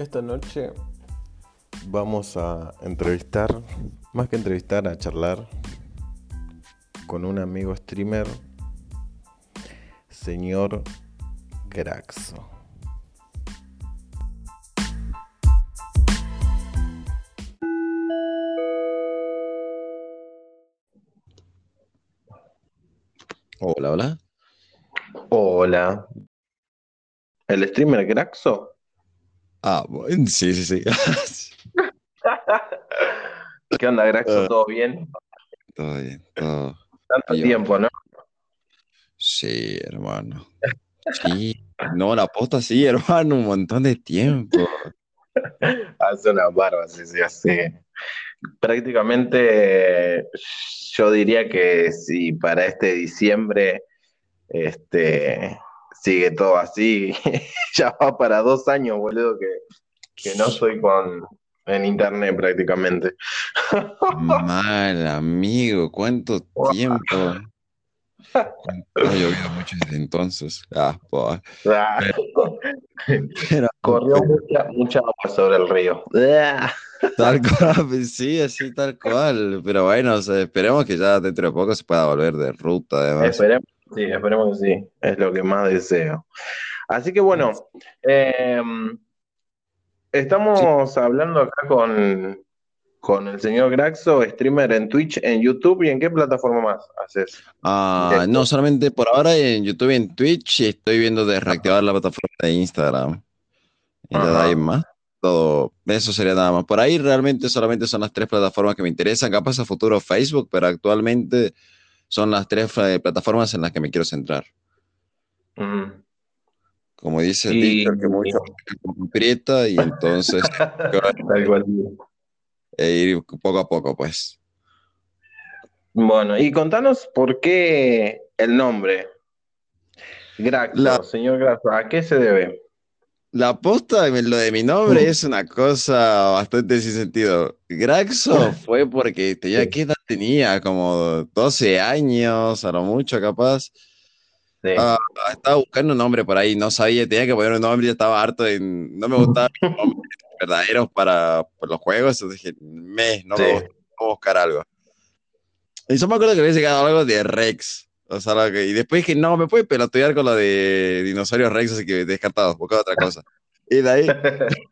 Esta noche vamos a entrevistar, más que entrevistar, a charlar con un amigo streamer, señor Graxo. Hola, hola. Hola. ¿El streamer Graxo? Ah, bueno, sí, sí, sí. ¿Qué onda, Graxo? ¿Todo bien? Todo bien, todo. Tanto tiempo, ¿no? Sí, hermano. Sí, no, la posta sí, hermano, un montón de tiempo. Hace una barba, sí, sí, así. Prácticamente yo diría que si para este diciembre este, sigue todo así, ya va para dos años, boludo, que, que no estoy con, en internet prácticamente. Mal, amigo, ¿cuánto tiempo? Ha llovido mucho desde entonces. Ah. Ah, Pero, Corrió mucha, mucha agua sobre el río. Ah. tal cual, sí, así tal cual. Pero bueno, o sea, esperemos que ya dentro de poco se pueda volver de ruta, además. Esperemos, sí, esperemos que sí, es lo que más deseo. Así que bueno, eh, estamos hablando acá con, con el señor Graxo, streamer en Twitch, en YouTube y en qué plataforma más haces. Ah, no, solamente por ahora en YouTube y en Twitch y estoy viendo de reactivar la plataforma de Instagram. Y ahí en más. Todo, eso sería nada más. Por ahí realmente solamente son las tres plataformas que me interesan. Capaz a futuro Facebook, pero actualmente son las tres eh, plataformas en las que me quiero centrar. Mm. Como dice dicho, que mucho aprieta y entonces eh, ir poco a poco, pues. Bueno, y contanos por qué el nombre. Graxo, La- señor Graxo, ¿a qué se debe? La posta, lo de mi nombre es una cosa bastante sin sentido. Graxo fue porque tenía, ¿qué edad tenía? Como 12 años, a lo mucho capaz. Sí. Ah, estaba buscando un nombre por ahí, no sabía, tenía que poner un nombre, ya estaba harto, de, no me gustaban los nombres verdaderos para, para los juegos, entonces dije, me, no Sí. me gusta, voy a buscar algo. Y yo me acuerdo que había llegado algo de Rex, o sea, que- y después dije, no, me puede pelotear con lo de dinosaurios Rex, así que descartado, buscaba otra cosa. Y de ahí,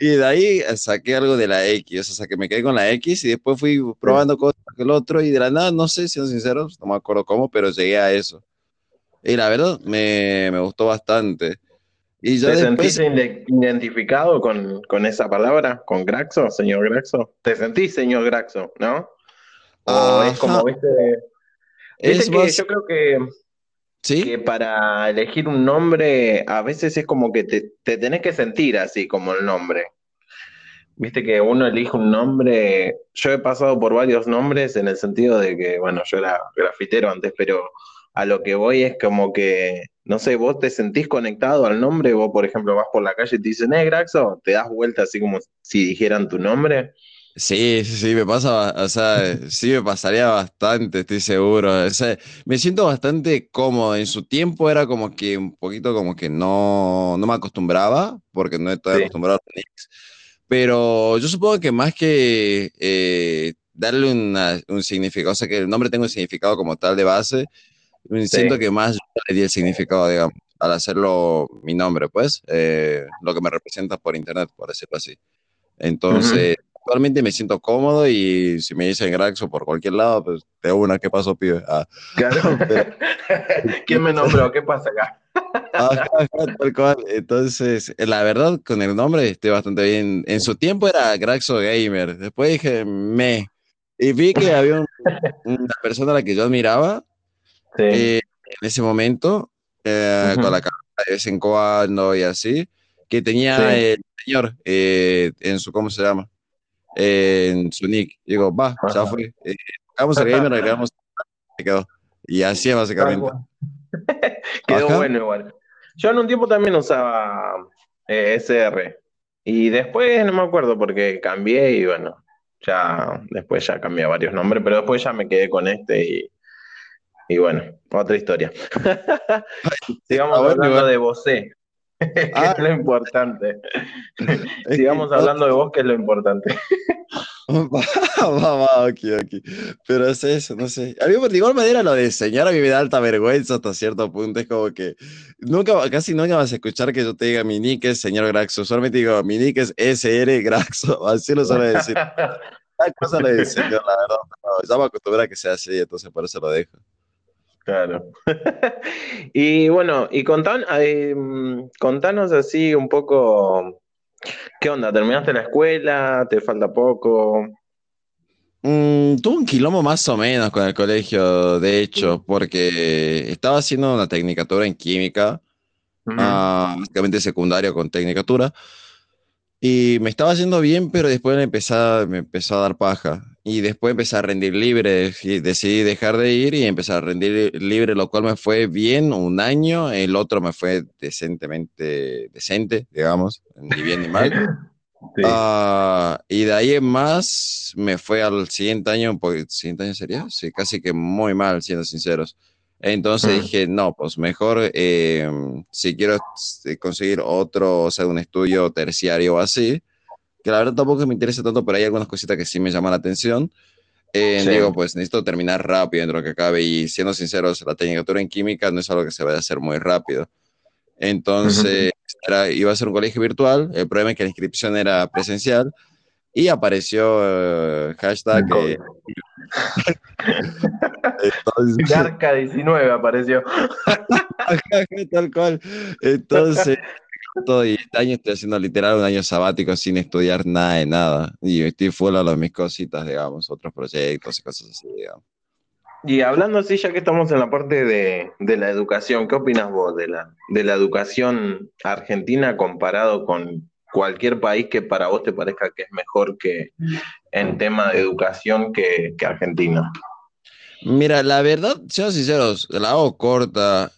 y de ahí saqué algo de la X, o sea, que me quedé con la X y después fui probando cosas que el otro y de la nada, no sé, siendo sinceros, no me acuerdo cómo, pero llegué a eso. Y la verdad, me, me gustó bastante. Y ya ¿Te después, sentís identificado con, con esa palabra? ¿Con Graxo, señor Graxo? ¿Te sentís señor Graxo, no? O es como, viste, es que más, yo creo que, ¿sí? que para elegir un nombre a veces es como que te, te tenés que sentir así como el nombre. Viste que uno elige un nombre, yo he pasado por varios nombres en el sentido de que, bueno, yo era grafitero antes, pero a lo que voy es como que, no sé, vos te sentís conectado al nombre, vos por ejemplo vas por la calle y te dicen, eh, Graxo, te das vuelta así como si dijeran tu nombre. Sí, sí, sí, me pasa, o sea, sí me pasaría bastante, estoy seguro. O sea, me siento bastante cómodo. En su tiempo era como que un poquito como que no, no me acostumbraba, porque no estoy Sí. acostumbrado a. Pero yo supongo que más que eh, darle una- un significado, o sea, que el nombre tenga un significado como tal de base, me siento que más yo le di el significado, digamos, al hacerlo mi nombre, pues, eh, lo que me representa por internet, por decirlo así. Entonces, actualmente me siento cómodo y si me dicen Graxo por cualquier lado, pues de una, ¿qué pasó, pibe? Ah, Claro. Pero- ¿Quién me nombró? ¿Qué pasa acá? ajá, tal cual. Entonces, eh, la verdad, con el nombre estoy bastante bien. En su tiempo era Graxo Gamer, después dije me. Y vi que había un- una persona a la que yo admiraba Sí. eh, en ese momento, eh, Ujú. con la cámara de vez en cuando y así, que tenía Sí. el señor eh, en su, ¿cómo se llama? En su nick. Digo, va, ya fue. Eh, Hagamos el gamer, agregamos, se quedó. Y así es básicamente. Quedó Ajá. bueno igual. Yo en un tiempo también usaba eh, SR. Y después no me acuerdo porque cambié y bueno, ya después ya cambié varios nombres, pero después ya me quedé con este y, y bueno, otra historia. Sigamos hablando de Bosé. Ah. es lo importante. Sigamos hablando de vos, que es lo importante. va, va, va, ok, ok. Pero es eso, no sé. A mí, de igual manera, lo de enseñar a mí me da alta vergüenza hasta cierto punto. Es como que nunca, casi nunca vas a escuchar que yo te diga mi nick es señor Graxo. Solamente digo mi nick es SR Graxo. Así lo suele decir. Cada cosa le señor, la verdad. No, ya me acostumbré a que sea así, entonces por eso lo dejo. Claro. y bueno, y contan, eh, contanos así un poco, ¿qué onda? ¿Terminaste la escuela? ¿Te falta poco? Mm, tuve un quilombo más o menos con el colegio, de hecho, porque estaba haciendo una tecnicatura en química, ah, básicamente secundario con tecnicatura, y me estaba haciendo bien, pero después me empezó a dar paja. Y después empecé a rendir libre y decidí dejar de ir y empezar a rendir libre, lo cual me fue bien un año, el otro me fue decentemente decente, digamos, ni bien ni mal. Ah, y de ahí en más me fue al siguiente año, porque siguiente año sería, sí, casi que muy mal, siendo sinceros. Entonces mm. dije, no, pues mejor em, si quiero este, conseguir otro, o sea, un estudio terciario o así, que la verdad tampoco me interesa tanto, pero hay algunas cositas que sí me llaman la atención. Eh, Digo, pues necesito terminar rápido dentro de lo que cabe y siendo sinceros, la tecnicatura en química no es algo que se vaya a hacer muy rápido. Entonces, iba a ser un colegio virtual, el problema es que la inscripción era presencial y apareció eh, hashtag... Eh, Garca 19 apareció. Tal cual. Entonces, todo y este año estoy haciendo literal un año sabático sin estudiar nada de nada. Y estoy full a las mis cositas, digamos, otros proyectos y cosas así, digamos. Y hablando así, ya que estamos en la parte de, de, la educación, ¿qué opinas vos de la, de la educación argentina comparado con cualquier país que para vos te parezca que es mejor que en tema de educación que, que Argentina? Mira, la verdad, seamos sinceros, la hago corta.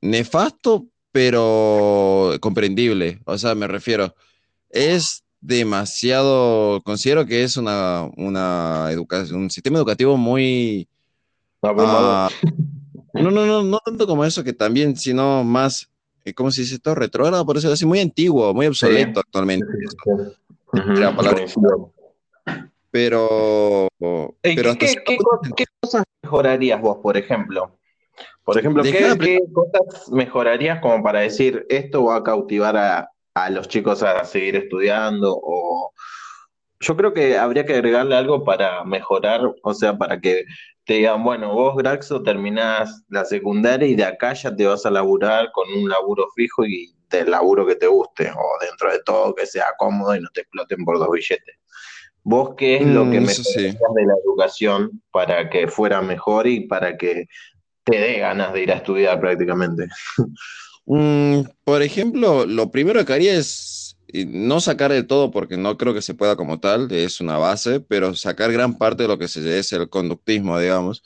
nefasto pero comprendible. O sea, me refiero, es demasiado, considero que es una, una educación, un sistema educativo muy... Ah, no, no, no, no tanto como eso, que también, sino más, eh, ¿cómo se dice esto? Retrógrado, por eso así, muy antiguo, muy obsoleto actualmente. Pero... pero qué cosas mejorarías vos, por ejemplo? Por ejemplo, ¿qué, cosas mejorarías como para decir esto va a cautivar a, los chicos a seguir estudiando? O yo creo que habría que agregarle algo para mejorar, o sea, para que te digan, bueno, vos, Graxo, terminás la secundaria y de acá ya te vas a laburar con un laburo fijo y del laburo que te guste, o dentro de todo que sea cómodo y no te exploten por dos billetes. ¿Vos qué es lo que mm, mejorarías de la educación para que fuera mejor y para que te dé ganas de ir a estudiar prácticamente. Mm, por ejemplo, lo primero que haría es no sacar de todo porque no creo que se pueda como tal, es una base, pero sacar gran parte de lo que se, es el conductismo, digamos,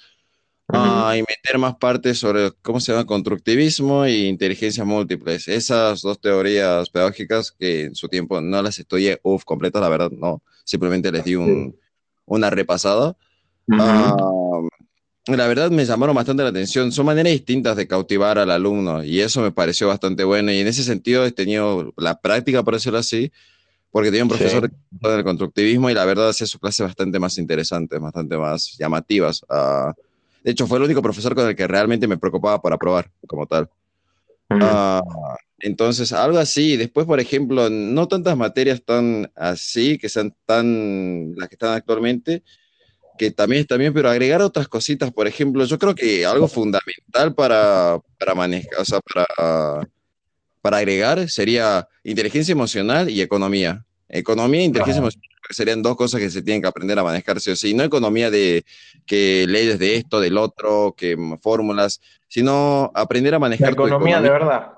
ah, y meter más parte sobre cómo se llama constructivismo e inteligencia múltiples. Esas dos teorías pedagógicas que en su tiempo no las estudié, uff, completas, la verdad, no, simplemente les di un, una repasada la verdad me llamaron bastante la atención. Son maneras distintas de cautivar al alumno y eso me pareció bastante bueno. Y en ese sentido he tenido la práctica, por decirlo así, porque tenía un profesor del constructivismo y la verdad hacía sus clases bastante más interesantes, bastante más llamativas. Ah, de hecho, fue el único profesor con el que realmente me preocupaba por aprobar como tal. Ah, entonces, algo así. Después, por ejemplo, no tantas materias tan así, que sean tan las que están actualmente, que también está bien, pero agregar otras cositas, por ejemplo, yo creo que algo fundamental para, para manejar, o sea, para, para agregar sería inteligencia emocional y economía. Economía e inteligencia emocional serían dos cosas que se tienen que aprender a manejarse, o sea, no economía de que leyes de esto, del otro, que fórmulas, sino aprender a manejar. economía, de verdad.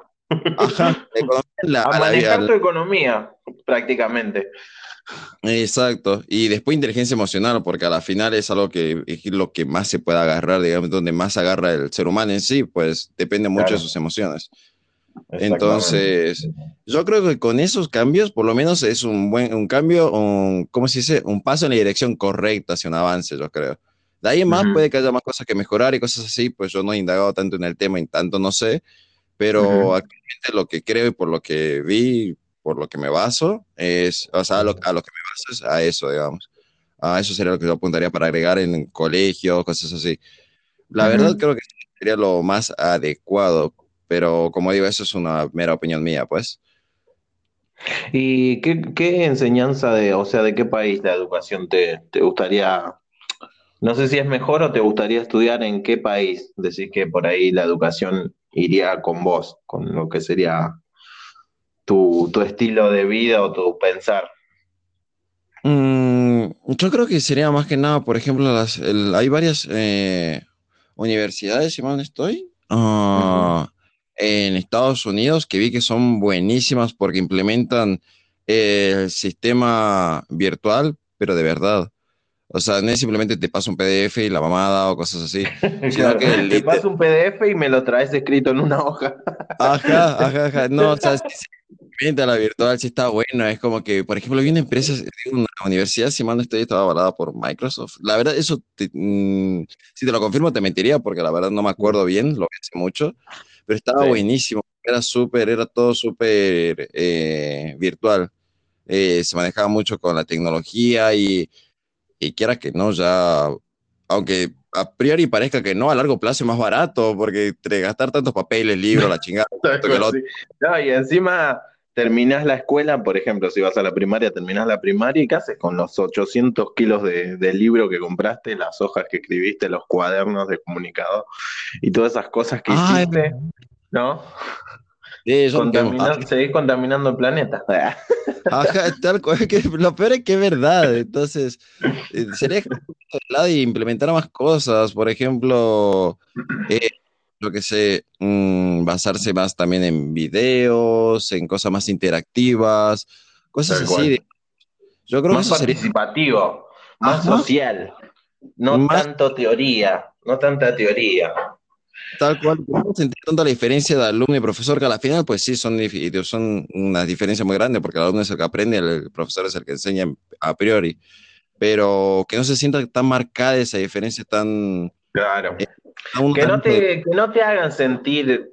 Ajá, economía a manejar tu economía, prácticamente. Exacto. Y después inteligencia emocional, porque a la final es algo que es lo que más se puede agarrar, digamos, donde más agarra el ser humano en sí, pues depende mucho de sus emociones. Entonces, yo creo que con esos cambios, por lo menos es un buen un cambio, un, ¿cómo se dice? Un paso en la dirección correcta hacia un avance, yo creo. De ahí en más puede que haya más cosas que mejorar y cosas así, pues yo no he indagado tanto en el tema y tanto no sé, pero actualmente lo que creo y por lo que vi, por lo que me baso, es, o sea, a lo, que me baso es a eso, digamos. A eso sería lo que yo apuntaría para agregar en colegios, cosas así. La verdad creo que sería lo más adecuado, pero como digo, eso es una mera opinión mía, pues. ¿Y qué, qué enseñanza de, o sea, de qué país la educación te, te gustaría, no sé si es mejor o te gustaría estudiar en qué país? Decís que por ahí la educación iría con vos, con lo que sería tu, tu estilo de vida o tu pensar. Mm, yo creo que sería más que nada, por ejemplo, las, hay varias eh, universidades, si mal no estoy, ah, en Estados Unidos que vi que son buenísimas porque implementan el sistema virtual, pero de verdad. O sea, no es simplemente te paso un PDF y la mamada o cosas así. Sino que te paso un PDF y me lo traes escrito en una hoja. Ajá, ajá, ajá. No, o sea, es que la virtual sí está bueno. Es como que, por ejemplo, hay una empresa, una universidad, si mal no estoy, estaba avalada por Microsoft. La verdad, eso, mm, si te lo confirmo, te mentiría porque la verdad no me acuerdo bien, lo vi hace mucho pero estaba buenísimo, era súper, era todo súper eh, virtual, eh, se manejaba mucho con la tecnología y, y quiera que no, ya, aunque a priori parezca que no, a largo plazo es más barato, porque gastar tantos papeles, libros, la chingada. y encima terminas la escuela, por ejemplo, si vas a la primaria, terminas la primaria y ¿qué haces con los 800 kilos de, libro que compraste, las hojas que escribiste, los cuadernos de comunicado y todas esas cosas que hiciste? ¿No? Sí, seguís contaminando el planeta. Ajá, tal cual, que lo peor es que es verdad. Entonces, eh, sería lado y implementar más cosas. Por ejemplo, eh, lo que sé, mm, basarse más también en videos, en cosas más interactivas, cosas así. yo creo más participativo, más social, no tanto teoría, no tanta teoría. Tal cual, no sentir tanto la diferencia de alumno y profesor, que al final, pues sí, son, son una diferencia muy grande, porque el alumno es el que aprende, el profesor es el que enseña a priori. Pero que no se sienta tan marcada esa diferencia tan. Claro. Eh, que no, te, que no te hagan sentir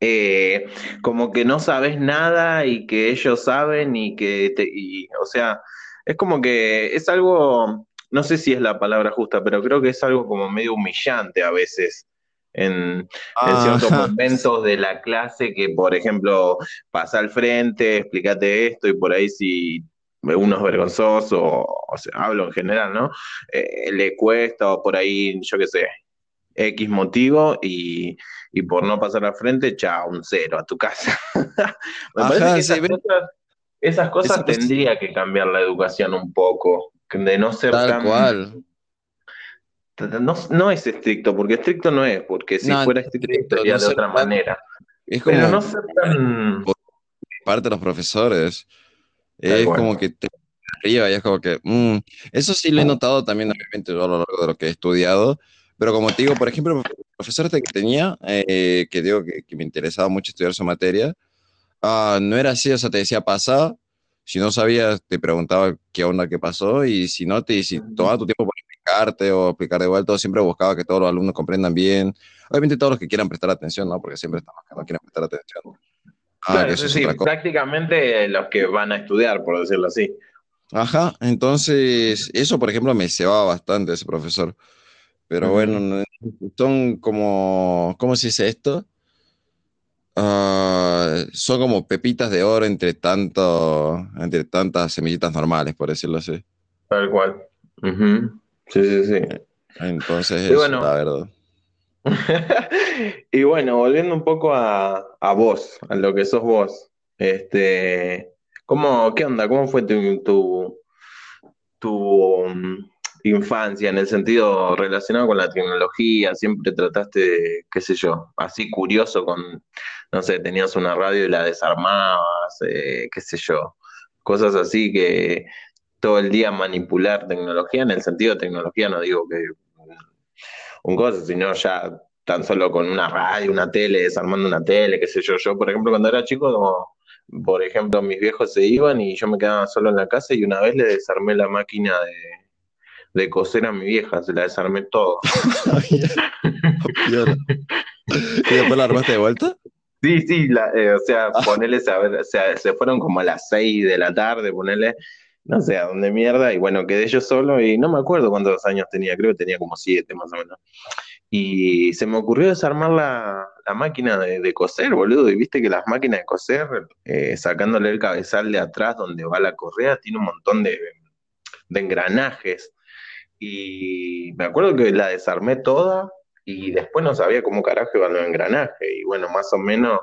eh, como que no sabes nada y que ellos saben y que, te, o sea, es como que es algo, no sé si es la palabra justa, pero creo que es algo como medio humillante a veces. En, ciertos momentos de la clase que, por ejemplo, pasa al frente, explícate esto y por ahí si uno es vergonzoso, o, sea, hablo en general, ¿no? Eh, le cuesta o por ahí, yo qué sé, X motivo y, por no pasar al frente, chao, un cero a tu casa. Me parece que esas cosas, tendría que cambiar la educación un poco, de no ser Tal cual. No, es estricto, porque estricto no es, porque si fuera estricto sería de otra manera. Es como Pero no ser tan... Parte de los profesores. es como que te arriba y es como que... Mm, eso sí lo he notado también, obviamente, a lo largo de lo que he estudiado, pero como te digo, por ejemplo, el profesor este que tenía, eh, que digo que, me interesaba mucho estudiar su materia, uh, no era así, o sea, te decía pasa, si no sabías, te preguntaba qué onda, qué pasó, y si no, te si tomaba tu tiempo para explicarte o explicar de vuelta, siempre buscaba que todos los alumnos comprendan bien. Obviamente todos los que quieran prestar atención, ¿no? Porque siempre estamos que no quieren prestar atención. Ah, claro, eso sí, prácticamente los que van a estudiar, por decirlo así. Ajá, entonces eso, por ejemplo, me cebaba bastante ese profesor. Pero bueno, son como, ¿cómo se dice esto? Ah, son como pepitas de oro entre tanto, entre tantas semillitas normales, por decirlo así. Tal cual. Sí, sí, sí. Entonces, es la verdad. y bueno, volviendo un poco a, a, vos, a lo que sos vos, este, ¿cómo, qué onda? ¿Cómo fue tu, tu, tu infancia, en el sentido relacionado con la tecnología, siempre trataste qué sé yo, así curioso con, no sé, tenías una radio y la desarmabas, eh, qué sé yo, cosas así que todo el día manipular tecnología, en el sentido de tecnología no digo que un cosa, sino ya tan solo con una radio, una tele, desarmando una tele, qué sé yo. Yo, por ejemplo, cuando era chico, por ejemplo, mis viejos se iban y yo me quedaba solo en la casa y una vez le desarmé la máquina de, de coser a mi vieja, se la desarmé todo. ¿Y después la armaste de vuelta? Sí, sí, eh, o sea, ah. ponele, o sea, se fueron como a las 6 de la tarde, ponele, no sé a dónde mierda, y bueno, quedé yo solo y no me acuerdo cuántos años tenía, creo que tenía como 7 más o menos. Y se me ocurrió desarmar la, máquina de, coser, boludo, y viste que las máquinas de coser, eh, sacándole el cabezal de atrás donde va la correa, tiene un montón de, de engranajes. Y me acuerdo que la desarmé toda y después no sabía cómo carajo iban los engranajes. Y bueno, más o menos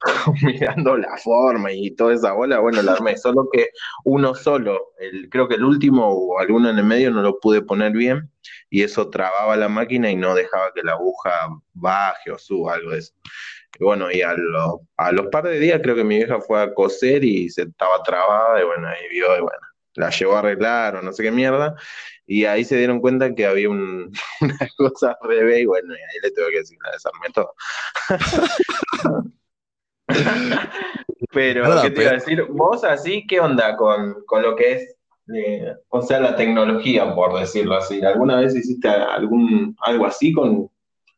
mirando la forma y toda esa bola, bueno, la armé. Solo que uno solo, el, creo que el último o alguno en el medio no lo pude poner bien y eso trababa la máquina y no dejaba que la aguja baje o suba, algo de eso. Y bueno, y a, a los par de días creo que mi vieja fue a coser y se estaba trabada y bueno, ahí vio y bueno, la llevó a arreglar o no sé qué mierda. Y ahí se dieron cuenta que había un, una cosa revés y bueno, y ahí le tuve que decir, la desarmé todo. pero, ¿qué te iba a decir? Vos así, ¿qué onda con, con lo que es, eh, o sea, la tecnología, por decirlo así? ¿Alguna vez hiciste algún, algo así con,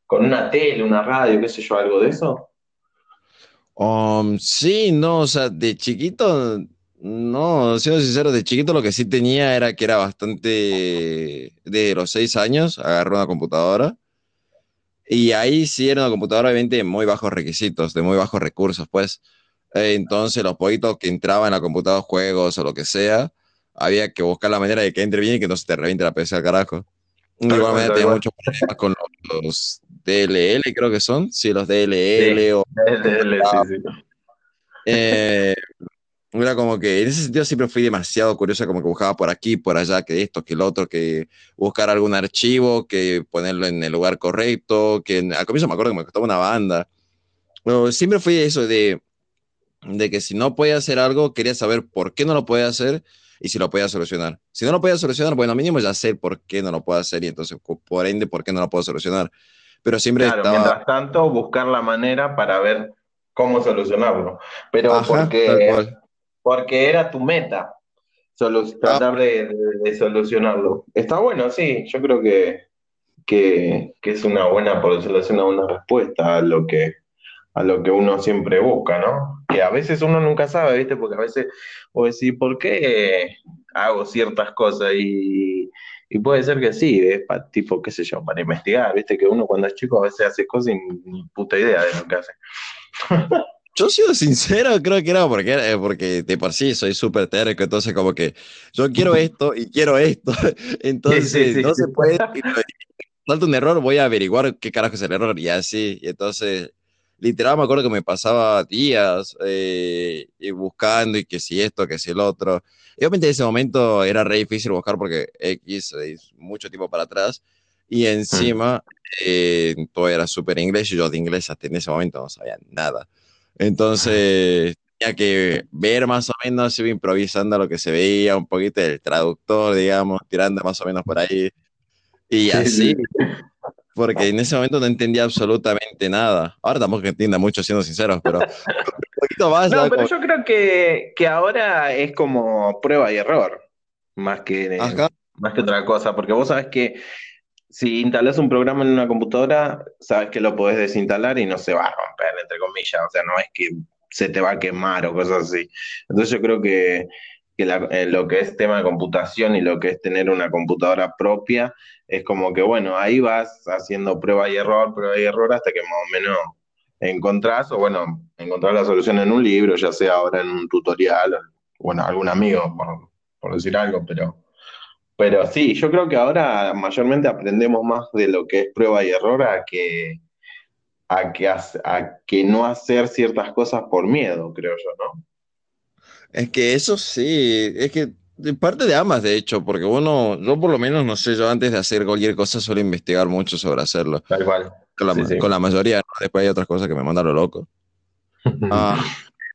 con una tele, una radio, qué sé yo, algo de eso? Um, sí, no, o sea, de chiquito no, siendo sincero, de chiquito lo que sí tenía era que era bastante. De los seis años, agarré una computadora. Y ahí sí era una computadora, obviamente, de muy bajos requisitos, de muy bajos recursos, pues. entonces, los poquitos que entraban en la computadora, juegos o lo que sea, había que buscar la manera de que entre bien y que no se te reviente la PC al carajo. De igual manera, tenía muchos problemas con los, DLL, creo que son. Sí, los DLL o. DLL, sí, sí. Eh, era como que en ese sentido siempre fui demasiado curioso, como que buscaba por aquí, por allá, que esto, que el otro, que buscar algún archivo, que ponerlo en el lugar correcto, que al comienzo me acuerdo que me costaba una banda. Pero siempre fui eso de, de que si no podía hacer algo, quería saber por qué no lo podía hacer y si lo podía solucionar. Si no lo podía solucionar, bueno, mínimo ya sé por qué no lo puedo hacer y entonces, por ende, por qué no lo puedo solucionar. Pero siempre claro, estaba... Mientras tanto, buscar la manera para ver cómo solucionarlo. Pero porque porque era tu meta, tratar de, solucionarlo. Está bueno, sí, yo creo que, que, es una buena, por decirlo así, una buena respuesta a lo que a lo que uno siempre busca, ¿no? Que a veces uno nunca sabe, ¿viste? Porque a veces o decir, ¿por qué hago ciertas cosas? Y, puede ser que sí, es para, tipo, qué sé yo, para investigar, ¿viste? Que uno cuando es chico a veces hace cosas y ni puta idea de lo que hace. Yo sido sincero, creo que era porque, eh, porque de por sí soy súper terco, entonces como que yo quiero esto y quiero esto, entonces no se puede, falta un error, voy a averiguar qué carajo es el error y así, y entonces literal me acuerdo que me pasaba días eh, y buscando y que si esto, que si el otro. Y obviamente en ese momento era re difícil buscar porque X es mucho tiempo para atrás. Y encima eh, todo era súper inglés y yo de inglés hasta en ese momento no sabía nada. Entonces tenía que ver más o menos, iba improvisando lo que se veía, un poquito del traductor, digamos, tirando más o menos por ahí. Y así, porque en ese momento no entendía absolutamente nada. Ahora tampoco entienda mucho, siendo sinceros, pero un poquito más. No, pero yo creo que, que, ahora es como prueba y error, más que, más que otra cosa, porque vos sabes que si instalas un programa en una computadora, sabes que lo podés desinstalar y no se va a romper, entre comillas. O sea, no es que se te va a quemar o cosas así. Entonces yo creo que, eh, lo que es tema de computación y lo que es tener una computadora propia, es como que, bueno, ahí vas haciendo prueba y error, prueba y error, hasta que más o menos encontrás, o bueno, encontrás la solución en un libro, ya sea ahora en un tutorial, o, bueno, algún amigo, por decir algo, pero pero sí, yo creo que ahora mayormente aprendemos más de lo que es prueba y error a que, a que, a que no hacer ciertas cosas por miedo, creo yo, ¿no? Es que eso sí, es que parte de ambas, de hecho, porque uno, yo por lo menos, no sé, yo antes de hacer cualquier cosa suelo investigar mucho sobre hacerlo. Tal cual. Con la, mayoría, después hay otras cosas que me mandan lo loco. ah,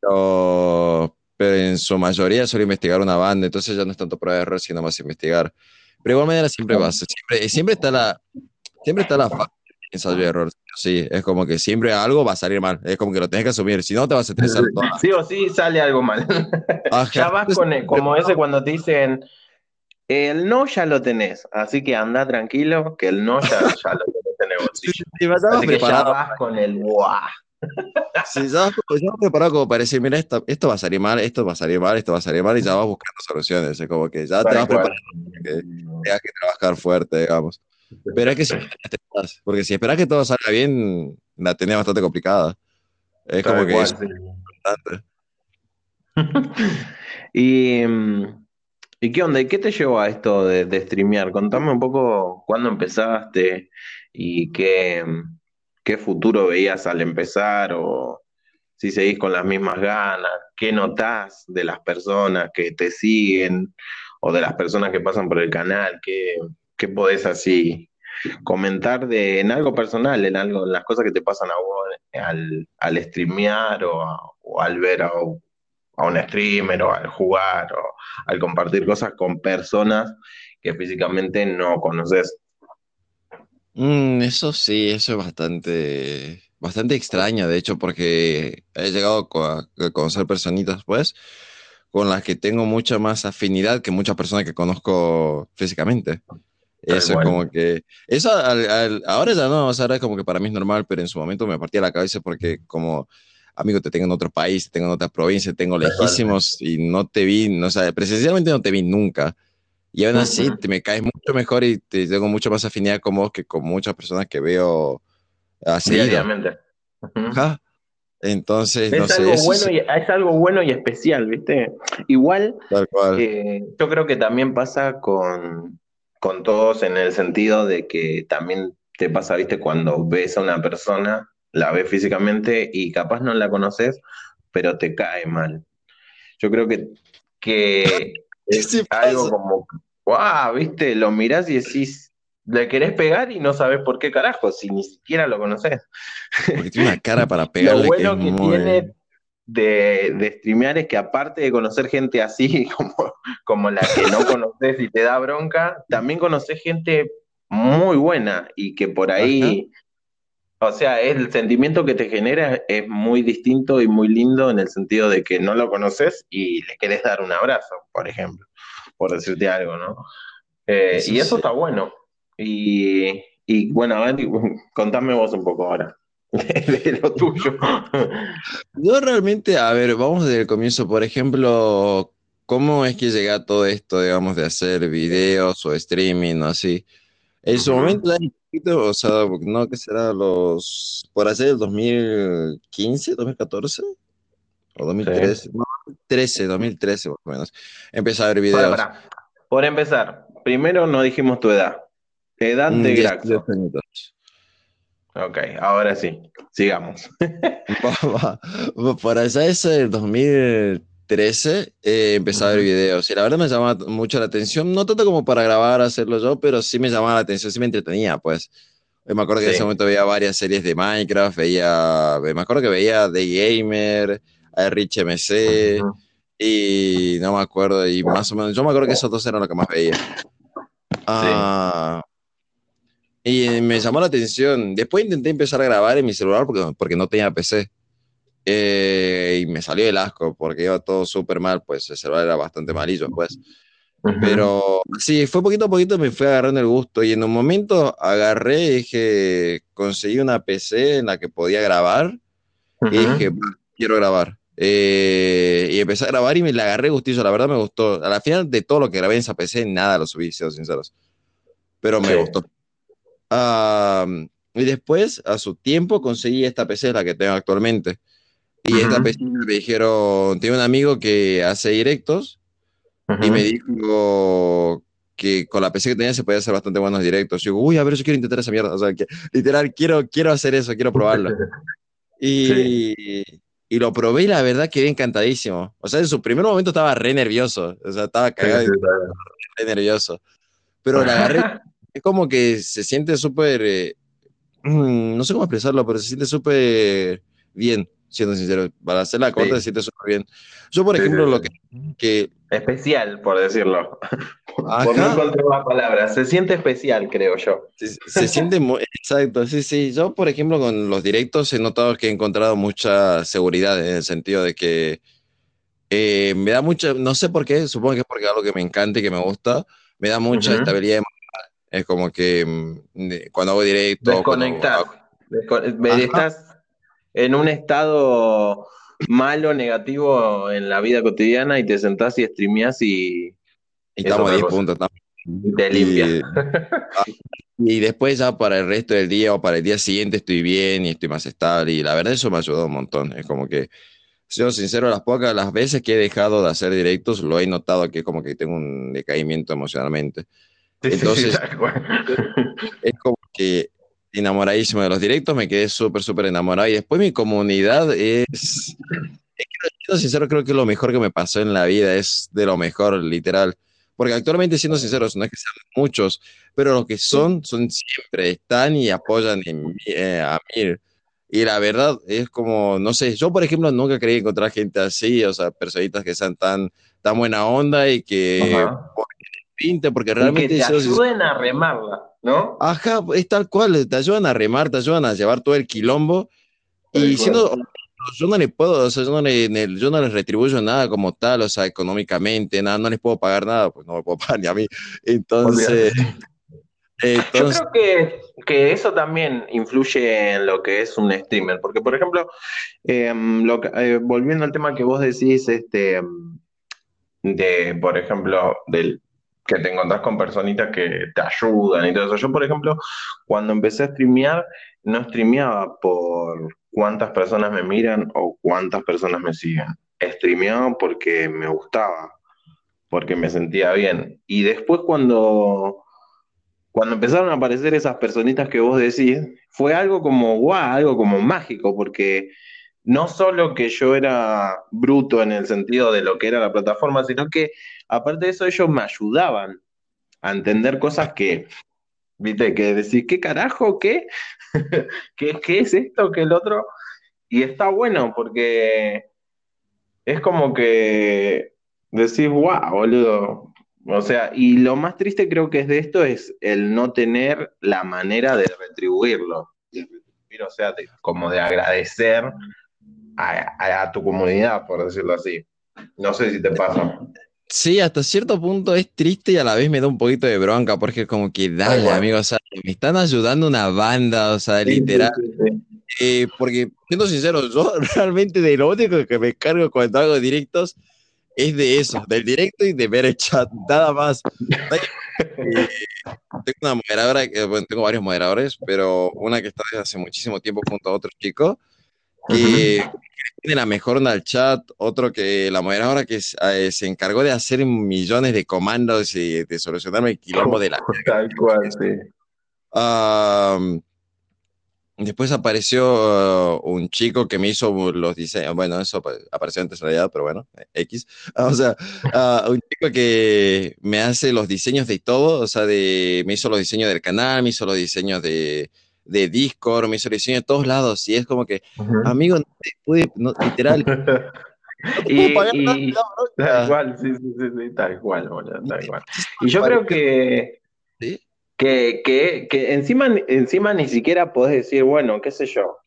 pero, pero en su mayoría suele investigar una banda, entonces ya no es tanto prueba de error, sino más investigar. Pero de igual manera siempre va, siempre, siempre está la, siempre está la ensayo de error. Sí, es como que siempre algo va a salir mal, es como que lo tienes que asumir, si no te vas a estresar. Sí o sí sale algo mal. Ya vas con el, como ese cuando te dicen, el no ya lo tenés, así que anda tranquilo, que el no ya, ya lo tenés en el bolsillo. así que ya vas con el buah. Sí, ya, ya preparado como para decir, mira, esto, esto va a salir mal, esto va a salir mal, esto va a salir mal, y ya vas buscando soluciones. Es como que ya te vas preparando que tengas que trabajar fuerte, digamos. Pero es que si porque si esperas que todo salga bien, la tenés bastante complicada. Es como que es importante. y, ¿Y qué onda? ¿Y qué te llevó a esto de, de streamear? Contame un poco cuándo empezaste y qué, qué futuro veías al empezar o si seguís con las mismas ganas, qué notás de las personas que te siguen o de las personas que pasan por el canal, qué, qué podés así comentar de, en algo personal, en algo, en las cosas que te pasan a vos al, al streamear o, o al ver a, a un streamer o al jugar o al compartir cosas con personas que físicamente no conoces. Mm, eso sí, eso es bastante, bastante extraño, de hecho, porque he llegado a conocer personitas, pues, con las que tengo mucha más afinidad que muchas personas que conozco físicamente. Eso es como que, eso ahora ya no, ahora es como que para mí es normal, pero en su momento me partía la cabeza porque como amigo, te tengo en otro país, te tengo en otra provincia, te tengo lejísimos y no te vi, no, o sea, presencialmente no te vi nunca. Y aún así te me caes mucho mejor y te tengo mucho más afinidad con vos que con muchas personas que veo así. Diariamente. Entonces, es, algo bueno y, es algo bueno y especial, ¿viste? Igual, eh, yo creo que también pasa con, con todos en el sentido de que también te pasa, ¿viste? Cuando ves a una persona, la ves físicamente y capaz no la conoces, pero te cae mal. Yo creo que, que es algo como, wow, viste, lo mirás y decís, le querés pegar y no sabes por qué carajo, si ni siquiera lo conoces. Porque tiene una cara para pegarle. lo bueno que, tiene de, de streamear es que aparte de conocer gente así como, como la que no conoces y te da bronca, también conoces gente muy buena y que por ahí o sea, el sentimiento que te genera es muy distinto y muy lindo en el sentido de que no lo conoces y le querés dar un abrazo, por ejemplo, por decirte algo, ¿no? Eh, y eso está bueno. Y, y bueno, contame vos un poco ahora de lo tuyo. Yo realmente, a ver, vamos desde el comienzo, por ejemplo, ¿cómo es que llega todo esto, digamos, de hacer videos o streaming o así? En su momento, o sea, no, que será los, por hacer el 2015, 2014 o 2013, no, 2013, 2013 más o menos, empecé a ver videos. Por empezar, primero no dijimos tu edad. Edad de mm, Graxo. Ok, ahora sí, sigamos. Por allá ese el 2013 13 eh, empecé a ver videos y la verdad me llamaba mucho la atención, no tanto como para grabar, hacerlo yo, pero sí me llamaba la atención, sí me entretenía, pues. Me acuerdo que en ese momento veía varias series de Minecraft, veía, me acuerdo que veía The Gamer, a Rich MC, y no me acuerdo, y más o menos, yo me acuerdo que esos dos eran los que más veía. Ah, y me llamó la atención. Después intenté empezar a grabar en mi celular porque, porque no tenía PC. Eh, y me salió el asco porque iba todo súper mal, pues el celular era bastante amarillo, pues. Pero sí, fue poquito a poquito me fui agarrando el gusto y en un momento agarré y dije, conseguí una PC en la que podía grabar y dije, quiero grabar. Eh, y empecé a grabar y me la agarré gustillo, la verdad me gustó. A la final de todo lo que grabé en esa PC, nada lo subí, siendo sinceros. Pero me gustó. y después, a su tiempo, conseguí esta PC, la que tengo actualmente. Y esta PC me dijeron, tiene un amigo que hace directos y me dijo que con la PC que tenía se podía hacer bastante buenos directos. Y yo, uy, a ver, yo quiero intentar esa mierda. O sea, que, literal, quiero, quiero hacer eso, quiero probarlo. Y, y lo probé y la verdad quedé encantadísimo. O sea, en su primer momento estaba re nervioso. O sea, estaba cagado. re nervioso. Pero la agarré. Es como que se siente súper. Eh, no sé cómo expresarlo, pero se siente súper bien siendo sincero. Para hacer la corta, se siente súper bien. Yo, por ejemplo, lo que, Especial, por decirlo. por no encontrar la palabra. Se siente especial, creo yo. Se, siente muy... Exacto, sí, sí. Yo, por ejemplo, con los directos he notado que he encontrado mucha seguridad en el sentido de que eh, me da mucha... No sé por qué, supongo que es porque es algo que me encanta y que me gusta. Me da mucha estabilidad emocional. Es como que mm, cuando hago directo... Desconectar. Estás en un estado malo, negativo en la vida cotidiana y te sentás y streameás y... Y estamos a 10 puntos. Te limpia. Y, después ya para el resto del día o para el día siguiente estoy bien y estoy más estable. Y la verdad eso me ha ayudado un montón. Es como que, siendo sincero, las pocas, las veces que he dejado de hacer directos, lo he notado que como que tengo un decaimiento emocionalmente. Entonces, es como que enamoradísimo de los directos, me quedé súper, súper enamorado. Y después mi comunidad es, que, sincero, creo que lo mejor que me pasó en la vida es de lo mejor, literal. Porque actualmente, siendo sinceros, no es que sean muchos, pero los que son, son siempre, están y apoyan en, eh, a mí. Y la verdad es como, no sé, yo por ejemplo nunca creí encontrar gente así, o sea, personitas que sean tan, tan buena onda y que pinte, porque realmente... Que te ayuden a remarla, ¿no? Ajá, es tal cual, te ayudan a remar, te ayudan a llevar todo el quilombo. y siendo, yo no le puedo, o sea, yo no, le, yo no les retribuyo nada como tal, o sea, económicamente, nada, no les puedo pagar nada, pues no me puedo pagar ni a mí. Entonces... entonces... Yo creo que, que, eso también influye en lo que es un streamer, porque por ejemplo, em, lo eh, volviendo al tema que vos decís, este, de, por ejemplo, del que te encontrás con personitas que te ayudan y todo eso. Yo, por ejemplo, cuando empecé a streamear, no streameaba por cuántas personas me miran o cuántas personas me siguen. Streameaba porque me gustaba, porque me sentía bien. Y después cuando, cuando empezaron a aparecer esas personitas que vos decís, fue algo como guau, algo como mágico, porque no solo que yo era bruto en el sentido de lo que era la plataforma, sino que aparte de eso ellos me ayudaban a entender cosas que, viste, que decís, ¿qué carajo? ¿Qué? ¿Qué, ¿Qué es esto? ¿Qué el otro? Y está bueno porque es como que decís, wow, boludo. O sea, y lo más triste creo que es de esto es el no tener la manera de retribuirlo. o sea, como de agradecer a, tu comunidad, por decirlo así. No sé si te pasa. Sí, hasta cierto punto es triste y a la vez me da un poquito de bronca, porque como que dale, amigo, o sea, me están ayudando una banda, o sea, literal. Eh, porque, siendo sincero, yo realmente de lo único que me cargo cuando hago directos es de eso, del directo y de ver el chat, nada más. Eh, tengo una moderadora, bueno, tengo varios moderadores, pero una que está desde hace muchísimo tiempo junto a otro chico, que tiene la mejor en el chat, otro que la moderadora que eh, se encargó de hacer millones de comandos y de solucionarme el quilombo de la... Tal cual, sí. después apareció uh, un chico que me hizo los diseños, bueno, eso apareció antes en realidad, pero bueno, X. O sea, uh, un chico que me hace los diseños de todo, o sea, de, me hizo los diseños del canal, me hizo los diseños de, de Discord, mi diseño de todos lados, y es como que, amigo, no te puede, literal. y, tal cual, sí, sí, sí, tal cual, tal cual. Y yo creo que, que, que, que, encima, encima ni siquiera podés decir, bueno, qué sé yo,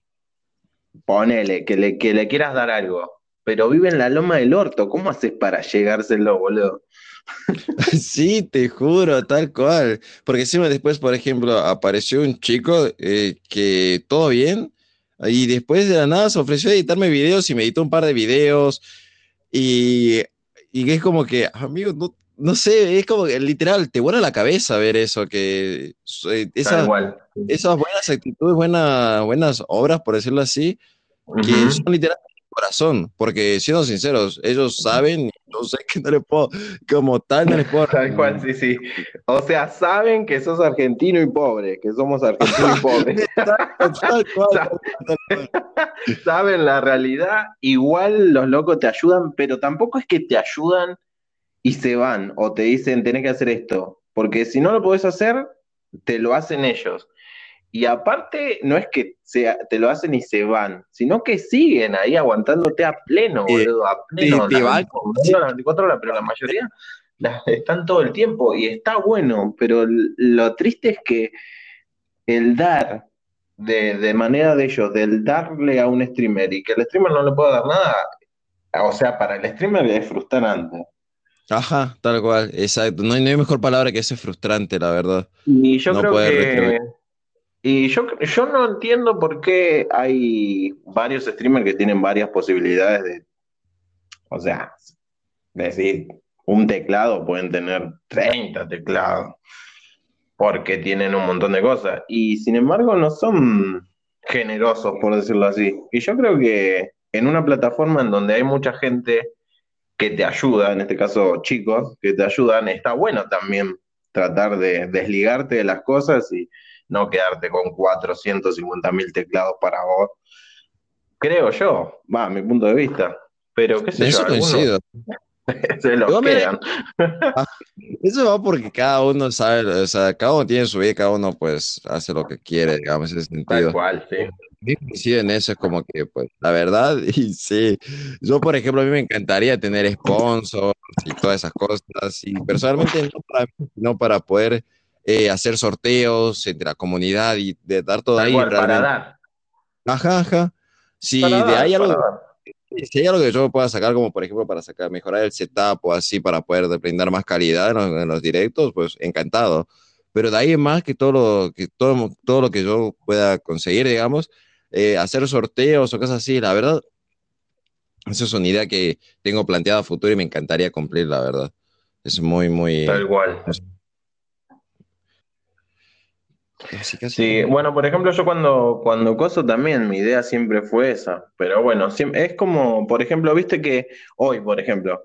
ponele, que le, que le quieras dar algo, pero vive en la loma del orto, ¿cómo haces para llegárselo, boludo? Sí, te juro, tal cual. Porque encima después, por ejemplo, apareció un chico eh, que todo bien, y después de la nada se ofreció a editarme videos y me editó un par de videos. Y, y es como que, amigo, no, no sé, es como que literal, te vuela la cabeza ver eso, que eh, esas, esas buenas actitudes, buenas, buenas obras, por decirlo así, que son literal corazón, porque siendo sinceros, ellos saben, yo sé que no les puedo, como tal, no les puedo. Tal cual, sí, sí. O sea, saben que sos argentino y pobre, que somos argentinos y pobres. saben la realidad, igual los locos te ayudan, pero tampoco es que te ayudan y se van, o te dicen, tenés que hacer esto, porque si no lo podés hacer, te lo hacen ellos. Y aparte, no es que te lo hacen y se van, sino que siguen ahí aguantándote a pleno, boludo, a pleno. Te, las 24 horas, pero la mayoría están todo el tiempo y está bueno, pero lo triste es que el dar de, manera de ellos, del darle a un streamer y que el streamer no le pueda dar nada, o sea, para el streamer es frustrante. Ajá, tal cual, exacto. No hay, mejor palabra que ese frustrante, la verdad. Y yo creo que Y yo, yo no entiendo por qué hay varios streamers que tienen varias posibilidades de, o sea, decir, un teclado pueden tener 30 teclados, porque tienen un montón de cosas. Y sin embargo no son generosos, por decirlo así. Y yo creo que en una plataforma en donde hay mucha gente que te ayuda, en este caso chicos, que te ayudan, está bueno también tratar de desligarte de las cosas y no quedarte con 450 mil teclados para vos. Creo yo, va, a mi punto de vista. Pero qué sé Eso yo, coincido. se lo Yo me- quedan. Eso va porque cada uno sabe, o sea, cada uno tiene su vida, cada uno pues hace lo que quiere, digamos, en ese Tal sentido. cual, sí. coincido en eso, es como que, pues, la verdad, y sí, yo, por ejemplo, a mí me encantaría tener sponsors y todas esas cosas, y personalmente no para mí, sino para poder eh, hacer sorteos entre la comunidad y de dar todo ahí cual, para dar. Ajá, ajá. Si Para de ahí algo, si hay algo que yo pueda sacar, como por ejemplo para sacar, mejorar el setup o así para poder brindar más calidad en los, en los directos, pues encantado. Pero de ahí en más que todo lo que, todo, todo lo que yo pueda conseguir, digamos, eh, hacer sorteos o cosas así, la verdad, esa es una idea que tengo planteada a futuro y me encantaría cumplir, la verdad. Es muy, muy... Tal cual. Casi, casi. Sí, bueno, por ejemplo, yo cuando, cuando coso también, mi idea siempre fue esa, pero bueno, es como, por ejemplo, viste que hoy, por ejemplo,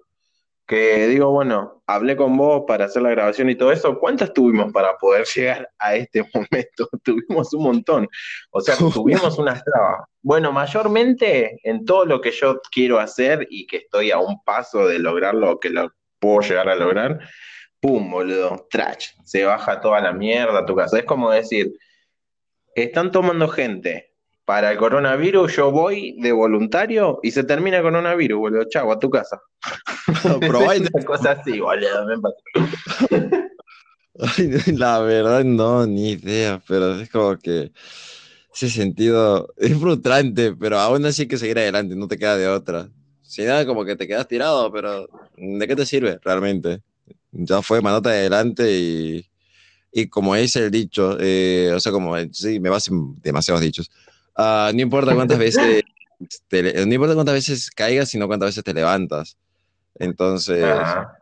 que digo, bueno, hablé con vos para hacer la grabación y todo eso, ¿cuántas tuvimos para poder llegar a este momento? Tuvimos un montón, o sea, tuvimos unas trabas. Bueno, mayormente en todo lo que yo quiero hacer y que estoy a un paso de lograrlo, que lo puedo llegar a lograr, pum, boludo, trash, se baja toda la mierda a tu casa. Es como decir, están tomando gente para el coronavirus, yo voy de voluntario y se termina el coronavirus, boludo, chau, a tu casa. Probá y- Es una cosa así, boludo, me. Ay, La verdad, no, ni idea, pero es como que ese sentido es frustrante, pero aún así hay que seguir adelante, no te queda de otra. Si nada, como que te quedas tirado, pero ¿de qué te sirve realmente? Ya fue, mandate adelante y, y como dice el dicho, eh, o sea, como, sí, me basen demasiados dichos. Ah, no importa cuántas veces, te- no importa cuántas veces caigas, sino cuántas veces te levantas. Entonces, Ajá.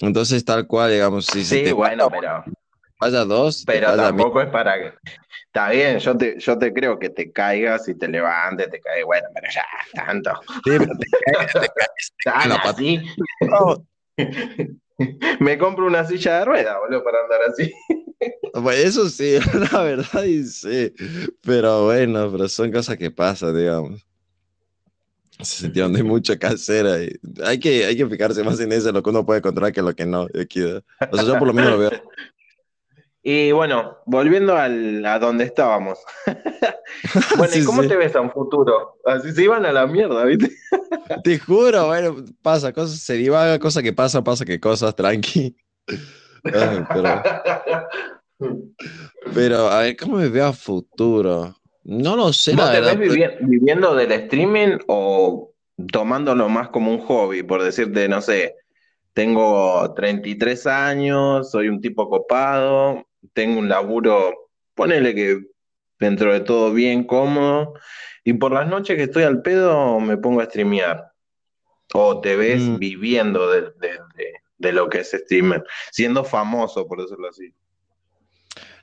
entonces tal cual, digamos, si, Sí, te bueno, pero, falla dos, te pero falla mil. tampoco es para que. Está bien, yo te, yo te creo que te caigas y te levantes, te caes, bueno, pero ya, tanto. Sí, pero te caes, te caes. La pata. así. No, Me compro una silla de ruedas, boludo, para andar así. pues eso sí, la verdad, y sí. Pero bueno, pero son cosas que pasan, digamos. En ese sentido, no hay hacer ahí. Hay que, hay que fijarse más en eso, lo que uno puede controlar que lo que no. Equidad. O sea, yo por lo menos lo veo. Y bueno, volviendo al, a donde estábamos. Bueno, ¿y cómo sí. te ves a un futuro? Así se iban a la mierda, ¿viste? Te juro, bueno, pasa, cosas, se divaga, cosa que pasa, pasa que cosas, tranqui. Ay, pero, pero, a ver, ¿cómo me veo a futuro? No lo sé, ¿Vos la te verdad. ves vivi- viviendo del streaming o tomándolo más como un hobby? Por decirte, no sé, tengo 33 años, soy un tipo copado, tengo un laburo, ponele que dentro de todo bien cómodo, y por las noches que estoy al pedo me pongo a streamear. O te ves Mm. viviendo de, de- de- de lo que es streamer, siendo famoso, por decirlo así.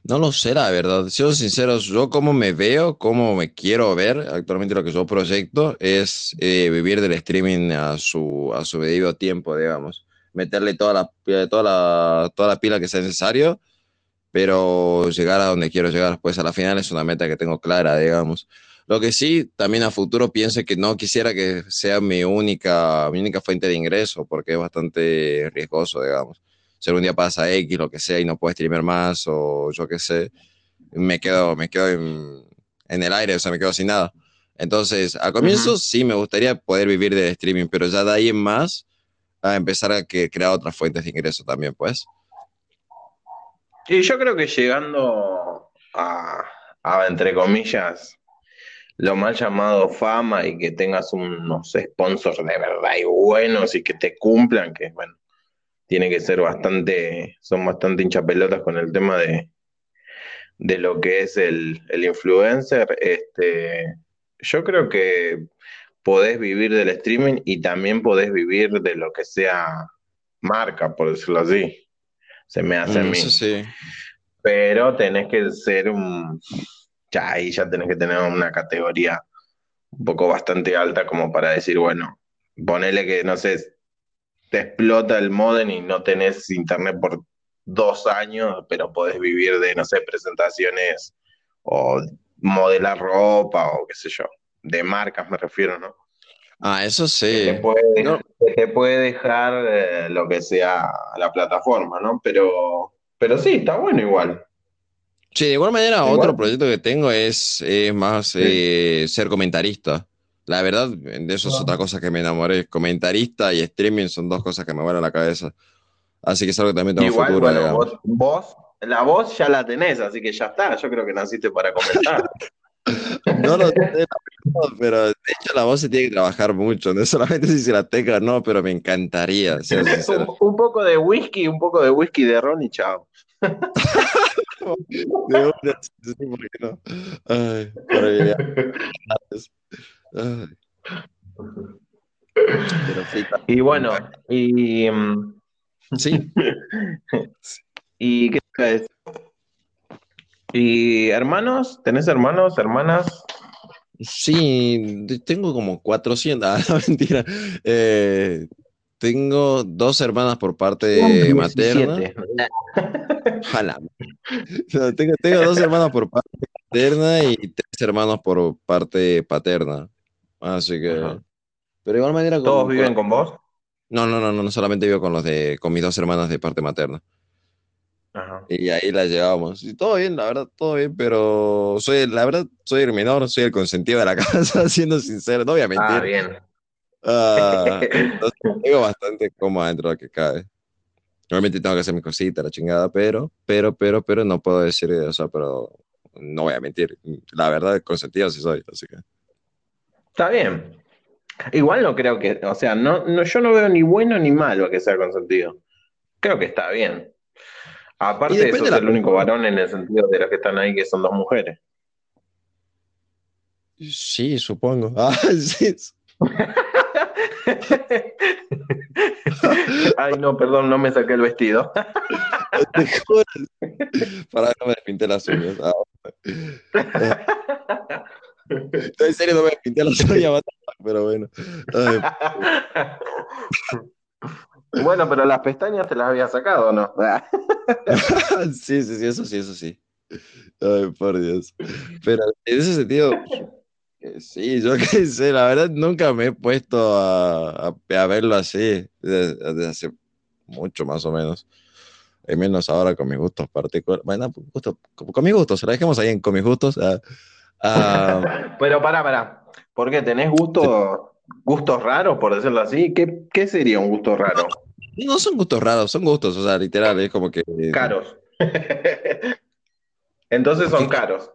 No lo sé, la verdad. Siendo sincero, yo como me veo, como me quiero ver, actualmente lo que yo proyecto es eh, vivir del streaming a su, a su debido tiempo, digamos. Meterle toda la, toda la, toda la pila que sea necesario, pero llegar a donde quiero llegar, pues a la final es una meta que tengo clara, digamos. Lo que sí, también a futuro pienso que no quisiera que sea mi única, mi única fuente de ingreso, porque es bastante riesgoso, digamos si algún día pasa X, lo que sea, y no puedo streamer más, o yo qué sé, me quedo, me quedo en, en el aire, o sea, me quedo sin nada. Entonces, al comienzo sí me gustaría poder vivir del streaming, pero ya de ahí en más, a empezar a que, crear otras fuentes de ingreso también, pues. Y yo creo que llegando a, a, entre comillas, lo mal llamado fama y que tengas unos sponsors de verdad y buenos y que te cumplan, que bueno, tiene que ser bastante, son bastante hinchapelotas con el tema de, de lo que es el, el influencer, este, yo creo que podés vivir del streaming y también podés vivir de lo que sea marca, por decirlo así. Se me hace a Mm, mí. eso sí. Pero tenés que ser un... Ya ahí ya tenés que tener una categoría un poco bastante alta como para decir, bueno, ponele que, no sé, te explota el modem y no tenés internet por dos años, pero podés vivir de, no sé, presentaciones o modelar ropa o qué sé yo, de marcas me refiero, ¿no? Ah, eso Que te sí. puede, No, que te puede dejar eh, lo que sea la plataforma, ¿no? Pero, pero sí, está bueno igual. Sí, de igual manera, Igual, otro proyecto que tengo es, es más sí. eh, ser comentarista. La verdad, de eso es otra cosa que me enamoré. Comentarista y streaming son dos cosas que me vuelan la cabeza. Así que es algo que también tengo Igual, futuro, bueno, vos, vos, la voz ya la tenés, así que ya está. Yo creo que naciste para comentar. No lo sé, pero de hecho la voz se tiene que trabajar mucho. No solamente si se la tecla, no, pero me encantaría, un, poco de whisky, un poco de whisky de ron y chao. De una, sí, ¿por qué no? Ay, para vivir. Ay, pero sí, Y bueno, y, mm, sí, y ¿qué te iba a decir? ¿Y hermanos? ¿Tenés hermanos, hermanas? sí, tengo como 400, ah, no, mentira. Eh, tengo dos hermanas por parte materna. 17. Ojalá. No, tengo, tengo dos hermanas por parte materna y tres hermanos por parte paterna. Así que. Ajá. Pero de igual manera. con- ¿Todos con- viven con vos? No, no, no, no, no solamente vivo con los de, con mis dos hermanas de parte materna. Ajá. Y ahí las llevamos. Y todo bien, la verdad, todo bien, pero soy, la verdad, soy el menor, soy el consentido de la casa, siendo sincero, no voy a Ah, mentir. bien. Ah, entonces, tengo bastante cómoda dentro de lo que cabe. Obviamente tengo que hacer mis cositas, la chingada, pero, pero, pero, pero no puedo decir eso, pero no voy a mentir. La verdad, consentido sí soy, así que. Está bien. Igual no creo que, o sea, no, no, yo no veo ni bueno ni malo que sea consentido. Creo que está bien. Aparte, de la el único varón en el sentido de los que están ahí, que son dos mujeres. Sí, supongo. Ah, sí. Ay, no, perdón, no me saqué el vestido. Te juro. Para no me despinté las uñas. Ah, en serio, no me despinté las uñas, pero bueno. Ay, Bueno, pero las pestañas te las había sacado, ¿o ¿no? sí, sí, sí, eso sí, eso sí. Ay, por Dios. Pero en ese sentido, eh, sí, yo qué sé, la verdad nunca me he puesto a, a- a verlo así, desde, hace mucho más o menos. Y menos ahora con mis gustos particulares. Bueno, gusto- con, con mis gustos, la dejemos ahí en con mis gustos. ah, ah, Pero pará, pará. ¿Por qué? ¿Tenés gustos, gustos raros, por decirlo así? ¿Qué, qué sería un gusto raro? no son gustos raros, son gustos, o sea, literal, es como que. Caros. Entonces son caros.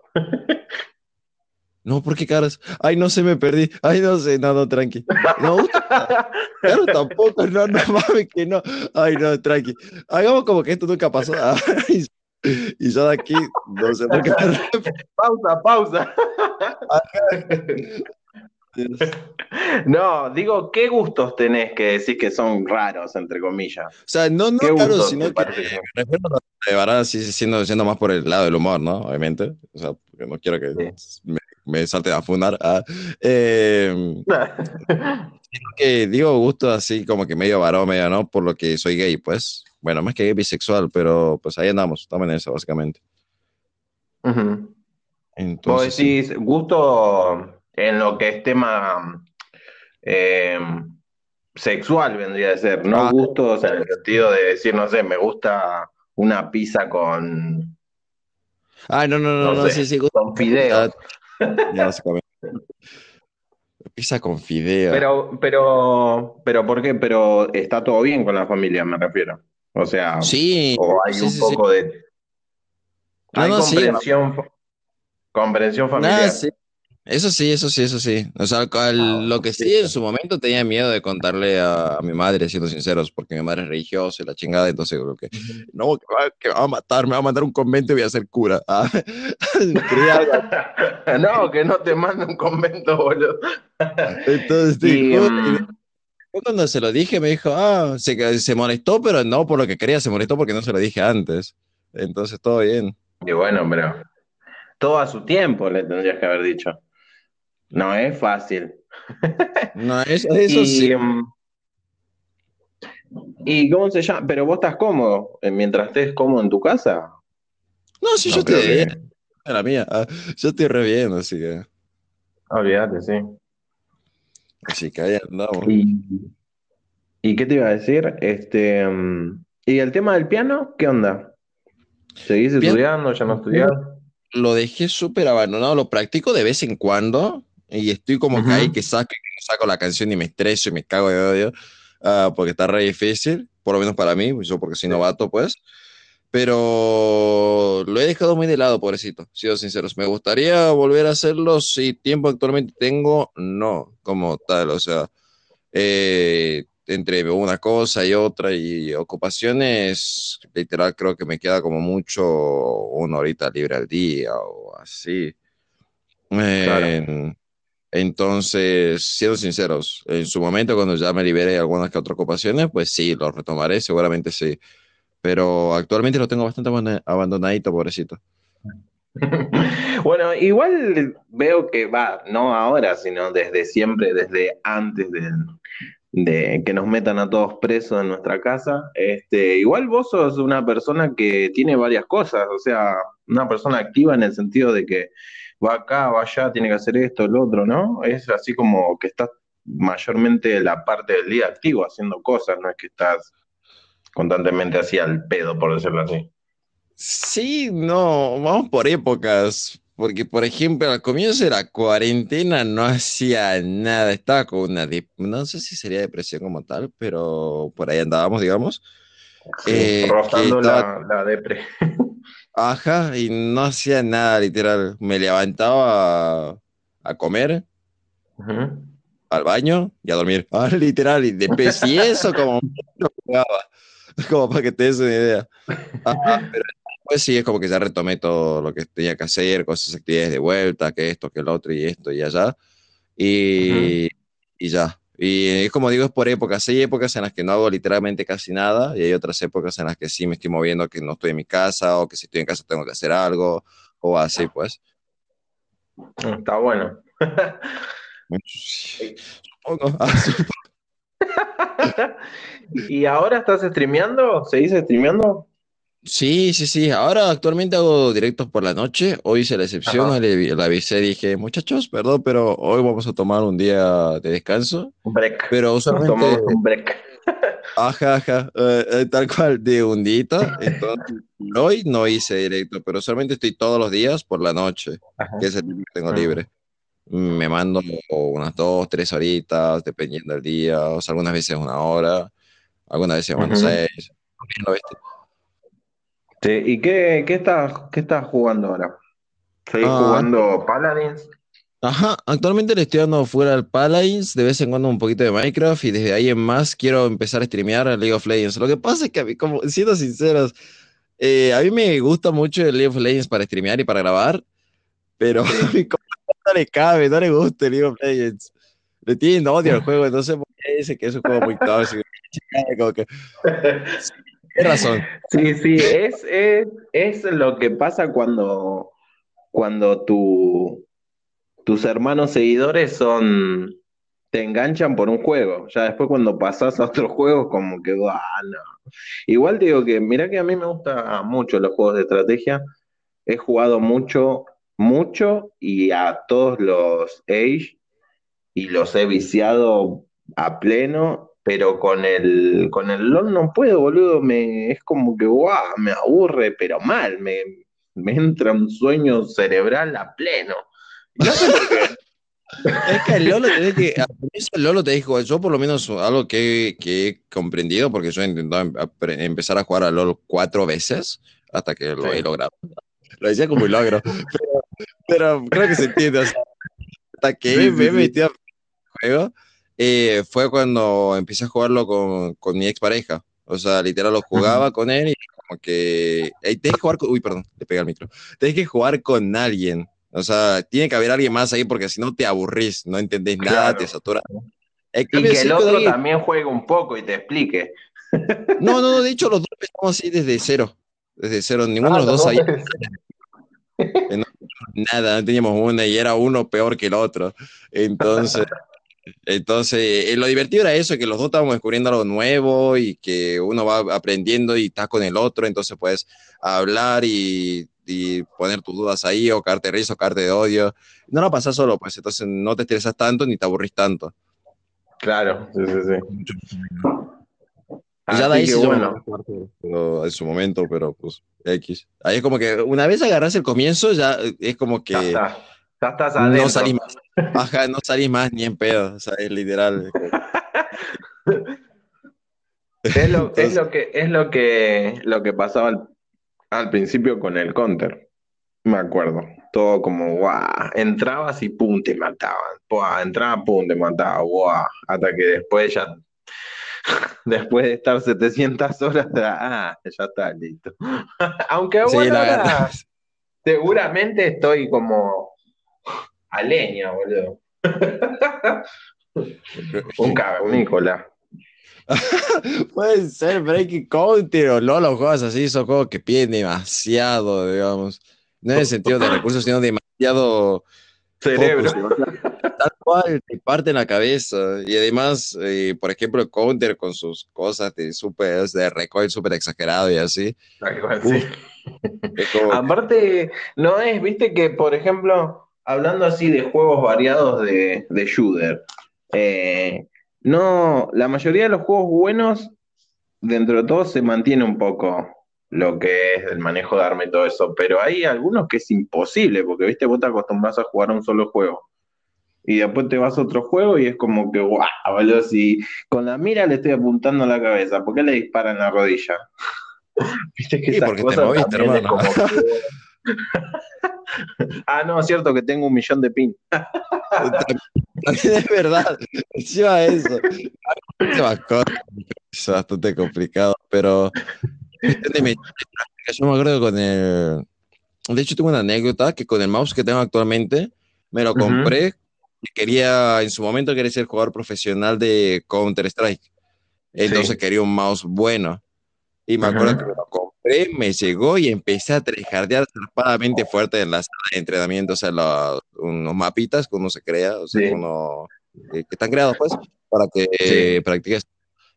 No, ¿por qué caras? Ay, no sé, me perdí. Ay, no sé, no, no, tranqui. No, Claro, tampoco, no, no mames que no. Ay, no, tranqui. Hagamos como que esto nunca pasó. Ay, y yo de aquí, no sé por qué Pausa, pausa. No, digo, ¿qué gustos tenés que decís que son raros, entre comillas? O sea, no, no ¿Qué claro, sino que me refiero a Varane, sí, siendo, siendo más por el lado del humor, ¿no? Obviamente. O sea, porque no quiero que me, me salte a funar. Ah, eh, que digo gusto así como que medio varón, medio no, por lo que soy gay, pues. Bueno, más que gay, bisexual, pero pues ahí andamos, estamos en eso, básicamente. Ujú. Vos Entonces, sí. decís gusto en lo que es tema eh, sexual, vendría a ser, no Ah. gustos en el sentido de decir, no sé, me gusta una pizza con, Ay, no, no, no, No no, sé, sí, sí, con fideos. No se come. Pizza con fideo. Pero, pero, pero, ¿por qué? Pero está todo bien con la familia, me refiero. O sea, sí, o hay sí, un sí, poco de. No, Hay no, sí. comprensión, comprensión familiar. Nada, sí. Eso sí, eso sí, eso sí. O sea, Ah, lo que sí en su momento tenía miedo de contarle a, a mi madre, siendo sinceros, porque mi madre es religiosa y la chingada, entonces creo que no, que va, que va a matar, me va a mandar a un convento y voy a ser cura. Ah. No, que no te mande un convento, boludo. Entonces, Y, mm, después cuando se lo dije, me dijo, ah, se, se molestó, pero no por lo que quería, se molestó porque no se lo dije antes. Entonces, todo bien. y bueno, pero todo a su tiempo le tendrías que haber dicho. No es fácil. No, eso, eso Y, sí. mm, ¿y cómo se llama? Pero vos estás cómodo eh, mientras estés cómodo en tu casa. No, sí, No yo estoy que. bien, la mía. Ah, yo estoy re bien, así que, Olvídate, sí. así que ahí andamos. Y, ¿y qué te iba a decir? Este, mm, ¿y el tema del piano? ¿Qué onda? ¿Seguís Piano, estudiando? ¿Ya no estudiás? lo dejé súper abandonado, lo practico de vez en cuando y estoy como que ahí que saco, que saco la canción y me estreso y me cago de odio ah, porque está re difícil, por lo menos para mí, yo porque soy novato, pues. Pero lo he dejado muy de lado, pobrecito, siendo sinceros. Me gustaría volver a hacerlo si tiempo actualmente tengo, no, como tal, o sea, eh, entre una cosa y otra y ocupaciones, literal creo que me queda como mucho una horita libre al día o así. Claro. En- entonces, siendo sinceros, en su momento cuando ya me libere de algunas que otras ocupaciones, pues sí, lo retomaré, seguramente sí. Pero actualmente lo tengo bastante abandon- abandonadito, pobrecito. Bueno, igual veo que va, no ahora, sino desde siempre, desde antes de, de que nos metan a todos presos en nuestra casa. Este, igual vos sos una persona que tiene varias cosas, o sea, una persona activa en el sentido de que va acá, va allá, tiene que hacer esto, el otro, ¿no? Es así como que estás mayormente la parte del día activo haciendo cosas, no es que estás constantemente así al pedo, por decirlo así. Sí, no, vamos por épocas, porque por ejemplo al comienzo de la cuarentena no hacía nada, estaba con una, no sé si sería depresión como tal, pero por ahí andábamos, digamos, Sí, eh, que rozando estaba, la, la depre. ajá, y no hacía nada, literal, me levantaba a, a comer, Ujú. al baño y a dormir, ah, literal, y después, y eso como mucho jugaba, como para que te des una idea. Ah, pero después sí es como que ya retomé todo lo que tenía que hacer, cosas, actividades de vuelta, que esto, que el otro, y esto y allá. Y, y ya. Y es como digo, es por épocas. Hay épocas en las que no hago literalmente casi nada, y hay otras épocas en las que sí me estoy moviendo, que no estoy en mi casa, o que si estoy en casa tengo que hacer algo, o así, pues. Está bueno. Supongo. Ah, supongo. ¿Y ahora estás streameando? ¿Seguís streameando? Sí, sí, sí. Ahora actualmente hago directos por la noche. Hoy hice la excepción, Ajá. le, le avisé, dije, muchachos, perdón, pero hoy vamos a tomar un día de descanso. Un break. Pero usualmente, tomamos un break. ajá, ajá, eh, eh, tal cual, de un día. Entonces, hoy no hice directo, pero usualmente estoy todos los días por la noche, Ajá. que es el día que tengo libre. Me mando unas dos, tres horitas, dependiendo del día, o sea, algunas veces una hora, algunas veces Ujú. seis. ¿Y qué, qué estás, qué estás jugando ahora? ¿Seguís Ah, jugando Paladins? Ajá, actualmente le estoy dando fuera al Paladins, de vez en cuando un poquito de Minecraft y desde ahí en más quiero empezar a streamear a League of Legends. Lo que pasa es que a mí, como siendo sinceros, eh, a mí me gusta mucho el League of Legends para streamear y para grabar, pero a Sí. no le cabe, no le gusta el League of Legends. Le tiene odio al juego, entonces dice que es un juego muy tóxico. Como que, tienes razón. Sí, sí, es, es, es lo que pasa cuando, cuando tu, tus hermanos seguidores son, te enganchan por un juego. Ya después cuando pasas a otro juego, como que, ah, no. Igual digo que, mira que a mí me gustan mucho los juegos de estrategia. He jugado mucho, mucho y a todos los Age y los he viciado a pleno, pero con el, con el LOL no puedo, boludo. Me, es como que, guau, me aburre, pero mal. Me, me entra un sueño cerebral a pleno. No sé por qué. Es que el LOL lo tenés que, a el LOL lo tenés que jugar. Yo por lo menos algo que, que he comprendido, porque yo he intentado em- empezar a jugar al LOL cuatro veces hasta que lo Sí. he logrado. Lo decía como un logro, pero, pero creo que se entiende. o sea, hasta que me metí al juego, eh, fue cuando empecé a jugarlo con, con mi expareja. O sea, literal lo jugaba con él y como que... Hey, que jugar con... Uy, perdón, le pegué al micro. Tienes que jugar con alguien. O sea, tiene que haber alguien más ahí porque si no te aburrís, no entendés nada, te saturas. Y que el otro también juegue un poco y te explique. No, no, no, de hecho los dos empezamos así desde cero. Desde cero, ninguno de los dos ahí. nada, no teníamos una y era uno peor que el otro. Entonces, entonces eh, lo divertido era eso, que los dos estábamos descubriendo algo nuevo y que uno va aprendiendo y está con el otro, entonces puedes hablar y, y poner tus dudas ahí o caerte de risa o caerte de odio. No lo pasas solo, pues entonces no te estresas tanto ni te aburrís tanto. Claro, sí, sí, sí. ya de ahí sí bueno. en su momento, pero pues X. Ahí es como que una vez agarras el comienzo, ya es como que. Ya, estás adentro. No salís más. Ajá, no salís más ni en pedo. O sea, es literal. es, lo, es lo, que, es lo que, lo que pasaba al, al principio con el counter. Me acuerdo. Todo como, guau. Entrabas y pum, te mataban. Buah, entraba, pum, te mataban. Guau. Hasta que después ya después de estar 700 horas, ah, ya está listo. Aunque bueno, seguramente estoy como a leña, boludo. un cavernícola. Puede ser Breaking Counter o LOL o juegos así, son juegos que piden demasiado, digamos. No en el sentido de recursos, sino demasiado cerebro. tal cual, te parte en la cabeza. Y además, eh, por ejemplo, Counter con sus cosas de, super, de recoil súper exagerado y así. Aparte, no es, viste que, por ejemplo, hablando así de juegos variados de, de shooter, eh, no, la mayoría de los juegos buenos, dentro de todo, se mantiene un poco lo que es el manejo de arma y todo eso, pero hay algunos que es imposible, porque viste, vos te acostumbras a jugar a un solo juego. Y después te vas a otro juego y es como que, guau, boludo, si con la mira le estoy apuntando a la cabeza, ¿por qué le disparan la rodilla? Viste que sí, porque te moviste, hermano. ah, no, es cierto que tengo un millón de pin. es verdad, encima eso. Es bastante complicado, pero yo me acuerdo con el. De hecho, tengo una anécdota que con el mouse que tengo actualmente, me lo compré. y quería, en su momento, quería ser jugador profesional de Counter-Strike. Entonces quería un mouse bueno. Y me acuerdo que me lo compré, me llegó y empecé a trejardear zarpadamente fuerte en la sala de entrenamiento, o sea, unos mapitas que uno se crea, o sea, uno, eh, que están creados, pues, para que practiques.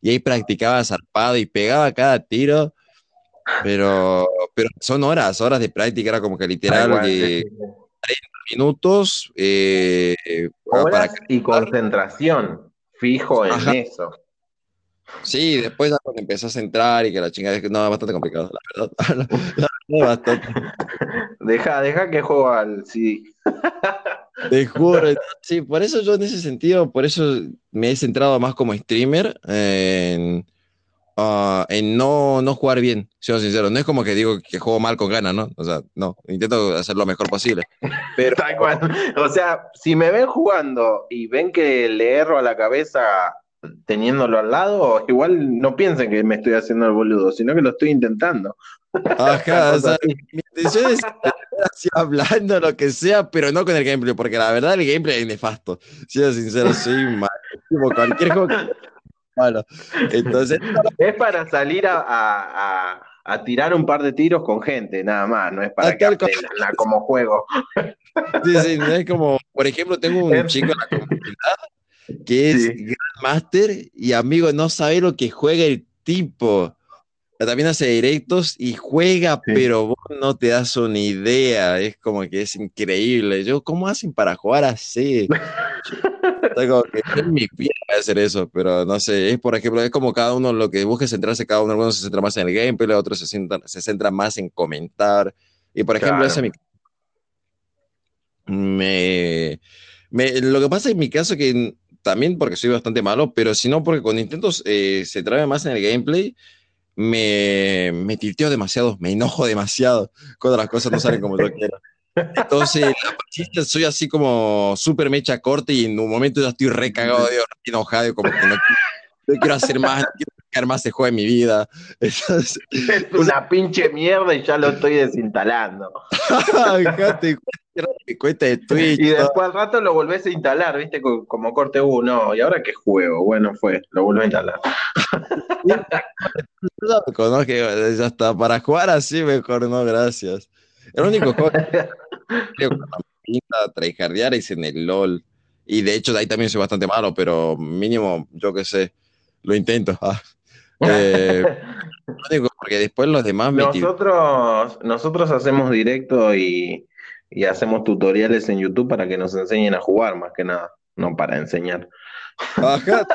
Y ahí practicaba zarpado y pegaba cada tiro pero, pero son horas, horas de práctica, era como que literal de 30 minutos. Eh, horas y concentración, fijo en eso. Sí, después cuando empezás a entrar y que la chingada es no, bastante complicado, la verdad. bastante. Deja, deja que juego al sí. Te juro, sí, por eso yo en ese sentido, por eso me he centrado más como streamer en, Ah, en no, no jugar bien, siendo sincero. No es como que digo que juego mal con ganas, ¿no? O sea, no, intento hacer lo mejor posible. Pero... O sea, si me ven jugando y ven que le erro a la cabeza teniéndolo al lado, igual no piensen que me estoy haciendo el boludo, sino que lo estoy intentando. Ajá, o sea, mi intención es así hablando lo que sea, pero no con el gameplay, porque la verdad el gameplay es nefasto. Siendo sincero, soy mal. Cualquier juego bueno, entonces. es para salir a, tirar un par de tiros con gente, nada más, no es para que como juego. Sí, sí, no es como, por ejemplo, tengo un chico en la comunidad que es Grandmaster y amigo, no sabe lo que juega el tipo. También hace directos y juega, pero vos no te das una idea. Es como que es increíble. Yo, ¿cómo hacen para jugar así? Tengo que en mi piel hacer eso, pero no sé, es por ejemplo, es como cada uno lo que busque centrarse, cada uno, algunos se centra más en el gameplay, otros se centra, se centra más en comentar. Y por ejemplo, ese mi... me, me, lo que pasa en mi caso que también porque soy bastante malo, pero si no porque con intentos eh, se trae más en el gameplay, me, me tilteo demasiado, me enojo demasiado cuando las cosas no salen como yo quiero. Entonces, la pachita soy así como súper mecha corta y en un momento ya estoy recagado, de enojado, como que no, no quiero hacer más, no quiero sacar más ese juego en mi vida. Entonces, Es una pinche mierda y ya lo estoy desinstalando. fíjate, mi cuenta de Twitch. Y después al rato lo volvés a instalar, ¿viste? Co- Como corte uno. ¿Y ahora qué juego? Bueno, fue, lo vuelvo a instalar. Loco, ¿no? Que ya está, para jugar así mejor no, gracias. El único juego que tryhardear es en el LOL. Y de hecho de ahí también soy bastante malo, pero mínimo, yo qué sé, lo intento. ah. Eh, porque después los demás. Nosotros, nosotros hacemos directo y, y hacemos tutoriales en YouTube para que nos enseñen a jugar, más que nada, no para enseñar. Ajá,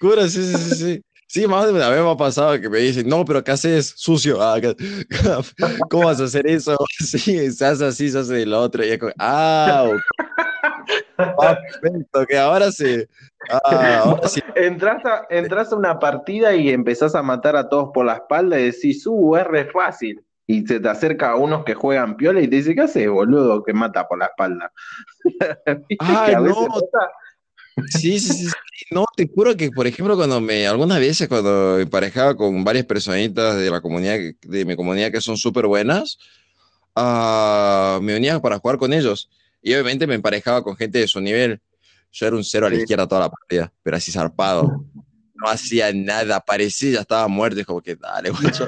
cura, sí, sí, sí, sí. Sí, más de una vez me ha pasado que me dicen, no, pero ¿qué haces? Sucio. Ah, ¿qué- ¿Cómo vas a hacer eso? Sí, se hace así, se hace del otro. Y es como, ah, ok. Ah, perfecto, que ahora sí. Ah, ahora sí. Entras a, entras a una partida y empezás a matar a todos por la espalda y decís, uh, es re fácil. Y se te acerca a unos que juegan piola y te dice, ¿qué haces, boludo, que mata por la espalda? ¿Viste Ay, no. Sí, sí, sí, sí. No, te juro que, por ejemplo, cuando me, algunas veces cuando me emparejaba con varias personitas de la comunidad, de mi comunidad que son súper buenas, ah, me venía para jugar con ellos. Y obviamente me emparejaba con gente de su nivel. Yo era un cero a la Sí. izquierda toda la partida, pero así zarpado. No hacía nada, aparecía, ya estaba muerto. Y como que, dale, guacho.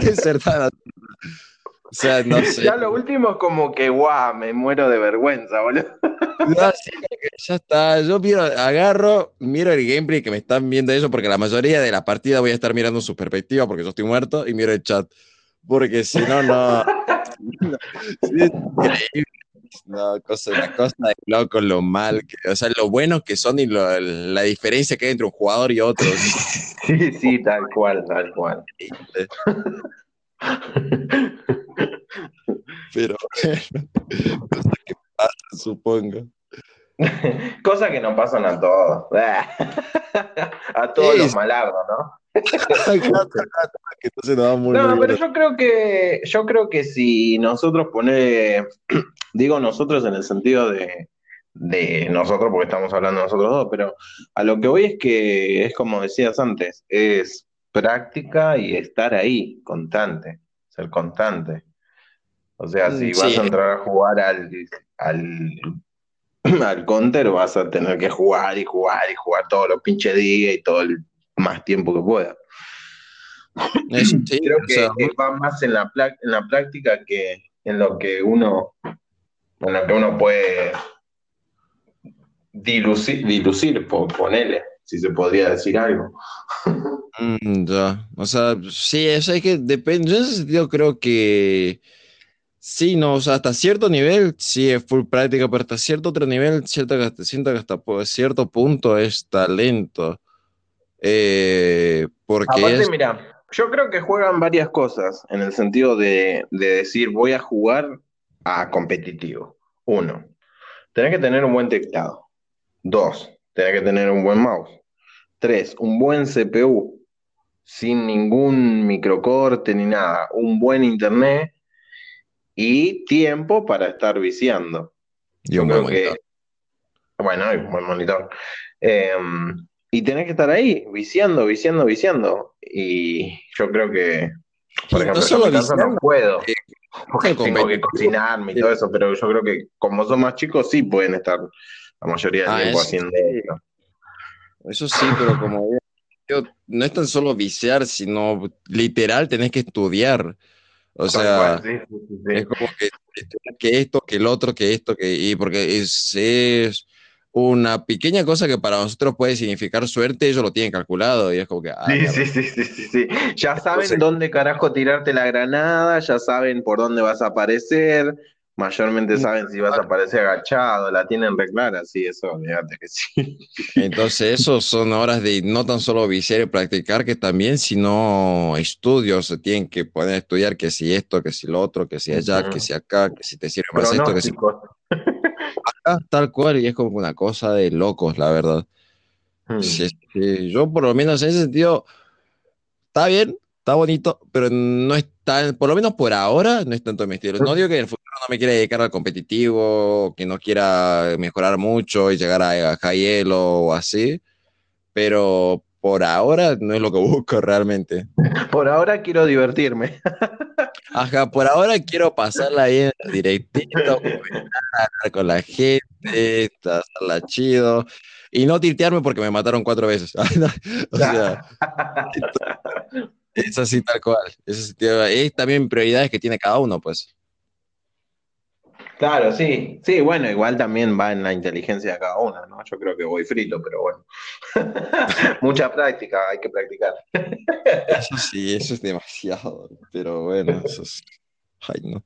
¿Qué ser tan así? O sea, no sé. Ya lo último es como que, guau, me muero de vergüenza, boludo. Ya, sí, ya está. Yo miro, agarro, miro el gameplay que me están viendo ellos, porque la mayoría de la partida voy a estar mirando su perspectiva porque yo estoy muerto y miro el chat. Porque si no, no. no, es increíble. No, cosa, una cosa de loco, lo mal, que, o sea, lo bueno que son y lo- la diferencia que hay entre un jugador y otro. Sí, sí, tal cual, tal cual. Pero bueno, cosas que pasan, supongo. Cosas que nos pasan a todos. A todos Sí. los malardos, ¿no? Que no pero yo creo que, yo creo que si nosotros poner, digo nosotros en el sentido de, de nosotros, porque estamos hablando nosotros dos, pero a lo que voy es que es como decías antes, es práctica y estar ahí, constante, ser constante. O sea, Mm, si sí. vas a entrar a jugar al, al, al counter, vas a tener que jugar y jugar y jugar todos los pinches días y todo el más tiempo que sí, Creo o que sea, va más en la, en la práctica que en lo que uno, en lo que uno puede dilucir, dilucir po- ponele, si se podría decir algo. Mm, ya, o sea, sí, eso es que depende, yo en ese sentido creo que sí, no, o sea, hasta cierto nivel sí es full práctica, pero hasta cierto otro nivel cierto siento que hasta cierto punto es talento, Eh, porque Aparte, es, mira, yo creo que juegan varias cosas en el sentido de, de decir voy a jugar a competitivo. Uno, tenés que tener un buen teclado. Dos, tenés que tener un buen mouse. Tres, un buen CPU, sin ningún microcorte ni nada. Un buen internet y tiempo para estar viciando. y un buen que, monitor. bueno, y un buen monitor. Eh, y tenés que estar ahí, viciando, viciando, viciando. Y yo creo que, por Y no yo en solo mi caso no puedo, eh, porque tengo que cocinarme y todo eso, pero yo creo que como son más chicos, sí pueden estar la mayoría del Ah, tiempo eso haciendo sí. esto. Eso sí, pero como no es tan solo viciar, sino literal tenés que estudiar. O sea, cual, sí, sí, sí, sí. es como que, que esto, que el otro, que esto, que y porque es, es una pequeña cosa que para nosotros puede significar suerte, ellos lo tienen calculado y es como que, ah, Sí, sí, sí, sí, sí, sí. Ya saben Entonces- dónde carajo tirarte la granada, ya saben por dónde vas a aparecer, mayormente saben si vas a aparecer agachado, la tienen re clara, sí, eso, olvídate que sí. Entonces, eso son horas de no tan solo viciar y practicar, que también, sino estudios, se tienen que poner a estudiar que si esto, que si lo otro, que si allá, que si acá, que si te sirve más esto, que si Acá, tal cual, y es como una cosa de locos, la verdad. Mm. Sí, sí, yo por lo menos en ese sentido, está bien, está bonito, pero no es tan, por lo menos por ahora, no es tanto mi estilo. No digo que en el futuro no me quiera dedicar al competitivo, que no quiera mejorar mucho y llegar a, a high o así, pero por ahora no es lo que busco realmente. Por ahora quiero divertirme. Ajá, por ahora quiero pasarla bien directito, hablar con la gente, pasarla chido y no tirtearme porque me mataron cuatro veces. o sea, es así tal cual. Es, es también prioridades que tiene cada uno, pues. Claro, sí, sí, bueno, igual también va en la inteligencia de cada uno, ¿no? Yo creo que voy frito, pero bueno. Mucha práctica, hay que practicar. Eso sí, eso es demasiado, pero bueno, eso es... Ay, no.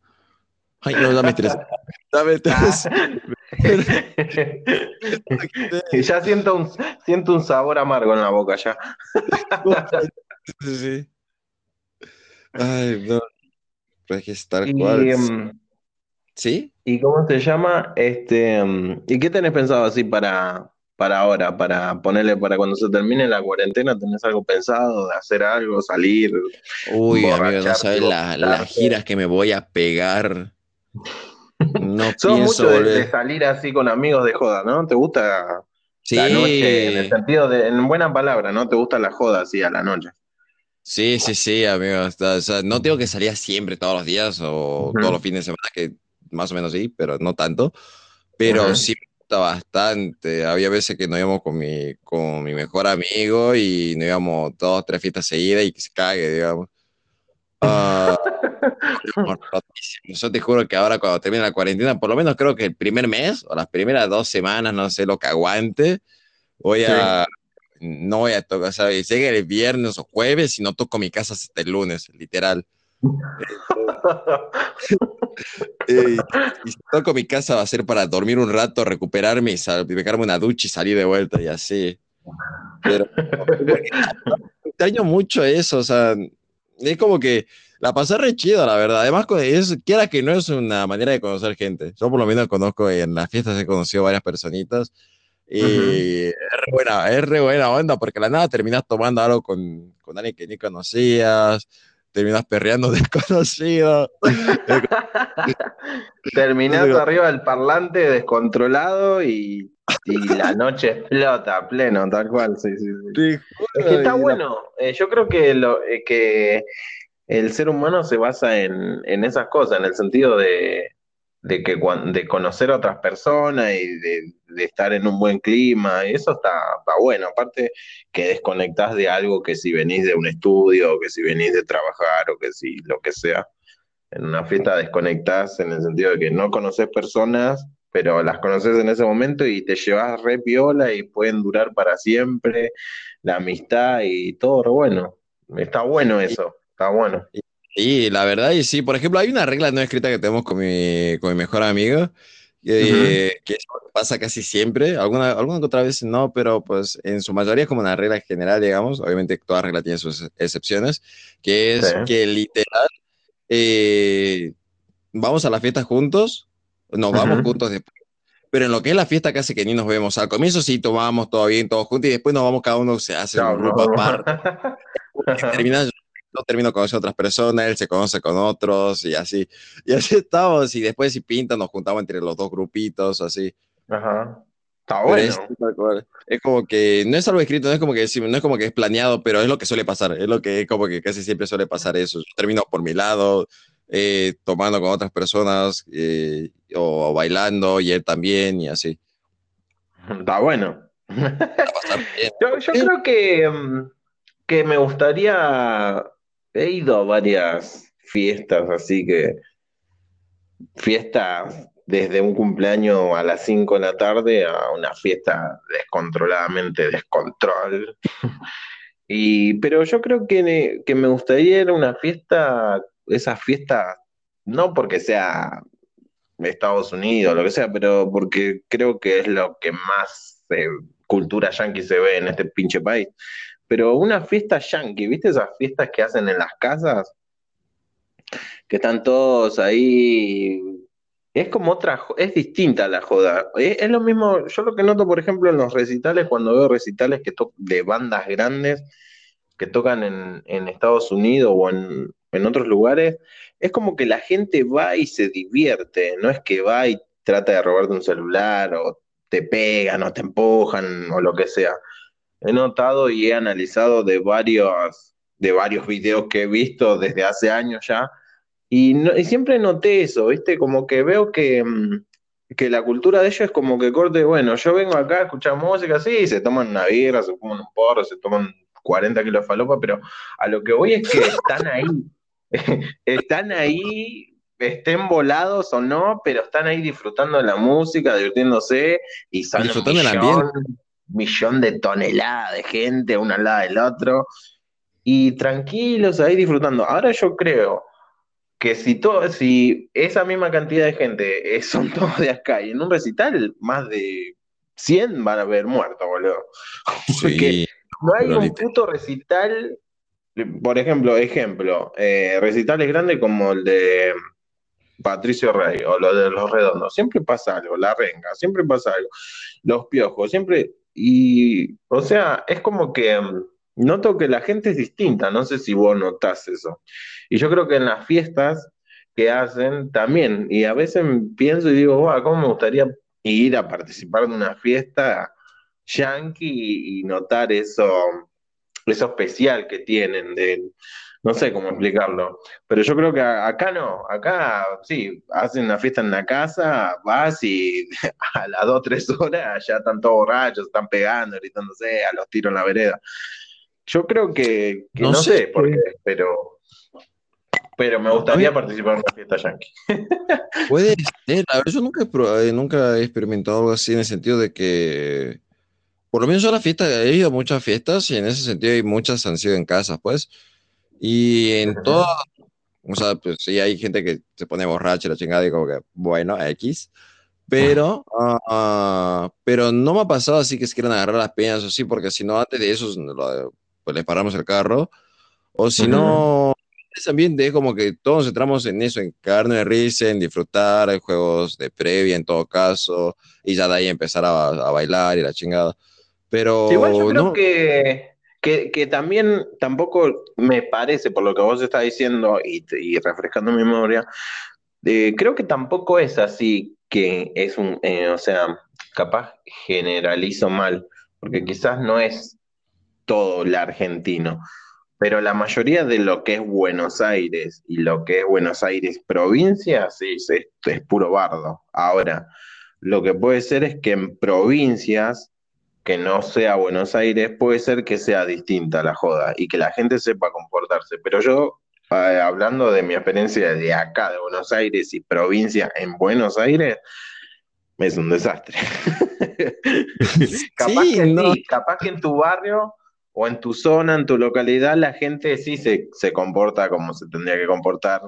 Ay, no, dame tres. Dame tres. y ya siento un, siento un sabor amargo en la boca ya. sí. Ay, no. Pues que estar cual. ¿Sí? ¿Y cómo se llama? Este, mm, ¿y qué tenés pensado así para, para ahora? Para ponerle para cuando se termine la cuarentena, ¿tenés algo pensado de hacer algo, salir? Uy, amigo, no sabes las giras que me voy a pegar. No Son mucho de, salir así con amigos de joda, ¿no? ¿Te gusta sí. la noche? En el sentido de, en buena palabra, ¿no? ¿Te gusta la joda así a la noche? Sí, sí, sí, amigo. O sea, no tengo que salir siempre todos los días o todos los fines de semana, que más o menos sí, pero no tanto. Pero sí me gusta bastante. Había veces que nos íbamos con mi, con mi mejor amigo y nos íbamos dos, tres fiestas seguidas y que se cague, digamos. Uh, yo te juro que ahora cuando termine la cuarentena, por lo menos creo que el primer mes o las primeras dos semanas, no sé lo que aguante, voy a... No voy a tocar, ¿sabes? Llega el viernes o jueves y no toco mi casa hasta el lunes, literal. y, si toco mi casa va a ser para dormir un rato, recuperarme y pegarme una ducha y salir de vuelta y así. Pero extraño mucho eso, o sea, es como que la pasé re chido, la verdad. Además, es, quiera que no es una manera de conocer gente. Yo por lo menos conozco en las fiestas he conocido varias personitas y es re buena, es re buena onda porque la nada terminas tomando algo con, con alguien que ni conocías terminas perreando desconocido. Terminás arriba del parlante descontrolado y, la noche explota pleno, tal cual. Sí, sí, sí. Es que está bueno. Eh, yo creo que, lo, eh, que el ser humano se basa en, en esas cosas, en el sentido de, de, que, de conocer a otras personas y de, estar en un buen clima, y eso está, bueno. Aparte que desconectás de algo que si venís de un estudio, o que si venís de trabajar, o que si lo que sea. En una fiesta desconectás en el sentido de que no conoces personas, pero las conoces en ese momento y te llevas re piola y pueden durar para siempre, la amistad y todo, bueno. Está bueno eso, está bueno. Sí, la verdad, y sí, por ejemplo, hay una regla no escrita que tenemos con mi, con mi mejor amigo, que pasa casi siempre, alguna, alguna otra vez no, pero pues en su mayoría es como una regla general, digamos, obviamente toda regla tiene sus excepciones, que es que literal, eh, vamos a la fiesta juntos, nos vamos juntos después, pero en lo que es la fiesta casi que ni nos vemos. Al comienzo sí tomamos todo bien, todos juntos, y después nos vamos, cada uno se hace un grupo aparte. Termina yo termino conociendo otras personas, él se conoce con otros y así. Y así estamos. Y después si pinta, nos juntamos entre los dos grupitos, así. Ajá. Está bueno. Es, como que no es algo escrito, no es como que no es como que es planeado, pero es lo que suele pasar. Es lo que como que casi siempre suele pasar eso. Yo termino por mi lado, eh, tomando con otras personas eh, o, bailando y él también y así. Está bueno. yo, yo creo que, mm, que me gustaría He ido a varias fiestas, así que fiestas desde un cumpleaños a las 5 de la tarde a una fiesta descontroladamente descontrol. Y, pero yo creo que, que me gustaría ir a una fiesta, esas fiestas, no porque sea Estados Unidos, lo que sea, pero porque creo que es lo que más eh, cultura yankee se ve en este pinche país pero una fiesta yankee, ¿viste esas fiestas que hacen en las casas? Que están todos ahí. Es como otra, es distinta la joda. Es, lo mismo, yo lo que noto, por ejemplo, en los recitales, cuando veo recitales que de bandas grandes que tocan en, Estados Unidos o en, en otros lugares, es como que la gente va y se divierte, no es que va y trata de robarte un celular o te pegan o te empujan o lo que sea. He notado y he analizado de varios, de varios videos que he visto desde hace años ya, y, no, y siempre noté eso, ¿viste? Como que veo que, mm, que la cultura de ellos es como que corte, bueno, yo vengo acá a escuchar música, sí, se toman una birra, se fuman un porro, se toman 40 kilos de falopa, pero a lo que voy es que están ahí, están ahí, estén volados o no, pero están ahí disfrutando de la música, divirtiéndose y son Disfrutando millón, ambiente. Millón de toneladas de gente, uno al lado del otro, y tranquilos ahí disfrutando. Ahora yo creo que si, todo, si esa misma cantidad de gente son todos de acá y en un recital, más de 100 van a haber muerto, boludo. Porque Sí, no hay un puto recital, por ejemplo, ejemplo, eh, recitales grandes como el de Patricio Rey o lo de Los Redondos, siempre pasa algo, La Renga, siempre pasa algo, Los Piojos, siempre, y, o sea, es como que mm, noto que la gente es distinta, no sé si vos notás eso. Y yo creo que en las fiestas que hacen también, y a veces pienso y digo, "Guau, ¿cómo me gustaría ir a participar de una fiesta yankee y notar eso, eso especial que tienen de, no sé cómo explicarlo, pero yo creo que acá no, acá sí, hacen una fiesta en la casa, vas y a las dos, tres horas ya están todos borrachos, están pegando, gritándose a los tiros en la vereda. Yo creo que, que No no sé, sé por qué, pero, pero me gustaría participar en una fiesta yankee. puede ser. A ver, yo nunca he, eh, nunca he experimentado algo así en el sentido de que, por lo menos a la fiesta, he ido a muchas fiestas y en ese sentido hay muchas han sido en casa, pues. Y en todas, o sea, pues sí hay gente que se pone borracha y la chingada y como que, bueno, X. Pero, ah, pero no me ha pasado así que se quieran agarrar las peñas o así, porque si no, antes de eso, pues les paramos el carro. O si no, ese ambiente es como que todos nos entramos en eso, en carne de risa, en disfrutar, en juegos de previa en todo caso, y ya de ahí empezar a, a bailar y la chingada. Pero Igual yo creo no, que, que, también tampoco me parece, por lo que vos estás diciendo y, refrescando mi memoria, creo que tampoco es así que es un, eh, o sea, capaz generalizo mal, porque quizás no es todo el argentino, pero la mayoría de lo que es Buenos Aires y lo que es Buenos Aires provincia, sí, es puro bardo. Ahora, lo que puede ser es que en provincias que no sea Buenos Aires, puede ser que sea distinta la joda y que la gente sepa comportarse. Pero yo, eh, hablando de mi experiencia de acá, de Buenos Aires y provincia en Buenos Aires, es un desastre. capaz que no, sí, capaz que en tu barrio o en tu zona, en tu localidad, la gente sí se, se comporta como se tendría que comportar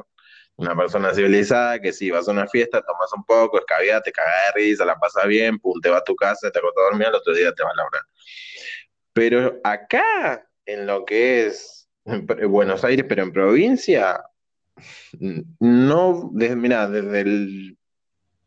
una persona civilizada, que si vas a una fiesta, tomas un poco, escabias, te cagas de risa, la pasas bien, pum, te vas a tu casa, te acostas a dormir, al otro día te vas a laburar. Pero acá, en lo que es en Buenos Aires, pero en provincia, no, desde, mira, desde el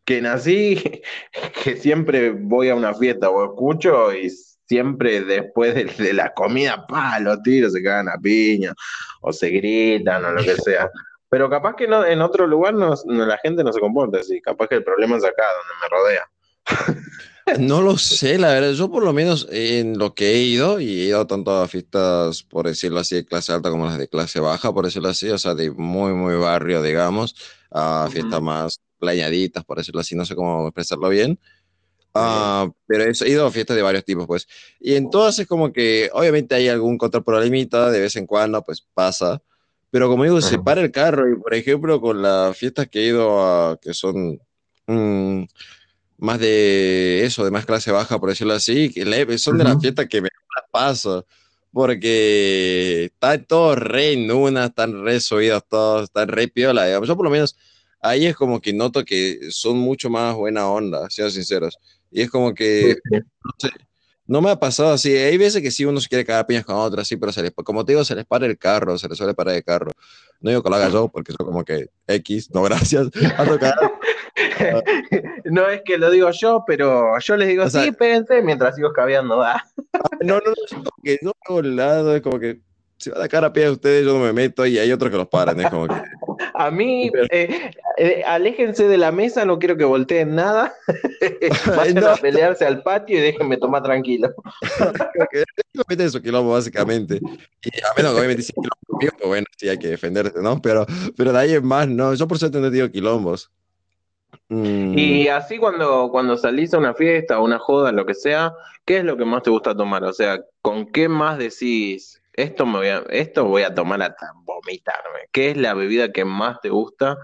que nací, que siempre voy a una fiesta o escucho y siempre después de, de la comida, pa, los tiros se cagan a piña o se gritan o lo que sea. Pero capaz que no, en otro lugar no, no, la gente no se comporta así. Capaz que el problema es acá, donde me rodea. No lo sé, la verdad. Yo por lo menos en lo que he ido, y he ido tanto a fiestas, por decirlo así, de clase alta como las de clase baja, por decirlo así, o sea, de muy, muy barrio, digamos, a fiestas uh -huh. más plañaditas, por decirlo así, no sé cómo expresarlo bien. Uh, pero he ido a fiestas de varios tipos, pues. Y entonces como que obviamente hay algún contra problemita, de vez en cuando, pues pasa. Pero como digo, se para el carro y, por ejemplo, con las fiestas que he ido a, que son mmm, más de eso, de más clase baja, por decirlo así, que son de las fiestas que me paso, porque están todos re en una, están re subidos todos, están re piola, digamos. Yo por lo menos ahí es como que noto que son mucho más buena onda, sean sinceros. Y es como que, no sé, no me ha pasado así. Hay veces que sí uno se quiere cagar piñas con otras, sí, pero se les, como te digo, se les para el carro, se les suele parar el carro. No digo que lo haga yo, porque soy como que X, no gracias, a tocar. no es que lo digo yo, pero yo les digo, o sea, sí, péguense mientras sigo cabeando. ¿ah? No, no, no, es como que no hago lado, es como que si van a cara a pie a ustedes, yo no me meto y hay otros que los paran. Es como que... A mí, eh, eh, aléjense de la mesa, no quiero que volteen nada. Vayan No. a pelearse al patio y déjenme tomar tranquilo. meten su quilombo, básicamente. Y a menos que obviamente si quilombo pues bueno, sí hay que defenderse, ¿no? Pero, pero de ahí en más, no. Yo por suerte no tenido quilombos. Mm, Y así cuando, cuando salís a una fiesta, a una joda, lo que sea, ¿qué es lo que más te gusta tomar? O sea, ¿con qué más decís, esto me voy a, esto voy a tomar hasta vomitarme? ¿Qué es la bebida que más te gusta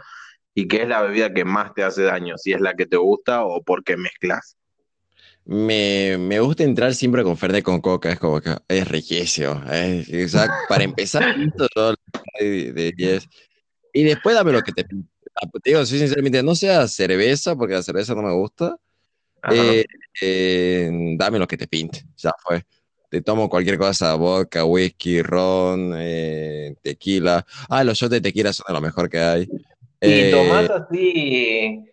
y qué es la bebida que más te hace daño? Si es la que te gusta o porque mezclas. me, me gusta entrar siempre con Fernet con Coca, es como que es riquísimo. es- o sea, para empezar, yo de, de 10. Y después dame lo que te pinte. Ah, Te digo, soy sinceramente, no sea cerveza, porque la cerveza no me gusta. Eh, eh, dame lo que te pinte, ya fue. Te tomo cualquier cosa, vodka, whisky, ron, eh, tequila. Ah, los shots de tequila son de lo mejor que hay. ¿Y Eh, tomás así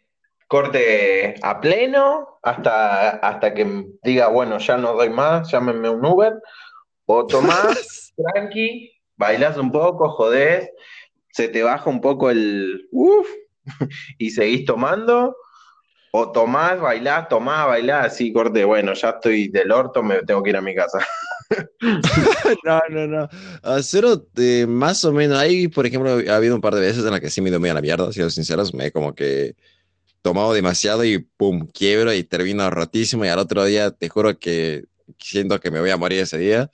corte a pleno hasta, hasta que diga, bueno, ya no doy más, llámenme un Uber? ¿O tomás tranqui, bailás un poco, jodés, se te baja un poco el uff y seguís tomando? ¿O tomás, bailás, tomás, bailás, así corte, bueno, ya estoy del orto, me tengo que ir a mi casa? No, no, no. A cero, eh, más o menos. Ahí, por ejemplo, ha habido un par de veces en las que sí me ido muy a la mierda, siendo sinceros. Me he como que tomado demasiado y pum, quiebro y termino rotísimo. Y al otro día, te juro que siento que me voy a morir ese día.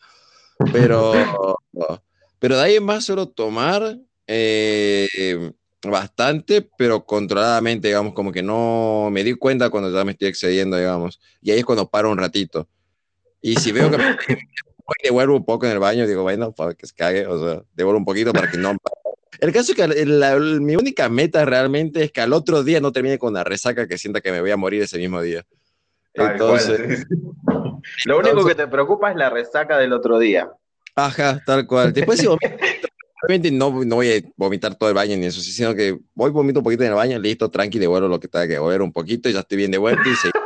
Pero, pero de ahí más suelo tomar eh, bastante, pero controladamente, digamos, como que no me di cuenta cuando ya me estoy excediendo, digamos. Y ahí es cuando paro un ratito. Y si veo que me devuelvo un poco en el baño, digo, bueno, para que se cague, o sea, devuelvo un poquito para que no... El caso es que la- el- mi única meta realmente es que al otro día no termine con la resaca que sienta que me voy a morir ese mismo día. Entonces. Lo único que te preocupa es la resaca del otro día. ajá, tal cual. Después si vomito, obviamente no, no voy a vomitar todo el baño ni eso, sino que voy, vomito un poquito en el baño, listo, tranqui, devuelvo lo que tenga que devolver un poquito y ya estoy bien de vuelta y se...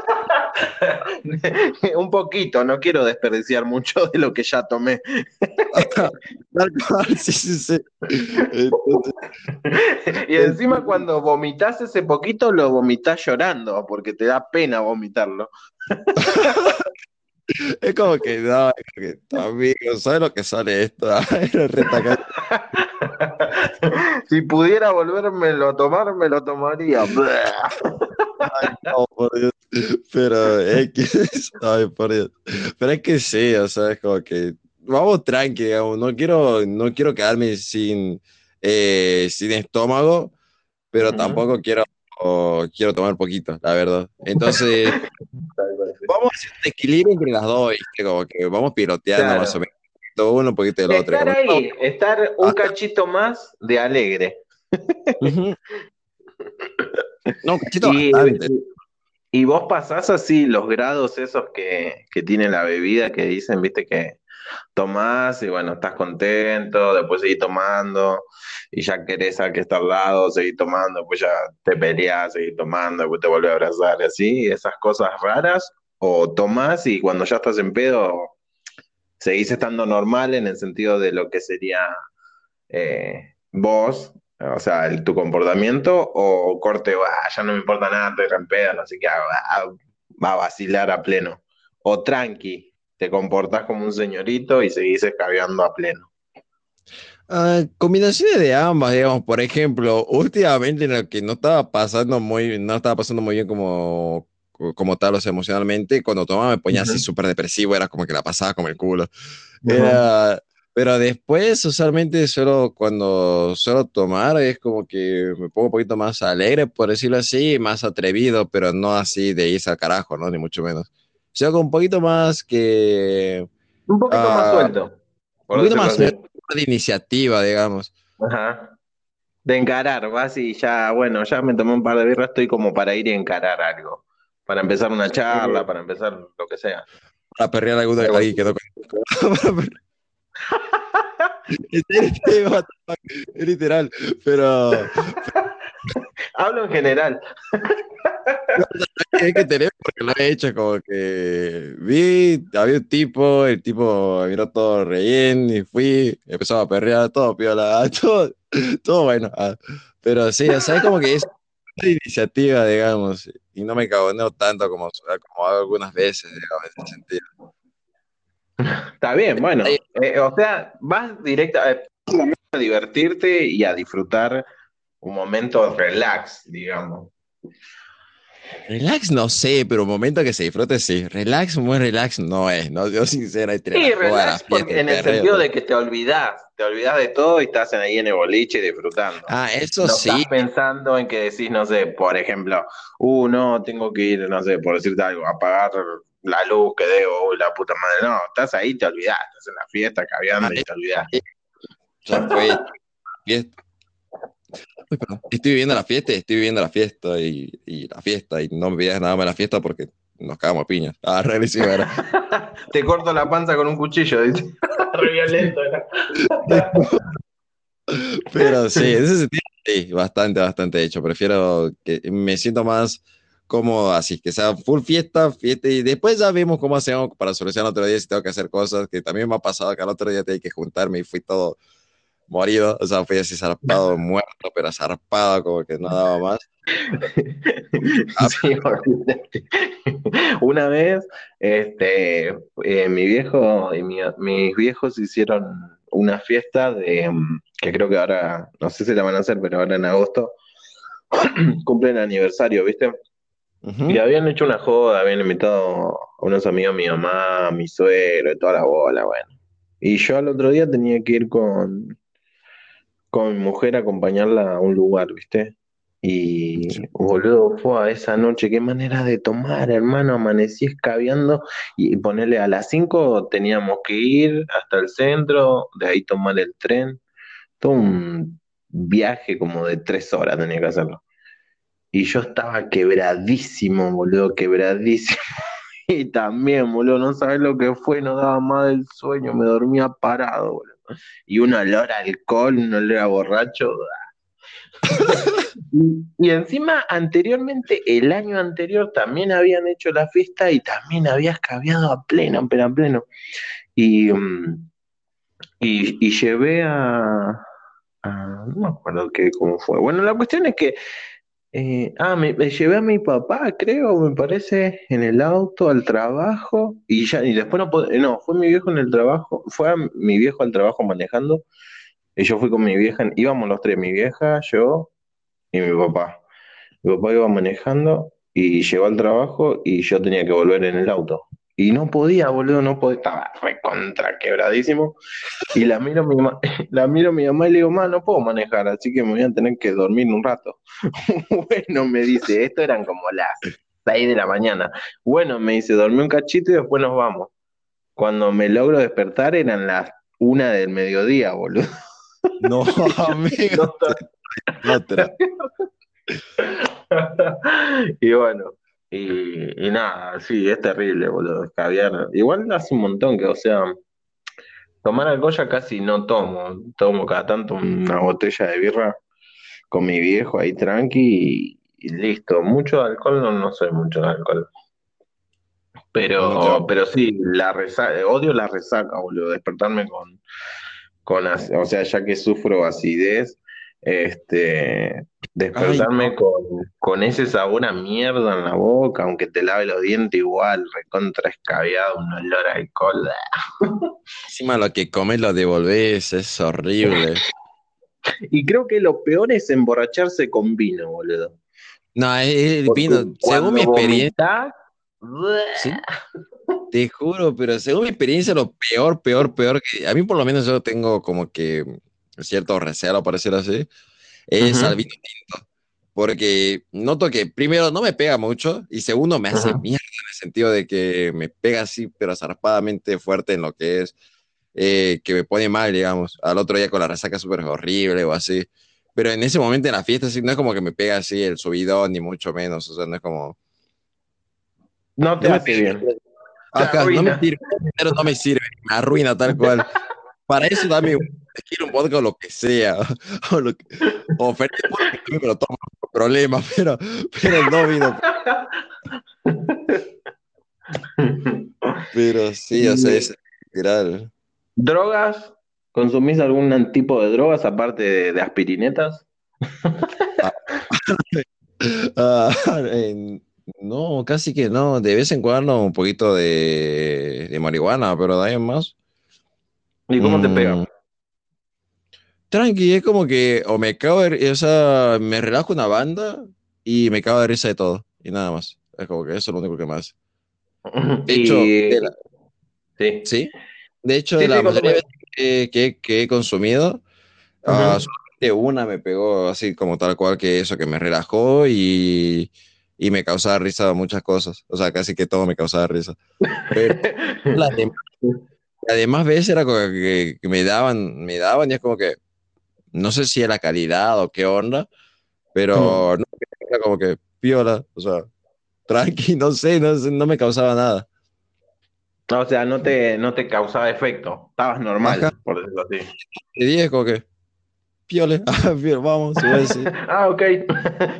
Un poquito, no quiero desperdiciar mucho de lo que ya tomé. Tal cual, sí, sí, sí. Entonces, Y encima cuando vomitas ese poquito, lo vomitas llorando, porque te da pena vomitarlo. Es como que, no, es como que, amigo, ¿sabes lo que sale esto? Si pudiera volvérmelo a tomar, me lo tomaría. Ay, no, por Dios. Pero es que, ay, por Dios. Pero es que sí, o sea, es como que vamos tranqui, digamos. No quiero, no quiero quedarme sin, eh, sin estómago, pero tampoco quiero, o quiero tomar poquito, la verdad. Entonces, vamos a hacer un equilibrio entre las dos, ¿viste? Como que vamos piloteando Claro. más o menos. Todo uno, un poquito del otro. Estar ahí, estar un cachito más de alegre. No, cachito Y, bastante. y vos pasás así los grados esos que, que tiene la bebida, que dicen, viste, que tomás y bueno, estás contento, después seguís tomando y ya querés al que está al lado, seguís tomando, después ya te peleás, seguís tomando, después te vuelves a abrazar, así, esas cosas raras, o tomás y cuando ya estás en pedo, seguís estando normal en el sentido de lo que sería eh, vos, o sea, tu comportamiento, o corte, "Ah, ya no me importa nada, estoy en pedo, no sé ah, va a vacilar a pleno. O tranqui, te comportás como un señorito y seguís escabeando a pleno. Ah, combinaciones de ambas, digamos, por ejemplo, últimamente en el que no estaba pasando muy, no estaba pasando muy bien como, como tal, o sea, emocionalmente, cuando tomaba me ponía así Ujú. súper depresivo, era como que la pasaba como el culo. Era, pero después, usualmente, solo cuando suelo tomar, es como que me pongo un poquito más alegre, por decirlo así, más atrevido, pero no así de irse al carajo, ¿no? Ni mucho menos. Sino con un poquito más que, Un poquito Ah, más suelto. por un poquito más así. de iniciativa, digamos. Ajá. De encarar, vas y ya, bueno, ya me tomé un par de birras, estoy como para ir y encarar algo. Para empezar una charla, para empezar lo que sea. para perrear a alguno que no conozco. Es literal, what the fuck, es literal, pero Hablo en general. hay que tener porque lo he hecho como que vi, había un tipo, el tipo miró todo relleno y fui, empezaba a perrear, todo piola, todo, todo bueno. Ah, pero sí, o sea, es como que es una iniciativa, digamos, y no me caboneo tanto como, como hago algunas veces, digamos, en ese sentido. Está bien, bueno, eh, o sea, vas directo a divertirte y a disfrutar un momento relax, digamos. Relax no sé, pero un momento que se disfrute sí. Relax, muy relax no es, ¿no? Yo sincera. Sí, relax en el sentido de que te olvidas, te olvidas de todo y estás ahí en el boliche disfrutando. Ah, eso sí. Estás pensando en que decís, no sé, por ejemplo, uh, no, tengo que ir, no sé, por decirte algo, a pagar la luz que debo, uy, la puta madre. No, estás ahí, te olvidás, estás en la fiesta, caviando y te olvidás. Ya fue fiesta estoy viviendo la fiesta, estoy viviendo la fiesta y, la fiesta y no me pidas nada más la fiesta porque nos cagamos a piñas. Ah, realísimo Te corto la panza con un cuchillo, dice. Re violento, Pero sí, en ese sentido, sí, bastante, bastante hecho. Prefiero que me siento más cómodo así, que sea full fiesta, fiesta, y después ya vemos cómo hacemos para solucionar otro día si tengo que hacer cosas, que también me ha pasado que al otro día tengo que juntarme y fui todo morido, o sea, fui así zarpado, muerto, pero zarpado, como que no daba más. sí, Una vez, este, eh, mi viejo y mis viejos hicieron una fiesta de, mm, que creo que ahora, no sé si la van a hacer, pero ahora en agosto, cumplen aniversario, ¿viste? Y habían hecho una joda, habían invitado a unos amigos, mi mamá, mi suegro y toda la bola, bueno. Y yo al otro día tenía que ir con, con mi mujer acompañarla a un lugar, ¿viste? Y boludo, fue a esa noche, qué manera de tomar, hermano, amanecí escabeando y ponerle a las 5 teníamos que ir hasta el centro, de ahí tomar el tren, todo un viaje como de tres horas tenía que hacerlo. Y yo estaba quebradísimo, boludo, quebradísimo. Y también, boludo, no sabes lo que fue, no daba más del sueño, me dormía parado, boludo y un olor a alcohol, un olor a borracho. y, encima, anteriormente, el año anterior también habían hecho la fiesta y también había escabeado a pleno, pero a pleno. Y, mm, y, llevé a, No me acuerdo qué, cómo fue. Bueno, la cuestión es que eh, ah, me, llevé a mi papá, creo, me parece, en el auto al trabajo y ya, y después no, no, fue mi viejo en el trabajo, fue mi viejo al trabajo manejando y yo fui con mi vieja, íbamos los tres, mi vieja, yo y mi papá. Mi papá iba manejando y llegó al trabajo y yo tenía que volver en el auto. Y no podía, boludo, no podía, estaba recontra quebradísimo. Y la miro, mi la miro a mi mamá y le digo, mamá, no puedo manejar, así que me voy a tener que dormir un rato. bueno, me dice, esto eran como las 6 de la mañana. Bueno, me dice, dormí un cachito y después nos vamos. Cuando me logro despertar eran las una del mediodía, boludo. No, amigo. y bueno, y, nada, sí, es terrible, boludo, escabiar. Igual hace un montón que, o sea, tomar alcohol ya casi no tomo. Tomo cada tanto una botella de birra con mi viejo ahí tranqui y, listo. Mucho alcohol, no, no soy mucho de alcohol. Pero, pero sí, la odio la resaca, boludo, despertarme con, con, o sea, ya que sufro acidez, este, despertarme con, ese sabor a mierda en la boca, aunque te lave los dientes igual, recontra escabeado, un olor a alcohol. Encima lo que comes lo devolvés, es horrible. y creo que lo peor es emborracharse con vino, boludo. No, el vino, según mi experiencia. Te juro, pero según mi experiencia, lo peor, peor, peor que. A mí, por lo menos, yo tengo como que cierto recelo, por decirlo así, es al vino tinto. Porque noto que, primero, no me pega mucho y segundo, me hace mierda en el sentido de que me pega así, pero zarpadamente fuerte en lo que es, eh, que me pone mal, digamos. Al otro día con la resaca súper horrible o así. Pero en ese momento en la fiesta, sí, no es como que me pega así el subidón, ni mucho menos. O sea, no es como. No te hace bien. Acá, no me sirve, pero no me sirve, me arruina tal cual. Para eso dame quiero un vodka o lo que sea. O, lo que, o Fernet me lo tomo, no problema, pero, pero no vino. Pero sí, o sea, es literal. ¿Drogas? ¿Consumís algún tipo de drogas aparte de, de aspirinetas? Ah, en- no, casi que no. De vez en cuando un poquito de, de marihuana, pero de ahí en más. ¿Y cómo te Mm, pega? Tranqui, es como que o me cago de, o sea, me relajo una banda y me cago de risa de todo. Y nada más. Es como que eso es lo único que más. De hecho, Y- de la- sí. sí. De hecho, Sí, la sí, mayoría de que, que- que he consumido, ah, Ujú. solamente una me pegó así como tal cual que eso, que me relajó y, y me causaba risa muchas cosas. O sea, casi que todo me causaba risa. Pero las demás, las demás veces era como que, que me daban, me daban y es como que, no sé si era calidad o qué onda, pero no, era como que piola, o sea, tranqui, no sé, no, no me causaba nada. O sea, no te, no te causaba efecto. Estabas normal, Ajá. por decirlo así. Y dije como que, piole, ah, piola, vamos, se puede decir. Ah, ok.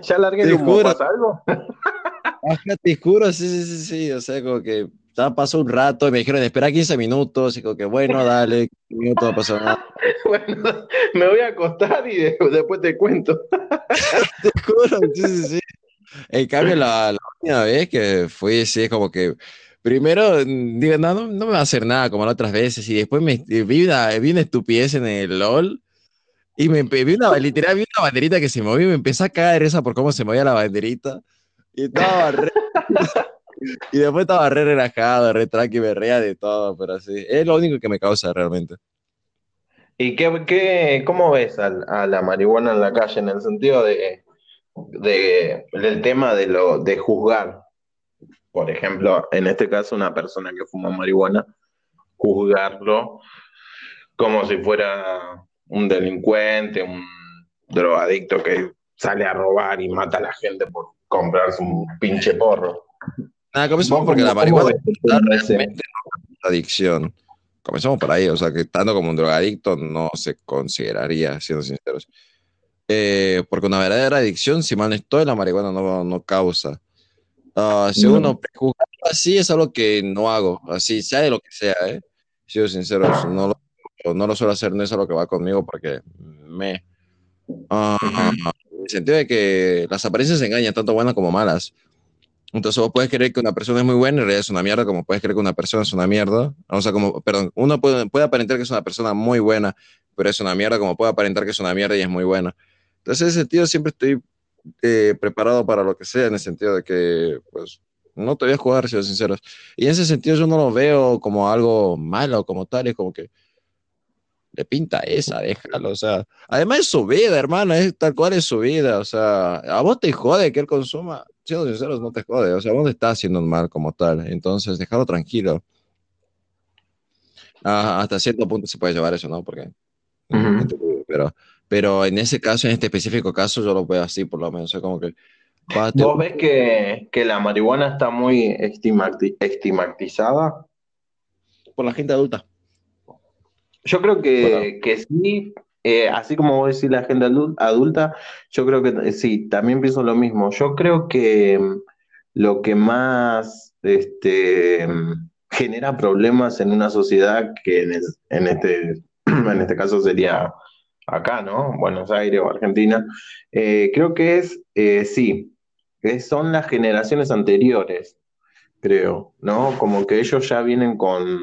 ¿Ya largué. ¿Pasa algo? Ajá, te juro, sí, sí, sí, sí, o sea, como que pasó un rato y me dijeron, espera 15 minutos, y como que, bueno, dale, 15 minutos, no pasó nada. Bueno, me voy a acostar y de- después te cuento. Te juro, sí, sí, sí. En cambio, la, la última vez que fui, sí, es como que primero mm, digo, no, no, no me va a hacer nada como las otras veces, y después me vi una, vi una estupidez en el LOL, y me vi una, literal, vi una banderita que se movía y me empecé a caer esa por cómo se movía la banderita, y estaba re, y después estaba re relajado, re tranqui, me reía de todo, pero sí, es lo único que me causa realmente. ¿Y qué, qué, cómo ves a, la marihuana en la calle en el sentido de- del tema de lo de juzgar? Por ejemplo, en este caso, una persona que fuma marihuana, juzgarlo como si fuera un delincuente, un drogadicto que sale a robar y mata a la gente por comprarse un pinche porro. Nada, comenzamos ¿Vos porque la marihuana realmente no adicción. Comenzamos por ahí, o sea, que estando como un drogadicto no se consideraría, siendo sinceros. Eh, porque una verdadera adicción, si mal no estoy, la marihuana no, no causa. Ah, si No. uno prejuzga así es algo que no hago, así sea de lo que sea, ¿eh? Siendo sincero, no lo, no lo suelo hacer, no es algo que va conmigo porque me... ah, en el sentido de que las apariencias engañan, tanto buenas como malas. Entonces vos puedes creer que una persona es muy buena y en realidad es una mierda, como puedes creer que una persona es una mierda. O sea, como, perdón, uno puede, puede aparentar que es una persona muy buena, pero es una mierda, como puede aparentar que es una mierda y es muy buena. Entonces, en ese sentido, siempre estoy eh, preparado para lo que sea, en el sentido de que, pues, no te voy a jugar, si sinceros. Y en ese sentido, yo no lo veo como algo malo, como tal, es como que le pinta esa, déjalo, o sea, además es su vida, hermano, es tal cual es su vida, o sea, a vos te jode que él consuma, siendo sinceros, no te jode, o sea, vos te estás haciendo un mal como tal, entonces déjalo tranquilo. Ah, hasta cierto punto se puede llevar eso, ¿no? Porque, Ujú. pero, pero en ese caso, en este específico caso, yo lo veo así, por lo menos, o sea, como que, pa, te- ¿Vos ves que, que la marihuana está muy estigmati- estigmatizada? por la gente adulta. Yo creo que, que sí, eh, así como vos decís la gente adu- adulta, yo creo que eh, sí, también pienso lo mismo. Yo creo que mm, lo que más este, mm, genera problemas en una sociedad, que en, es- en este, en este caso sería acá, ¿no? Buenos Aires o Argentina, eh, creo que es, eh, sí, que son las generaciones anteriores, creo, ¿no? Como que ellos ya vienen con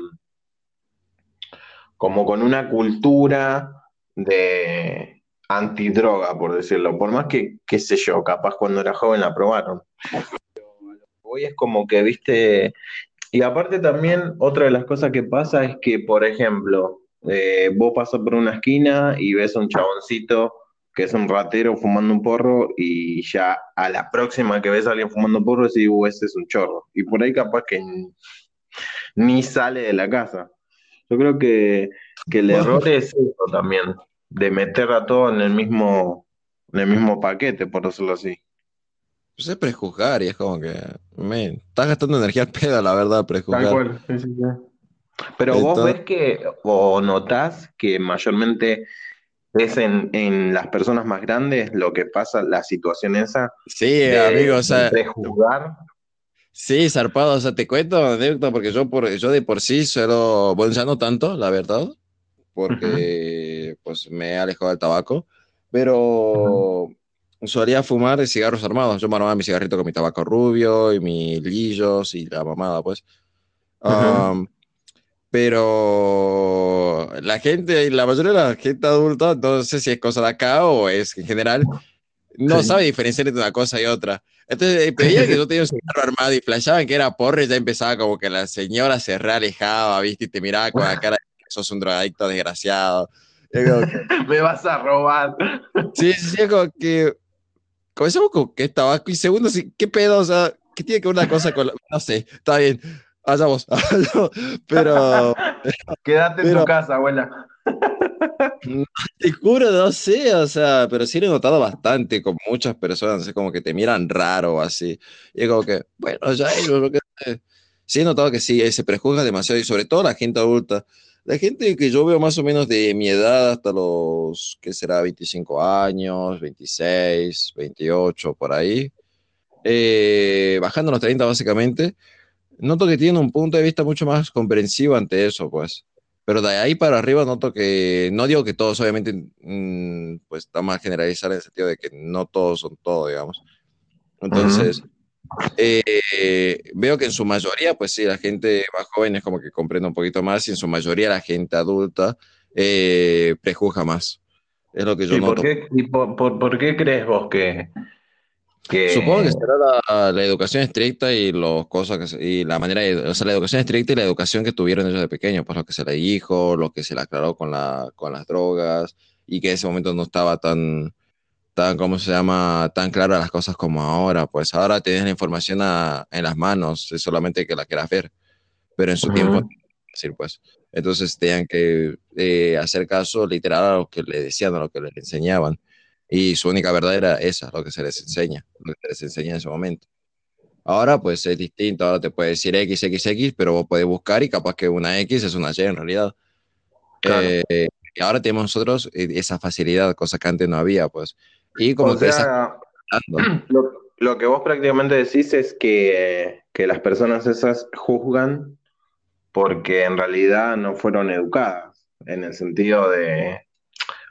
como con una cultura de antidroga, por decirlo. Por más que, qué sé yo, capaz cuando era joven la probaron. Hoy es como que, viste, y aparte también otra de las cosas que pasa es que, por ejemplo, eh, vos pasas por una esquina y ves a un chaboncito que es un ratero fumando un porro y ya a la próxima que ves a alguien fumando porro decís, uh, ese es un chorro. Y por ahí capaz que ni sale de la casa. Yo creo que, que el error es eso también, de meter a todo en el mismo, en el mismo paquete, por decirlo así. Pues es prejuzgar y es como que, men, estás gastando energía al pedo, la verdad, Tal prejuzgar. cual. sí, sí, sí. Pero vos ves que, o notás que mayormente es en, en las personas más grandes lo que pasa, la situación esa sí, amigo, de, o de sea, prejuzgar. Sí, zarpado, o sea, te cuento porque yo, por, yo de por sí suelo, bueno, ya no tanto, la verdad, porque pues me he alejado del tabaco, pero solía fumar cigarros armados. Yo me armaba mi cigarrito con mi tabaco rubio y mis lillos y la mamada, pues. Um, pero la gente, la mayoría de la gente adulta, no sé si es cosa de acá o es en general, no Sí, sabe diferenciar entre una cosa y otra. Entonces, eh, veía que yo tenía un cigarro armado y flashaban que era porro y ya empezaba como que la señora se realejaba, ¿viste? Y te miraba con la cara de que sos un drogadicto desgraciado. Como me vas a robar. sí, sí, como que comenzamos con que es tabaco y segundo, sí, ¿qué pedo? O sea, ¿qué tiene que ver una cosa con la... No sé, está bien, allá vos. pero, Quédate en tu pero casa, abuela. Te juro, no sé, o sea, pero sí lo he notado bastante con muchas personas, es como que te miran raro así. Y es como que, bueno, ya que... Sí he notado que sí, eh, se prejuzga demasiado y sobre todo la gente adulta. La gente que yo veo más o menos de mi edad hasta los, ¿qué será? 25 años, 26, 28, por ahí. eh, bajando los 30 básicamente, noto que tienen un punto de vista mucho más comprensivo ante eso, pues. Pero de ahí para arriba noto que, no digo que todos, obviamente, mm, pues está más generalizar en el sentido de que no todos son todo, digamos. Entonces, eh, veo que en su mayoría, pues sí, la gente más joven es como que comprende un poquito más y en su mayoría la gente adulta eh, prejuzga más. Es lo que yo ¿Y por noto. qué, y por, por- por qué crees vos que, Supongo que será la, la educación estricta y los cosas que se- y la manera de, o sea, la educación estricta y la educación que tuvieron ellos de pequeños, pues lo que se le dijo, lo que se le aclaró con la, con las drogas y que en ese momento no estaba tan, tan, ¿cómo se llama? Tan claras las cosas como ahora. Pues ahora tienes la información a- en las manos, es solamente que la quieras ver, pero en su tiempo, decir, pues. Entonces tenían que eh, hacer caso literal a lo que le decían, a lo que les enseñaban. Y su única verdad era esa, lo que se les enseña, lo que se les enseña en ese momento. Ahora pues es distinto, ahora te puede decir X, X, X, pero vos podés buscar y capaz que una X es una Y en realidad. Claro. Eh, y ahora tenemos nosotros eh, esa facilidad, cosa que antes no había, pues. Y O como que esas sea, lo, lo que vos prácticamente decís es que, que las personas esas juzgan porque en realidad no fueron educadas, en el sentido de,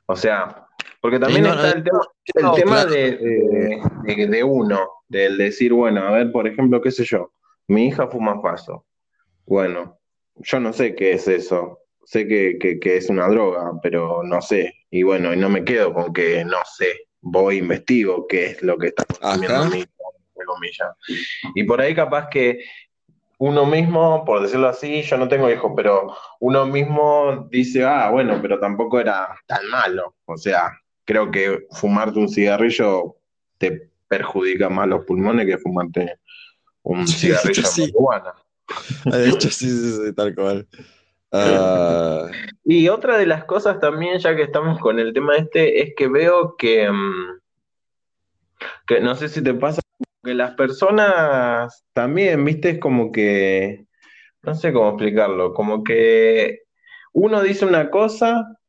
o sea, porque también no, está el tema, el no, tema claro, de, de, uno, del decir, bueno, a ver, por ejemplo, qué sé yo, mi hija fuma faso. Bueno, yo no sé qué es eso, sé que, que, que es una droga, pero no sé, y bueno, y no me quedo con que no sé, voy, investigo qué es lo que está consumiendo mi comillas. Y por ahí capaz que uno mismo, por decirlo así, yo no tengo hijos, pero uno mismo dice, ah, bueno, pero tampoco era tan malo. O sea, creo que fumarte un cigarrillo te perjudica más los pulmones que fumarte un de cigarrillo de sí, marihuana. de hecho sí, sí, sí, tal cual. Ah, Y otra de las cosas también, ya que estamos con el tema este, es que veo que, mm, que no sé si te pasa, que las personas también, viste, es como que no sé cómo explicarlo, como que uno dice una cosa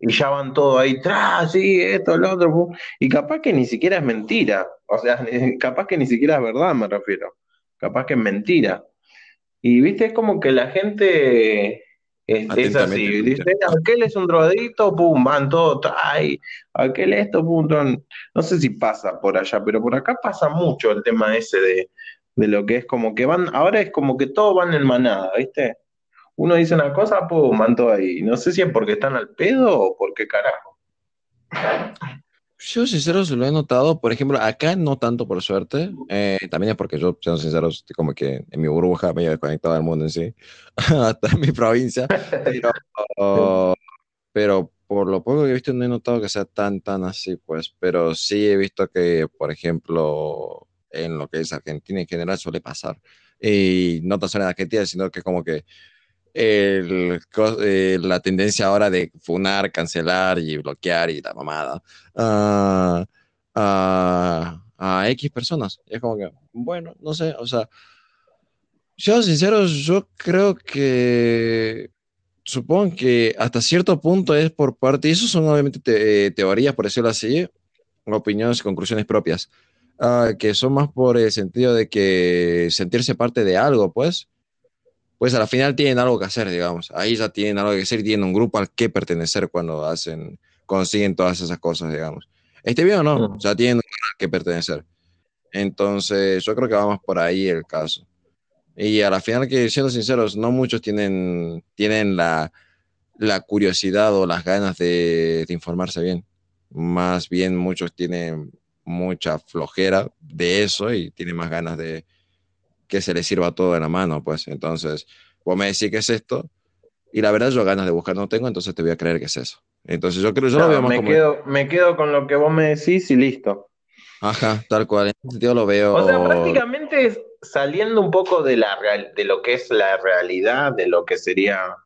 y ya van todo ahí, tras, sí, esto, lo otro, pum", y capaz que ni siquiera es mentira, o sea, capaz que ni siquiera es verdad, me refiero, capaz que es mentira. Y viste, es como que la gente es, es así, dice, aquel es un drogadito, pum, van todos, ay, aquel esto, pum, ton". no sé si pasa por allá, pero por acá pasa mucho el tema ese de, de lo que es como que van, ahora es como que todos van en manada, ¿viste? Uno dice una cosa, pum, van todos ahí. No sé si es porque están al pedo o por qué carajo. Yo, sincero, se lo he notado. Por ejemplo, acá no tanto por suerte. Eh, también es porque yo, siendo sincero, estoy como que en mi burbuja, medio desconectado del mundo en sí, hasta en mi provincia. Pero, pero por lo poco que he visto, no he notado que sea tan, tan así, pues. Pero sí he visto que, por ejemplo, en lo que es Argentina en general suele pasar. Y no tan solo en Argentina, sino que como que el, eh, la tendencia ahora de funar, cancelar y bloquear y la mamada ah, a, a X personas. Y es como que, bueno, no sé, o sea, Siendo sinceros, yo creo que supongo que hasta cierto punto es por parte, y eso son obviamente te- teorías, por decirlo así, opiniones conclusiones propias, ah, que son más por el sentido de que sentirse parte de algo, pues, pues a la final tienen algo que hacer, digamos. Ahí ya tienen algo que hacer y tienen un grupo al que pertenecer cuando hacen, consiguen todas esas cosas, digamos. Esté bien o no, Mm. ya tienen un grupo al que pertenecer. Entonces, yo creo que vamos por ahí el caso. Y a la final, que siendo sinceros, no muchos tienen, tienen la, la curiosidad o las ganas de, de informarse bien. Más bien muchos tienen mucha flojera de eso y tienen más ganas de que se les sirva todo en la mano, pues. Entonces, vos me decís que es esto y la verdad yo ganas de buscar no tengo, entonces te voy a creer que es eso. Entonces yo creo, yo lo veo más me, como... quedo, me quedo con lo que vos me decís y listo. Ajá, tal cual. En ese sentido lo veo... O sea, prácticamente es saliendo un poco de, la real- de lo que es la realidad, de lo que sería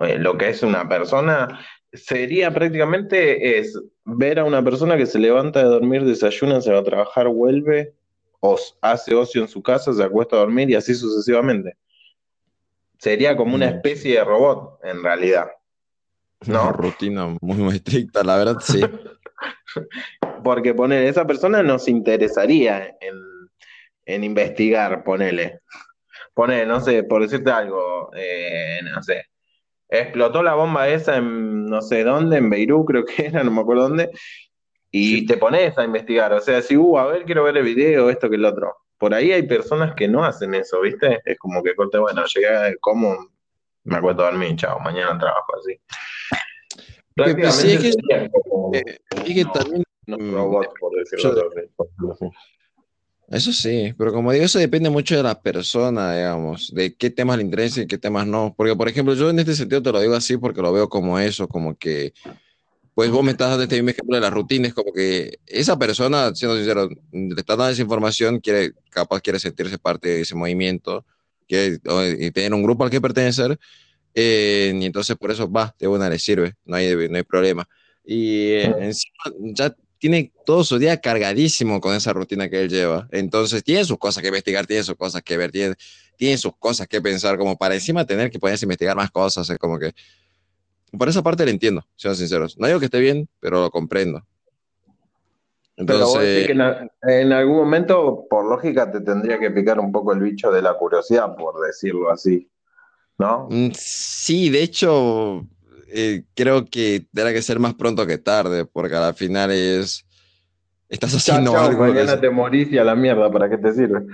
eh, lo que es una persona, sería prácticamente es ver a una persona que se levanta de dormir, desayuna, se va a trabajar, vuelve, o s- hace ocio en su casa, se acuesta a dormir y así sucesivamente. Sería como una Mm. especie de robot, en realidad. Una ¿no? rutina muy, muy estricta, la verdad, sí. Porque poner, esa persona nos interesaría en, en investigar, ponele. Ponele, no sé, por decirte algo, eh, no sé. Explotó la bomba esa en no sé dónde, en Beirut creo que era, no me acuerdo dónde, y Sí. te pones a investigar. O sea, si, uh, a ver, quiero ver el video, esto que el otro. Por ahí hay personas que no hacen eso, ¿viste? Es como que corte, bueno, llegué, como, me acuesto a dormir, chao, mañana trabajo así. Pues, sí, es que- como Eh, y que también, mm, por decirlo yo- así, eso sí, pero como digo, eso depende mucho de la persona, digamos, de qué temas le interesan y qué temas no. Porque, por ejemplo, yo en este sentido te lo digo así porque lo veo como eso, como que, pues vos me estás dando este mismo ejemplo de las rutinas, como que esa persona, siendo sincero, le estás dando esa información, quiere, capaz quiere sentirse parte de ese movimiento, quiere o- y tener un grupo al que pertenecer, eh, y entonces por eso va, de buena le sirve, no hay, no hay problema. Y eh, encima ya tiene todo su día cargadísimo con esa rutina que él lleva. Entonces tiene sus cosas que investigar, tiene sus cosas que ver, tiene, tiene sus cosas que pensar, como para encima tener que ponerse a investigar más cosas, es como que... Por esa parte le entiendo, sean sinceros. No digo que esté bien, pero lo comprendo. Pero vos decís Entonces, que en, en algún momento, por lógica, te tendría que picar un poco el bicho de la curiosidad, por decirlo así, ¿no? mm, sí, de hecho, eh, creo que tendrá que ser más pronto que tarde, porque al final es... Estás haciendo chao, algo mañana te morís y a la mierda, ¿para qué te sirve?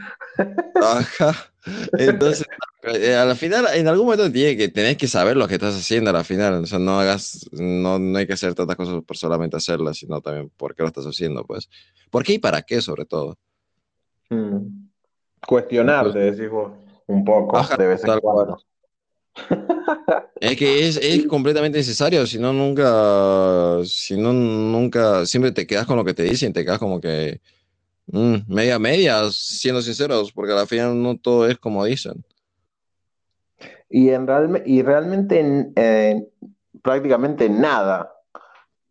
Ajá. Entonces, eh, a la final, en algún momento tiene que, tenés que saber lo que estás haciendo a la final. O sea, no hagas, no, no hay que hacer tantas cosas por solamente hacerlas, sino también por qué lo estás haciendo, pues. ¿Por qué y para qué, sobre todo? Mm. Cuestionarte, decís vos, un poco, Ajá, de vez en cuando. Es que es, es completamente necesario, si no, nunca, si no, nunca, siempre te quedas con lo que te dicen, te quedas como que mm, media media, siendo sinceros, porque a la final no todo es como dicen. Y, en realme- y realmente en- eh, prácticamente nada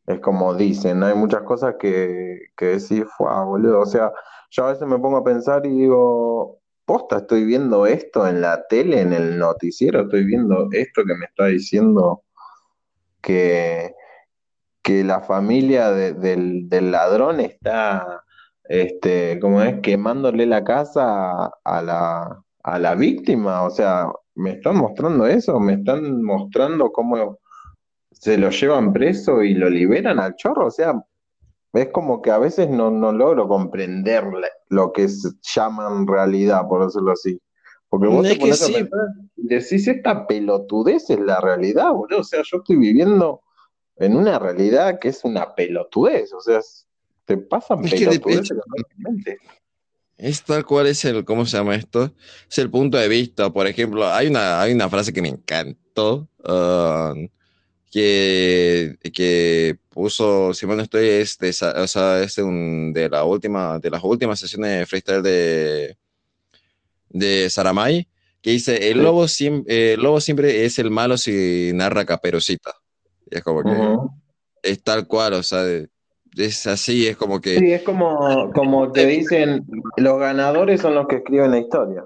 es como dicen, hay muchas cosas que, que decís, "Fua, boludo, o sea, yo a veces me pongo a pensar y digo, posta, estoy viendo esto en la tele, en el noticiero, estoy viendo esto que me está diciendo que, que la familia de- del, del ladrón está, este, ¿cómo es? Quemándole la casa a la, a la víctima. O sea, ¿me están mostrando eso? ¿Me están mostrando cómo se lo llevan preso y lo liberan al chorro? O sea, es como que a veces no, no logro comprender lo que se llaman realidad, por decirlo así. Porque vos Es te que sí. pensar decís, esta pelotudez es la realidad, boludo. O sea, yo estoy viviendo en una realidad que es una pelotudez. O sea, es- te pasan Es pelotudeces constantemente. Es tal cual es el, ¿cómo se llama esto? Es el punto de vista. Por ejemplo, hay una, hay una frase que me encantó, um, que, que puso, si mal no estoy, es de, o sea, es de, un- de la última, de las últimas sesiones de freestyle de, de Saramay, que dice, el lobo, siempre, el lobo siempre es el malo si narra caperucita. Y es como que es tal cual, o sea, es así, es como que... Sí, es como, como te dicen, los ganadores son los que escriben la historia.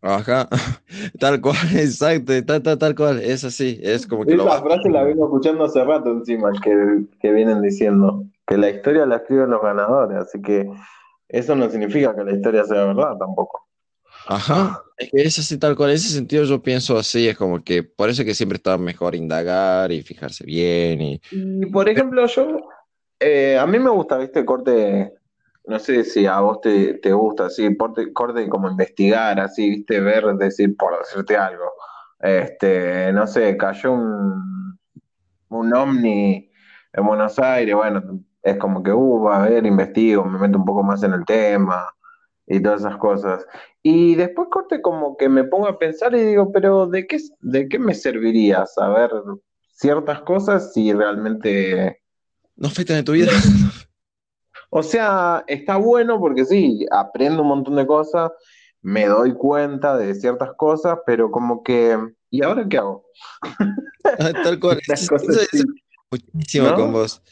Ajá, tal cual, exacto, tal, tal, tal cual, es así, es como que lo Esa frase la vengo escuchando hace rato encima, que, que vienen diciendo, que la historia la escriben los ganadores, así que eso no significa que la historia sea verdad tampoco. Ajá, es que es así tal cual. En ese sentido yo pienso así, es como que por eso es que siempre está mejor indagar y fijarse bien y... Y por ejemplo, yo, eh, a mí me gusta, viste, corte, no sé si a vos te, te gusta, así, corte, corte como investigar, así, viste, ver, decir, por decirte algo, este, no sé, cayó un, un ovni en Buenos Aires, bueno, es como que, uh, a ver, investigo, me meto un poco más en el tema y todas esas cosas. Y después corte como que me pongo a pensar y digo, pero ¿de qué, de qué me serviría saber ciertas cosas si realmente No afectan de tu vida. O sea, está bueno porque sí, aprendo un montón de cosas, me doy cuenta de ciertas cosas, pero como que, ¿y ahora qué hago? Ah, Tal cual, Las eso, cosas eso, muchísimo con vos.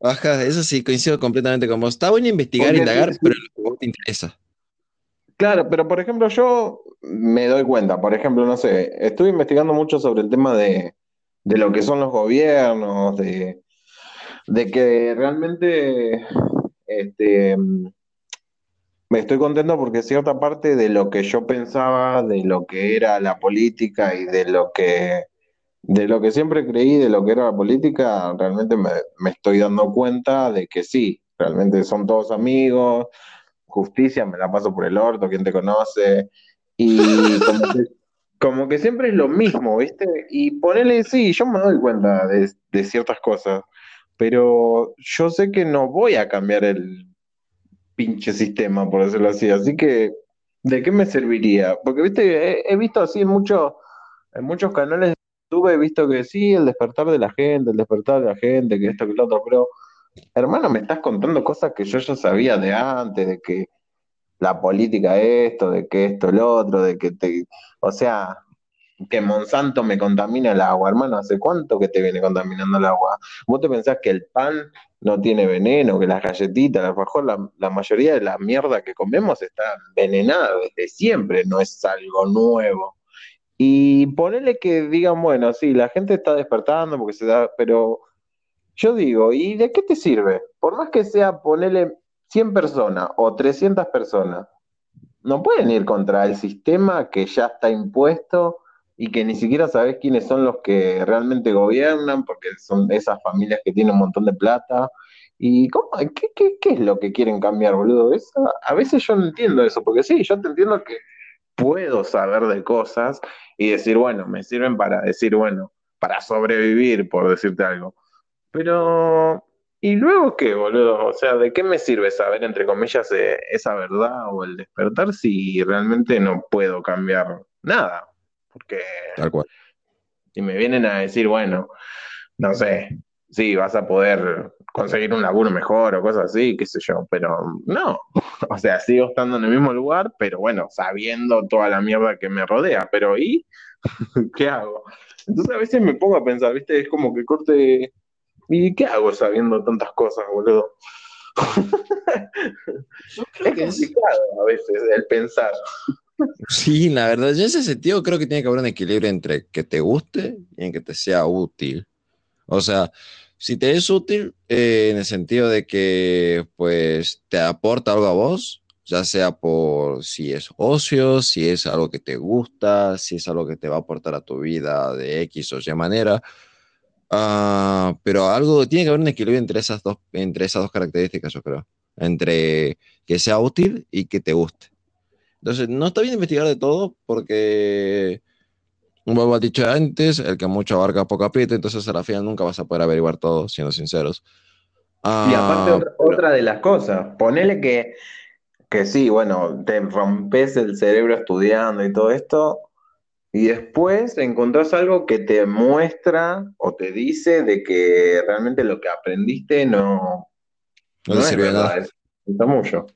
Ajá, eso sí, coincido completamente con vos. Está bueno investigar, Porque indagar, pero sí, en lo que vos te interesa. claro, pero por ejemplo yo me doy cuenta, por ejemplo, no sé, estuve investigando mucho sobre el tema de, de lo que son los gobiernos, de, de que realmente este, Me estoy contento porque cierta parte de lo que yo pensaba, de lo que era la política y de lo que, de lo que siempre creí de lo que era la política, realmente me, me estoy dando cuenta de que sí, realmente son todos amigos, justicia, me la paso por el orto, ¿quién te conoce? Y como que, como que siempre es lo mismo, ¿viste? Y ponele, sí, yo me doy cuenta de, de ciertas cosas, pero yo sé que no voy a cambiar el pinche sistema, por decirlo así. Así que, ¿de qué me serviría? Porque, viste, he, visto así en muchos, en muchos canales de YouTube, he visto que sí, el despertar de la gente, el despertar de la gente, que esto, que lo otro, pero, hermano, me estás contando cosas que yo ya sabía de antes, de que la política esto, de que esto, lo otro, de que te, o sea, que Monsanto me contamina el agua, hermano, ¿hace cuánto que te viene contaminando el agua? ¿Vos te pensás que el pan no tiene veneno, que las galletitas, a lo mejor la, la mayoría de la mierda que comemos está envenenada desde siempre, no es algo nuevo? Y ponele que digan, bueno, sí, la gente está despertando porque se da, pero yo digo, ¿y de qué te sirve? Por más que sea ponerle 100 personas o 300 personas, no pueden ir contra el sistema que ya está impuesto y que ni siquiera sabes quiénes son los que realmente gobiernan, porque son esas familias que tienen un montón de plata. ¿Y cómo, qué, qué- qué es lo que quieren cambiar, boludo? Eso- a veces yo no entiendo eso, porque sí, yo te entiendo que puedo saber de cosas y decir, bueno, me sirven para decir, bueno, para sobrevivir, por decirte algo. Pero, ¿y luego qué, boludo? O sea, ¿de qué me sirve saber, entre comillas, esa verdad o el despertar si realmente no puedo cambiar nada? Porque Tal cual. si me vienen a decir, bueno, no sé, sí, vas a poder conseguir un laburo mejor o cosas así, qué sé yo, pero no. O sea, sigo estando en el mismo lugar, pero bueno, sabiendo toda la mierda que me rodea, pero ¿y qué hago? Entonces a veces me pongo a pensar, ¿viste? Es como que corte. ¿Y qué hago sabiendo tantas cosas, boludo? Yo creo Es que es... complicado a veces el pensar. Sí, la verdad, en ese sentido creo que tiene que haber un equilibrio entre que te guste y en que te sea útil. O sea, si te es útil eh, en el sentido de que pues te aporta algo a vos, ya sea por si es ocio, si es algo que te gusta, si es algo que te va a aportar a tu vida de X o Y manera, ah, pero algo tiene que haber un equilibrio entre esas dos, entre esas dos características, yo creo, entre que sea útil y que te guste. Entonces, no está bien investigar de todo porque Vuelvo al dicho antes, el que mucho abarca poco aprieta, entonces a la final nunca vas a poder averiguar todo, siendo sinceros. Y aparte Ah, otra, pero- otra de las cosas, ponele que, que sí, bueno, te rompes el cerebro estudiando y todo esto, y después encontrás algo que te muestra o te dice de que realmente lo que aprendiste no, no te no es sirvió de nada. verdad, es, es mucho.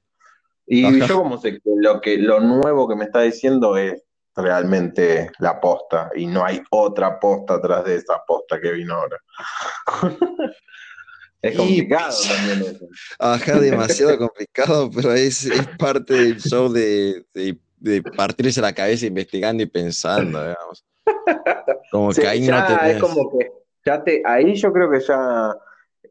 Y yo como sé que lo que lo nuevo que me está diciendo es realmente la posta y no hay otra posta atrás de esa posta que vino ahora. Es complicado también eso. ajá, demasiado complicado, pero es, es parte del show de, de, de partirse la cabeza investigando y pensando, digamos. Como que ahí no Es como que ya te, ahí yo creo que ya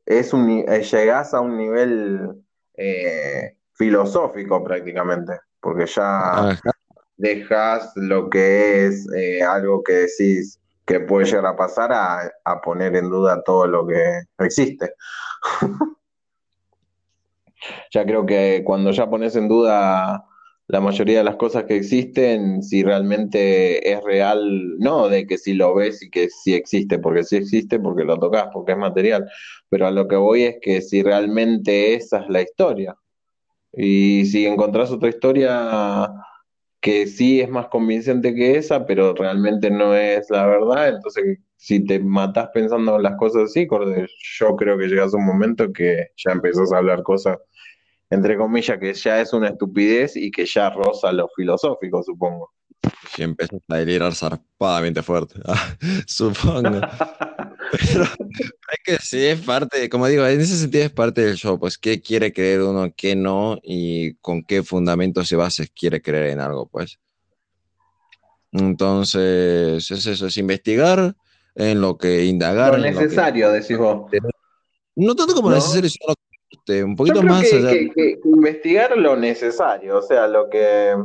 es un, eh, llegás a un nivel eh, filosófico prácticamente, porque ya dejas lo que es eh, algo que decís que puede llegar a pasar a, poner en duda todo lo que existe. ya creo que cuando ya pones en duda la mayoría de las cosas que existen, si realmente es real, no de que si lo ves y que sí existe, porque sí existe, porque lo tocas, porque es material, pero a lo que voy es que si realmente esa es la historia. Y si encontrás otra historia que sí es más convincente que esa, pero realmente no es la verdad, entonces si te matás pensando las cosas así, yo creo que llegas a un momento que ya empezás a hablar cosas entre comillas, que ya es una estupidez y que ya roza lo filosófico, supongo. Si empiezas a delirar zarpadamente fuerte, ah, supongo. Pero es que sí, es parte, como digo, en ese sentido es parte del show, pues qué quiere creer uno, qué no, y con qué fundamentos y bases quiere creer en algo, pues. Entonces, es eso, es investigar en lo que indagar. Lo necesario, decís vos. No tanto como necesario, sino un poquito más que, investigar lo necesario, o sea, lo que,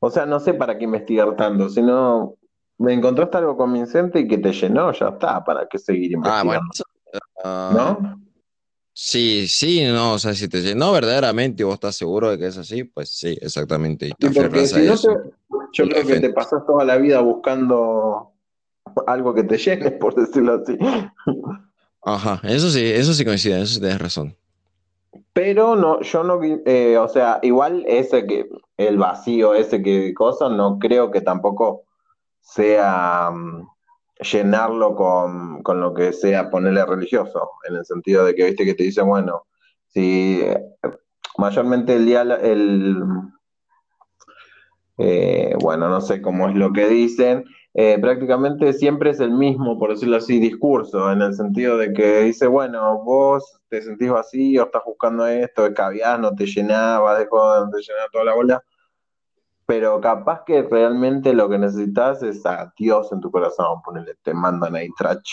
o sea, no sé para qué investigar tanto, sino me encontraste algo convincente y que te llenó, ya está, para qué seguir investigando. Ah, bueno, ah, ¿no? Sí, sí, no, o sea, si te llenó verdaderamente y vos estás seguro de que es así, pues sí, exactamente. yo creo que te pasas toda la vida buscando algo que te llene, por decirlo así. Ajá, eso sí, eso sí coincide, eso sí tienes razón. Pero no, yo no, eh, o sea, igual ese que, el vacío ese que cosa, no creo que tampoco sea mm, llenarlo con, lo que sea ponerle religioso, en el sentido de que, viste, que te dice, bueno, si mayormente el día, el, eh, bueno, no sé cómo es lo que dicen, eh, prácticamente siempre es el mismo, por decirlo así, discurso, en el sentido de que dice, bueno, vos te sentís vacío, estás buscando esto, caviar, no te llenaba, dejó de llenar toda la bola, pero capaz que realmente lo que necesitas es a Dios en tu corazón, ponele, te mandan ahí trash.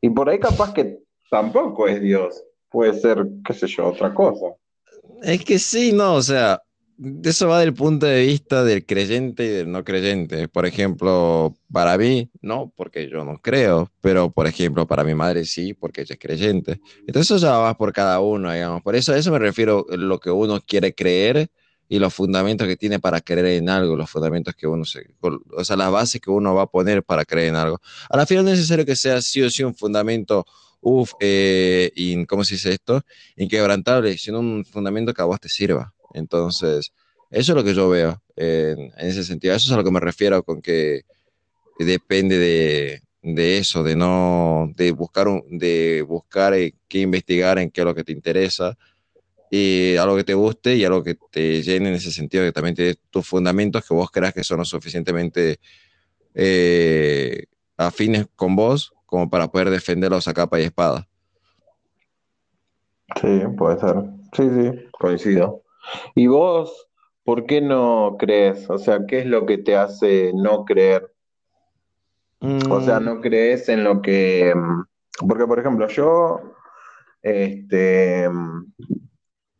Y por ahí capaz que tampoco es Dios, puede ser, qué sé yo, otra cosa. Es que sí, no, o sea, eso va del punto de vista del creyente y del no creyente. Por ejemplo, para mí, no, porque yo no creo, pero por ejemplo, para mi madre sí, porque ella es creyente. Entonces eso ya va por cada uno, digamos. Por eso a eso me refiero lo que uno quiere creer y los fundamentos que tiene para creer en algo, los fundamentos que uno se, o sea, las bases que uno va a poner para creer en algo. A la final no es necesario que sea sí o sí un fundamento, uff, eh, ¿cómo se dice esto? Inquebrantable, sino un fundamento que a vos te sirva. Entonces, eso es lo que yo veo en, ese sentido. Eso es a lo que me refiero con que depende de, eso, de no, de buscar, de buscar eh, qué investigar en qué es lo que te interesa y algo que te guste y algo que te llene en ese sentido, que también te tus fundamentos que vos creas que son lo suficientemente eh, afines con vos como para poder defenderlos a capa y espada. Sí, puede ser. Sí, sí, coincido. ¿Y vos por qué no crees? O sea, ¿qué es lo que te hace no creer? O sea, mm. no crees en lo que... Mm, porque, por ejemplo, yo, este, mm,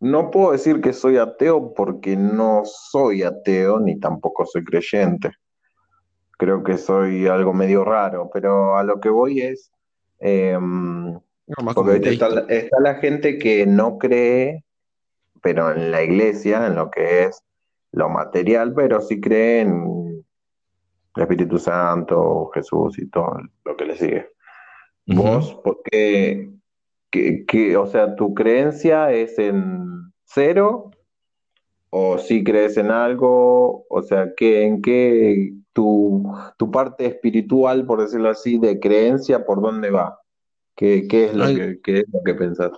no puedo decir que soy ateo porque no soy ateo ni tampoco soy creyente. Creo que soy algo medio raro, pero a lo que voy es... Eh, porque está, está, la gente que no cree pero en la iglesia, en lo que es lo material, pero sí cree en el Espíritu Santo, Jesús y todo lo que le sigue. Vos, porque, que, o sea, tu creencia es en cero o si crees en algo, o sea, que en qué tu, tu, parte espiritual, por decirlo así, de creencia, por dónde va, qué, qué es, lo que, qué es lo que pensás.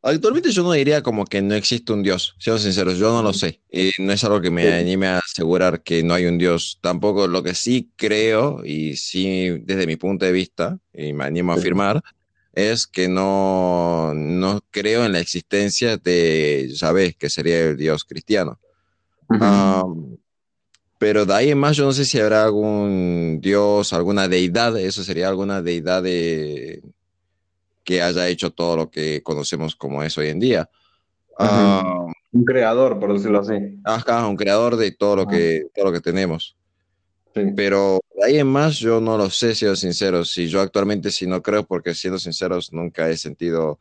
Actualmente yo no diría como que no existe un Dios, siendo sinceros, yo no lo sé. Y no es algo que me anime a asegurar que no hay un Dios. Tampoco lo que sí creo, y sí desde mi punto de vista, y me animo a afirmar, es que no, no creo en la existencia de ¿sabes? que sería el Dios cristiano. Pero de ahí en más, yo no sé si habrá algún dios, alguna deidad, eso sería alguna deidad de, que haya hecho todo lo que conocemos como es hoy en día. Ah, un creador, por decirlo así. Ajá, un creador de todo lo, que, todo lo que tenemos. Pero de ahí en más yo no lo sé, siendo sincero. Si yo actualmente sí no creo, porque siendo sinceros nunca he sentido...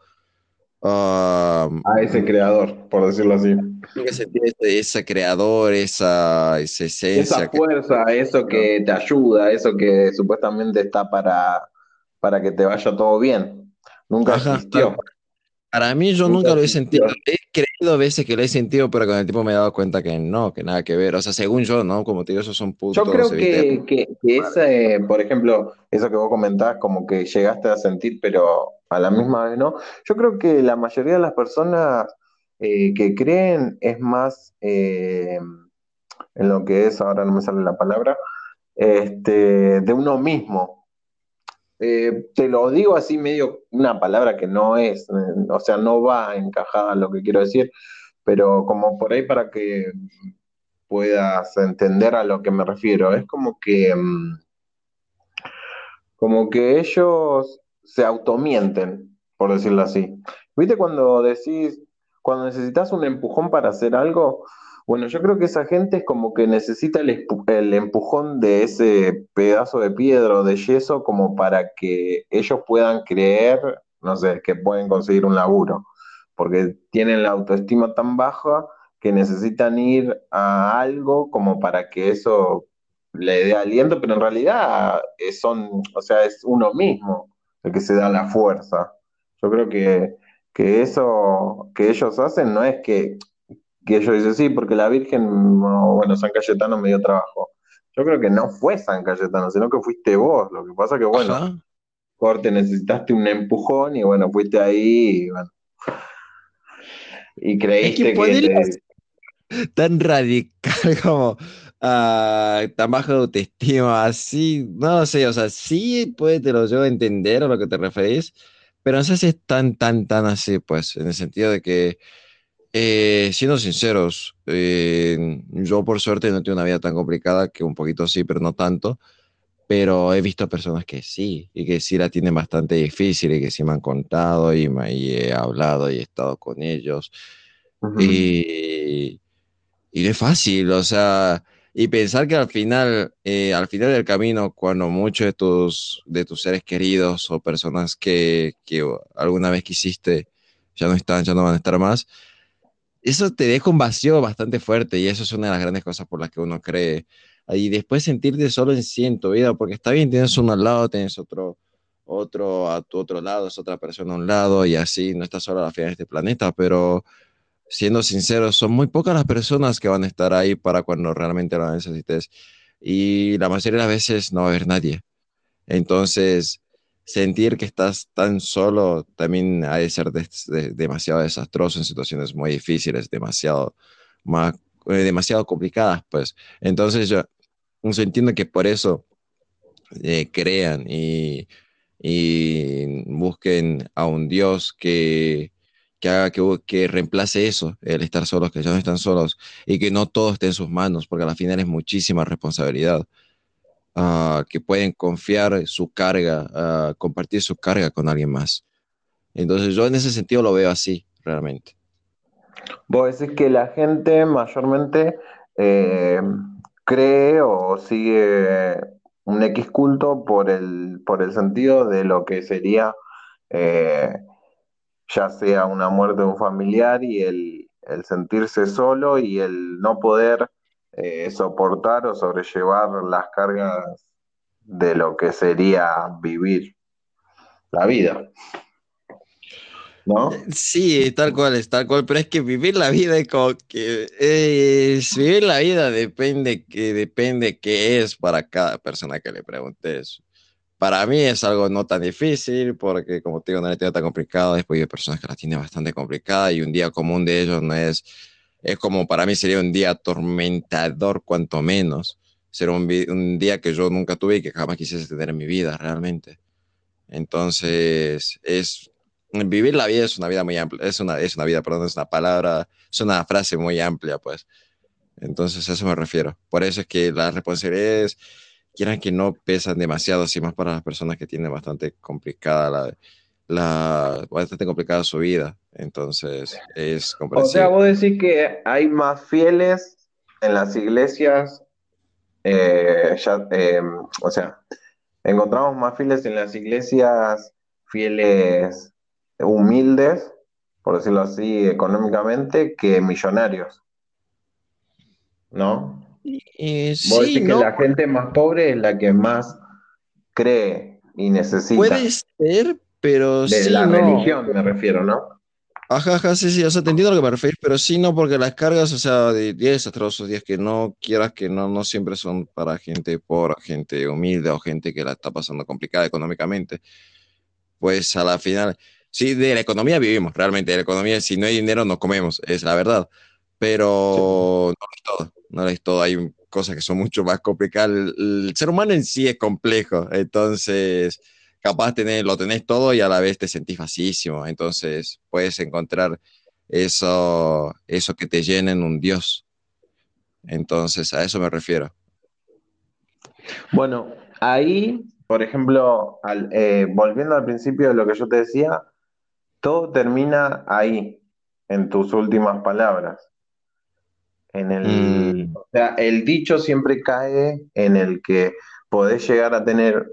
a ese creador, por decirlo así. Nunca he sentido ese, creador, esa, esa esencia. Esa fuerza, eso que te ayuda, eso que supuestamente está para, para que te vaya todo bien. Nunca existió. Para mí yo nunca, lo he sentido. He creído a veces que lo he sentido, pero con el tiempo me he dado cuenta que no, que nada que ver. O sea, según yo, ¿no? Como te digo, esos son puntos. Yo creo que, que, ese, por ejemplo, eso que vos comentás, como que llegaste a sentir, pero a la misma vez no. Yo creo que la mayoría de las personas eh, que creen es más eh, en lo que es, ahora no me sale la palabra, este, de uno mismo. Eh, te lo digo así medio una palabra que no es, eh, o sea, no va encajada en lo que quiero decir, pero como por ahí para que puedas entender a lo que me refiero, es como que, mm, como que ellos se automienten, por decirlo así. ¿Viste cuando decís, cuando necesitas un empujón para hacer algo? Bueno, yo creo que esa gente es como que necesita el, empujón de ese pedazo de piedra o de yeso como para que ellos puedan creer, no sé, que pueden conseguir un laburo, porque tienen la autoestima tan baja que necesitan ir a algo como para que eso le dé aliento, pero en realidad son, o sea, es uno mismo el que se da la fuerza. Yo creo que, que eso que ellos hacen no es que que ellos dicen, sí, porque la Virgen, bueno, San Cayetano me dio trabajo. Yo creo que no fue San Cayetano, sino que fuiste vos. Lo que pasa que, bueno, corte, necesitaste un empujón y bueno, fuiste ahí y bueno. Y creíste que, tan radical como uh, tan bajo de autoestima, así, no sé, o sea, sí puede, te lo a entender a lo que te referís, pero no sé si es tan, tan, tan así, pues, en el sentido de que eh, siendo sinceros, eh, yo por suerte no tengo una vida tan complicada, que un poquito sí, pero no tanto. Pero he visto personas que sí, y que sí la tienen bastante difícil, y que sí me han contado, y, me, he hablado, y he estado con ellos. Y, y no es fácil, o sea, y pensar que al final, eh, al final del camino, cuando muchos de tus, de tus seres queridos o personas que, que alguna vez quisiste ya no están, ya no van a estar más, eso te deja un vacío bastante fuerte y eso es una de las grandes cosas por las que uno cree. Y después sentirte solo en sí en tu vida, porque está bien, tienes uno al lado, tienes otro, otro a tu otro lado, es otra persona a un lado y así, no estás solo a la final de este planeta, pero siendo sinceros, son muy pocas las personas que van a estar ahí para cuando realmente lo necesites. Y la mayoría de las veces no va a haber nadie. Entonces, sentir que estás tan solo también ha de ser demasiado desastroso en situaciones muy difíciles, demasiado, más, eh, demasiado complicadas, pues. Entonces yo, yo entiendo que por eso eh, crean y, busquen a un Dios que, que haga que, que, reemplace eso, el estar solos, que ya no están solos y que no todo esté en sus manos, porque al final es muchísima responsabilidad. Ah, que pueden confiar su carga, uh, compartir su carga con alguien más. Entonces yo en ese sentido lo veo así, realmente. Vos decís que la gente mayormente eh, cree o sigue un X culto por el, por el sentido de lo que sería eh, ya sea una muerte de un familiar y el sentirse solo y el no poder eh, soportar o sobrellevar las cargas de lo que sería vivir la vida. ¿No? Sí, tal cual, es tal cual, pero es que vivir la vida es como que es, vivir la vida depende que depende qué es para cada persona que le preguntes. Para mí es algo no tan difícil porque como te digo, no la tengo tan complicado, después hay personas que la tienen bastante complicada y un día común de ellos no es es como para mí sería un día atormentador, cuanto menos. Será un, un, día que yo nunca tuve y que jamás quisiese tener en mi vida, realmente. Entonces, es vivir la vida es una vida muy amplia, es una, es una vida, perdón, es una palabra, es una frase muy amplia, pues. Entonces, a eso me refiero. Por eso es que las responsabilidades, quieran que no pesan demasiado, así más para las personas que tienen bastante complicada la, la bastante complicada su vida. Entonces, es comprensible. O sea, vos decís que hay más fieles en las iglesias, eh, eh, o sea, encontramos más fieles en las iglesias, fieles humildes, por decirlo así, económicamente, que millonarios. ¿No? Eh, Vos sí, decís que la gente más pobre es la que más cree y necesita. puede ser, pero De sí, la no. religión me refiero, ¿no? Ajá, ajá, sí, sí, o sea, te entiendo a lo que me referís, pero sí, no, porque las cargas, o sea, de 10 desastrosos días que no quieras que no, no siempre son para gente pobre, gente humilde o gente que la está pasando complicada económicamente. Pues a la final, sí, de la economía vivimos, realmente, de la economía, si no hay dinero no comemos, es la verdad, pero no es todo, no es todo, hay cosas que son mucho más complicadas. El, el ser humano en sí es complejo, entonces capaz tener, lo tenés todo y a la vez te sentís vacísimo. Entonces puedes encontrar eso, eso que te llena en un Dios. Entonces a eso me refiero. Bueno, ahí, por ejemplo, al- eh, volviendo al principio de lo que yo te decía, todo termina ahí, en tus últimas palabras. En el, Mm, o sea, el dicho siempre cae en el que podés llegar a tener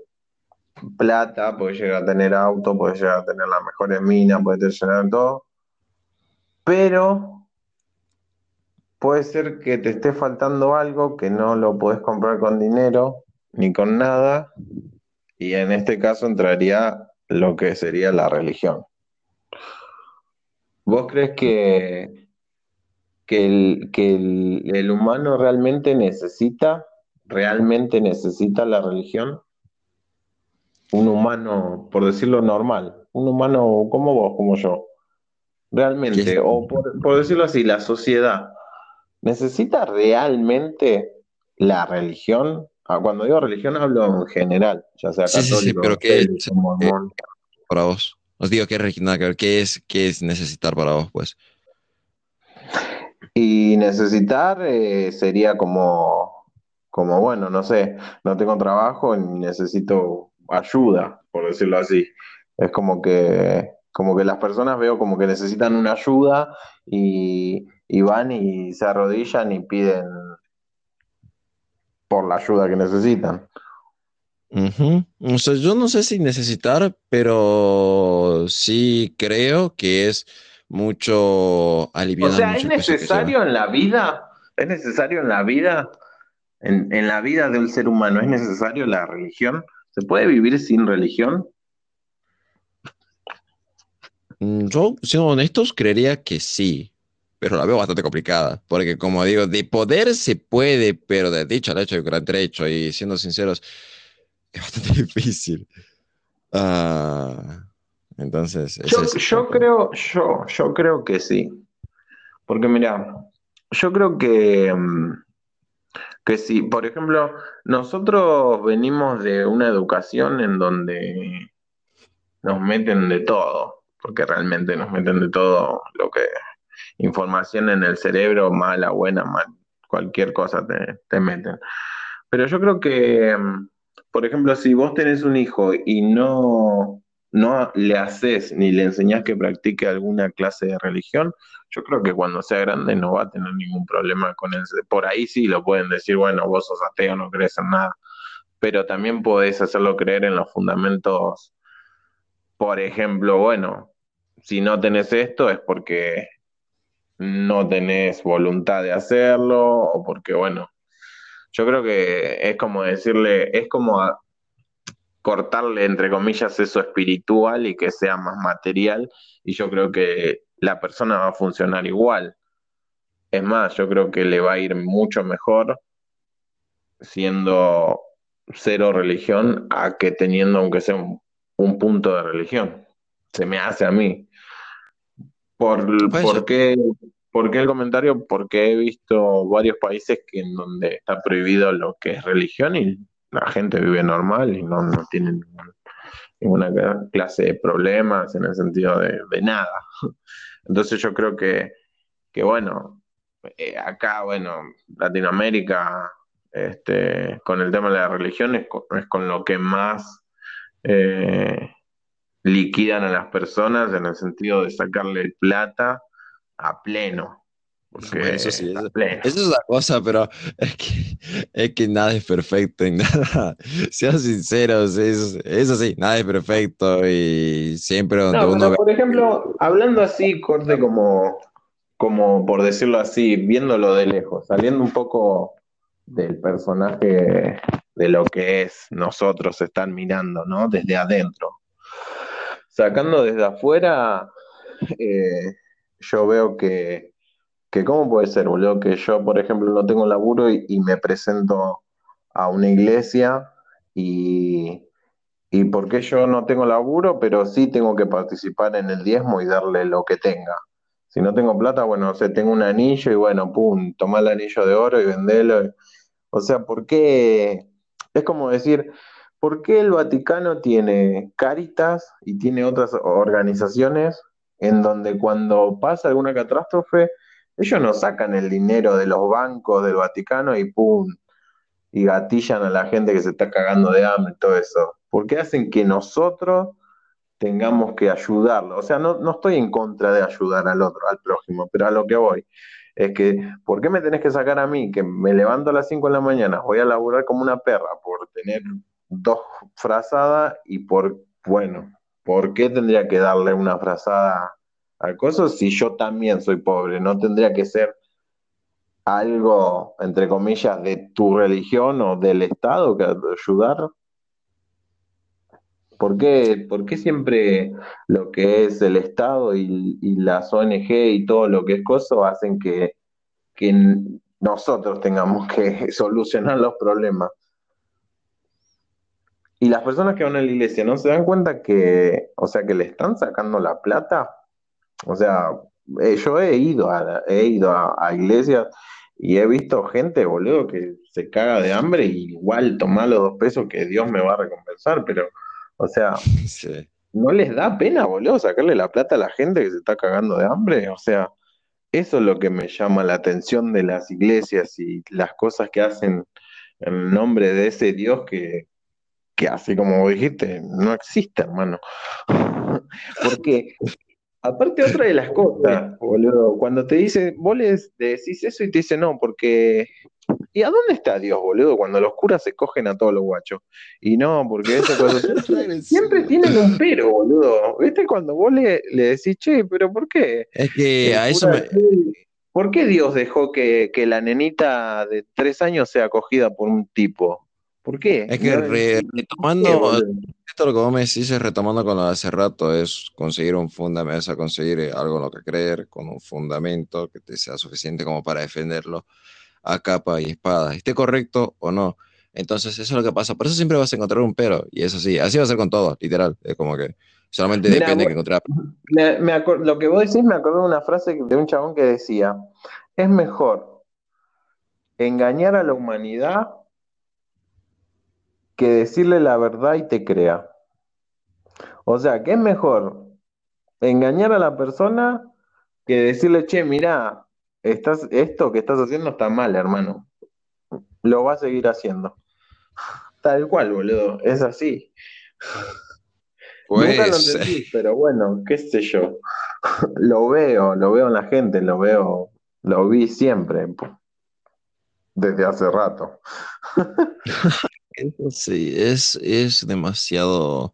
plata, podés llegar a tener auto, podés llegar a tener las mejores minas, podés llegar a todo, pero puede ser que te esté faltando algo que no lo podés comprar con dinero ni con nada, y en este caso entraría lo que sería la religión. ¿Vos crees que, que el, que el humano realmente necesita, realmente necesita la religión? Un humano, por decirlo normal, un humano como vos, como yo, ¿qué realmente, o por, por decirlo así, la sociedad, ¿necesita realmente la religión? Ah, cuando digo religión hablo en general, ya sea Sí, sí, sí, católico, pero ¿qué es eh, para vos? Os digo que es nada que ver, ¿qué es, qué es necesitar para vos, pues? Y necesitar eh, sería como, como, bueno, no sé, no tengo trabajo y necesito ayuda, por decirlo así. Es como que, como que las personas veo como que necesitan una ayuda y, y van y se arrodillan y piden por la ayuda que necesitan. Ujú. O sea, yo no sé si necesitar, pero sí creo que es mucho O aliviar sea, ¿es necesario en la vida? ¿Es necesario en la vida? En, en la vida del ser humano, ¿es necesario la religión? ¿Se puede vivir sin religión? Mm, Yo, siendo honestos, creería que sí, pero la veo bastante complicada, porque como digo, de poder se puede, pero de dicho al hecho, de gran trecho, y siendo sinceros, es bastante difícil. Ah, entonces, Yo, creo, yo, yo creo que sí. Porque mira, yo creo que, mm, que sí. Por ejemplo, nosotros venimos de una educación en donde nos meten de todo, porque realmente nos meten de todo lo que información en el cerebro, mala, buena, mal, cualquier cosa te, te meten. Pero yo creo que, mm, por ejemplo, si vos tenés un hijo y no, no le haces ni le enseñás que practique alguna clase de religión, yo creo que cuando sea grande no va a tener ningún problema con él. Por ahí sí lo pueden decir, bueno, vos sos ateo, no crees en nada, pero también podés hacerlo creer en los fundamentos. Por ejemplo, bueno, si no tenés esto es porque no tenés voluntad de hacerlo o porque, bueno, yo creo que es como decirle, es como cortarle, entre comillas, eso espiritual y que sea más material, y yo creo que la persona va a funcionar igual. Es más, yo creo que le va a ir mucho mejor siendo cero religión a que teniendo aunque sea un, un punto de religión. Se me hace a mí. ¿Por, por qué, por qué el comentario? Porque he visto varios países que en donde está prohibido lo que es religión y la gente vive normal y no, no tiene ninguna clase de problemas en el sentido de, de nada. Entonces yo creo que, que bueno, eh, acá, bueno, Latinoamérica, este, con el tema de la religión es con, lo que más eh, liquidan a las personas en el sentido de sacarle plata a pleno. eso sí, eso, es la cosa, pero es que, es que nada es perfecto en nada. Sean sinceros, es, eso sí, nada es perfecto y siempre donde uno... Por ejemplo, hablando así, corte como, como por decirlo así, viéndolo de lejos, saliendo un poco del personaje de lo que es nosotros están mirando, ¿no? Desde adentro. Sacando desde afuera, eh, yo veo que, que, ¿cómo puede ser, boludo? Que yo, por ejemplo, no tengo laburo y, me presento a una iglesia y, y ¿por qué yo no tengo laburo? Pero sí tengo que participar en el diezmo y darle lo que tenga. Si no tengo plata, bueno, o sea, tengo un anillo y bueno, pum, toma el anillo de oro y vendelo. O sea, ¿por qué? Es como decir, ¿por qué el Vaticano tiene Caritas y tiene otras organizaciones en donde cuando pasa alguna catástrofe, ellos no sacan el dinero de los bancos del Vaticano y ¡pum! y gatillan a la gente que se está cagando de hambre y todo eso? ¿Por qué hacen que nosotros tengamos que ayudarlo? O sea, no, no estoy en contra de ayudar al otro, al prójimo, pero a lo que voy es que, ¿por qué me tenés que sacar a mí, que me levanto a las 5 de la mañana, voy a laburar como una perra por tener dos frazadas y por, bueno, ¿por qué tendría que darle una frazada al coso si yo también soy pobre? No tendría que ser algo, entre comillas, de tu religión o del Estado que ayudar. ¿Por qué, siempre lo que es el Estado y, las ONG y todo lo que es coso hacen que, nosotros tengamos que solucionar los problemas? Y las personas que van a la iglesia no se dan cuenta que, o sea, que le están sacando la plata. O sea, eh, yo he ido a, he ido a, iglesias y he visto gente, boludo, que se caga de hambre y igual toma los dos pesos que Dios me va a recompensar, pero o sea, ¿no les da pena, boludo, sacarle la plata a la gente que se está cagando de hambre? O sea, eso es lo que me llama la atención de las iglesias y las cosas que hacen en nombre de ese Dios que, que así como dijiste, no existe, hermano. Porque, aparte otra de las cosas, boludo, cuando te dice, vos le decís eso y te dice no, porque ¿Y a dónde está Dios, boludo? Cuando los curas se cogen a todos los guachos. Y no, porque eso siempre tienen un pero, boludo. ¿Viste? Cuando vos le, decís, che, pero ¿por qué? Es que a eso me... ¿Por qué Dios dejó que, la nenita de tres años sea acogida por un tipo? ¿Por qué? Es que retomando, esto lo que vos me decís es retomando con lo de hace rato, es conseguir un fundamento, es conseguir algo en lo que creer, con un fundamento que te sea suficiente como para defenderlo a capa y espada, esté correcto o no. Entonces, eso es lo que pasa. Por eso siempre vas a encontrar un pero. Y eso sí, así va a ser con todo, literal. Es como que solamente depende de que encontrar. lo que vos decís me acuerdo de una frase de un chabón que decía: es mejor engañar a la humanidad que decirle la verdad y te crea. O sea, que es mejor engañar a la persona que decirle, che, mira, estás, esto que estás haciendo está mal, hermano. Lo va a seguir haciendo. Tal cual, boludo. Es así. Pues... Nunca lo entendí, pero bueno, qué sé yo. lo veo, lo veo en la gente, lo veo, lo vi siempre. Desde hace rato. sí, es, es demasiado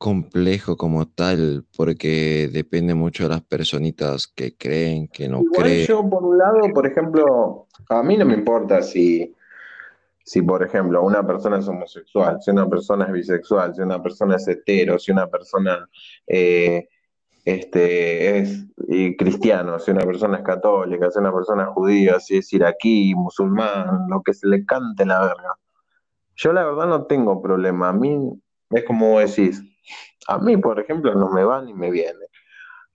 complejo como tal, porque depende mucho de las personitas que creen, que no Igual creen. Yo, por un lado, por ejemplo, a mí no me importa si, si, por ejemplo, una persona es homosexual, si una persona es bisexual, si una persona es hetero, si una persona eh, este, es cristiano, si una persona es católica, si una persona es judía, si es iraquí, musulmán, lo que se le cante la verga. Yo la verdad no tengo problema. A mí es como decís, a mí, por ejemplo, no me va ni me viene.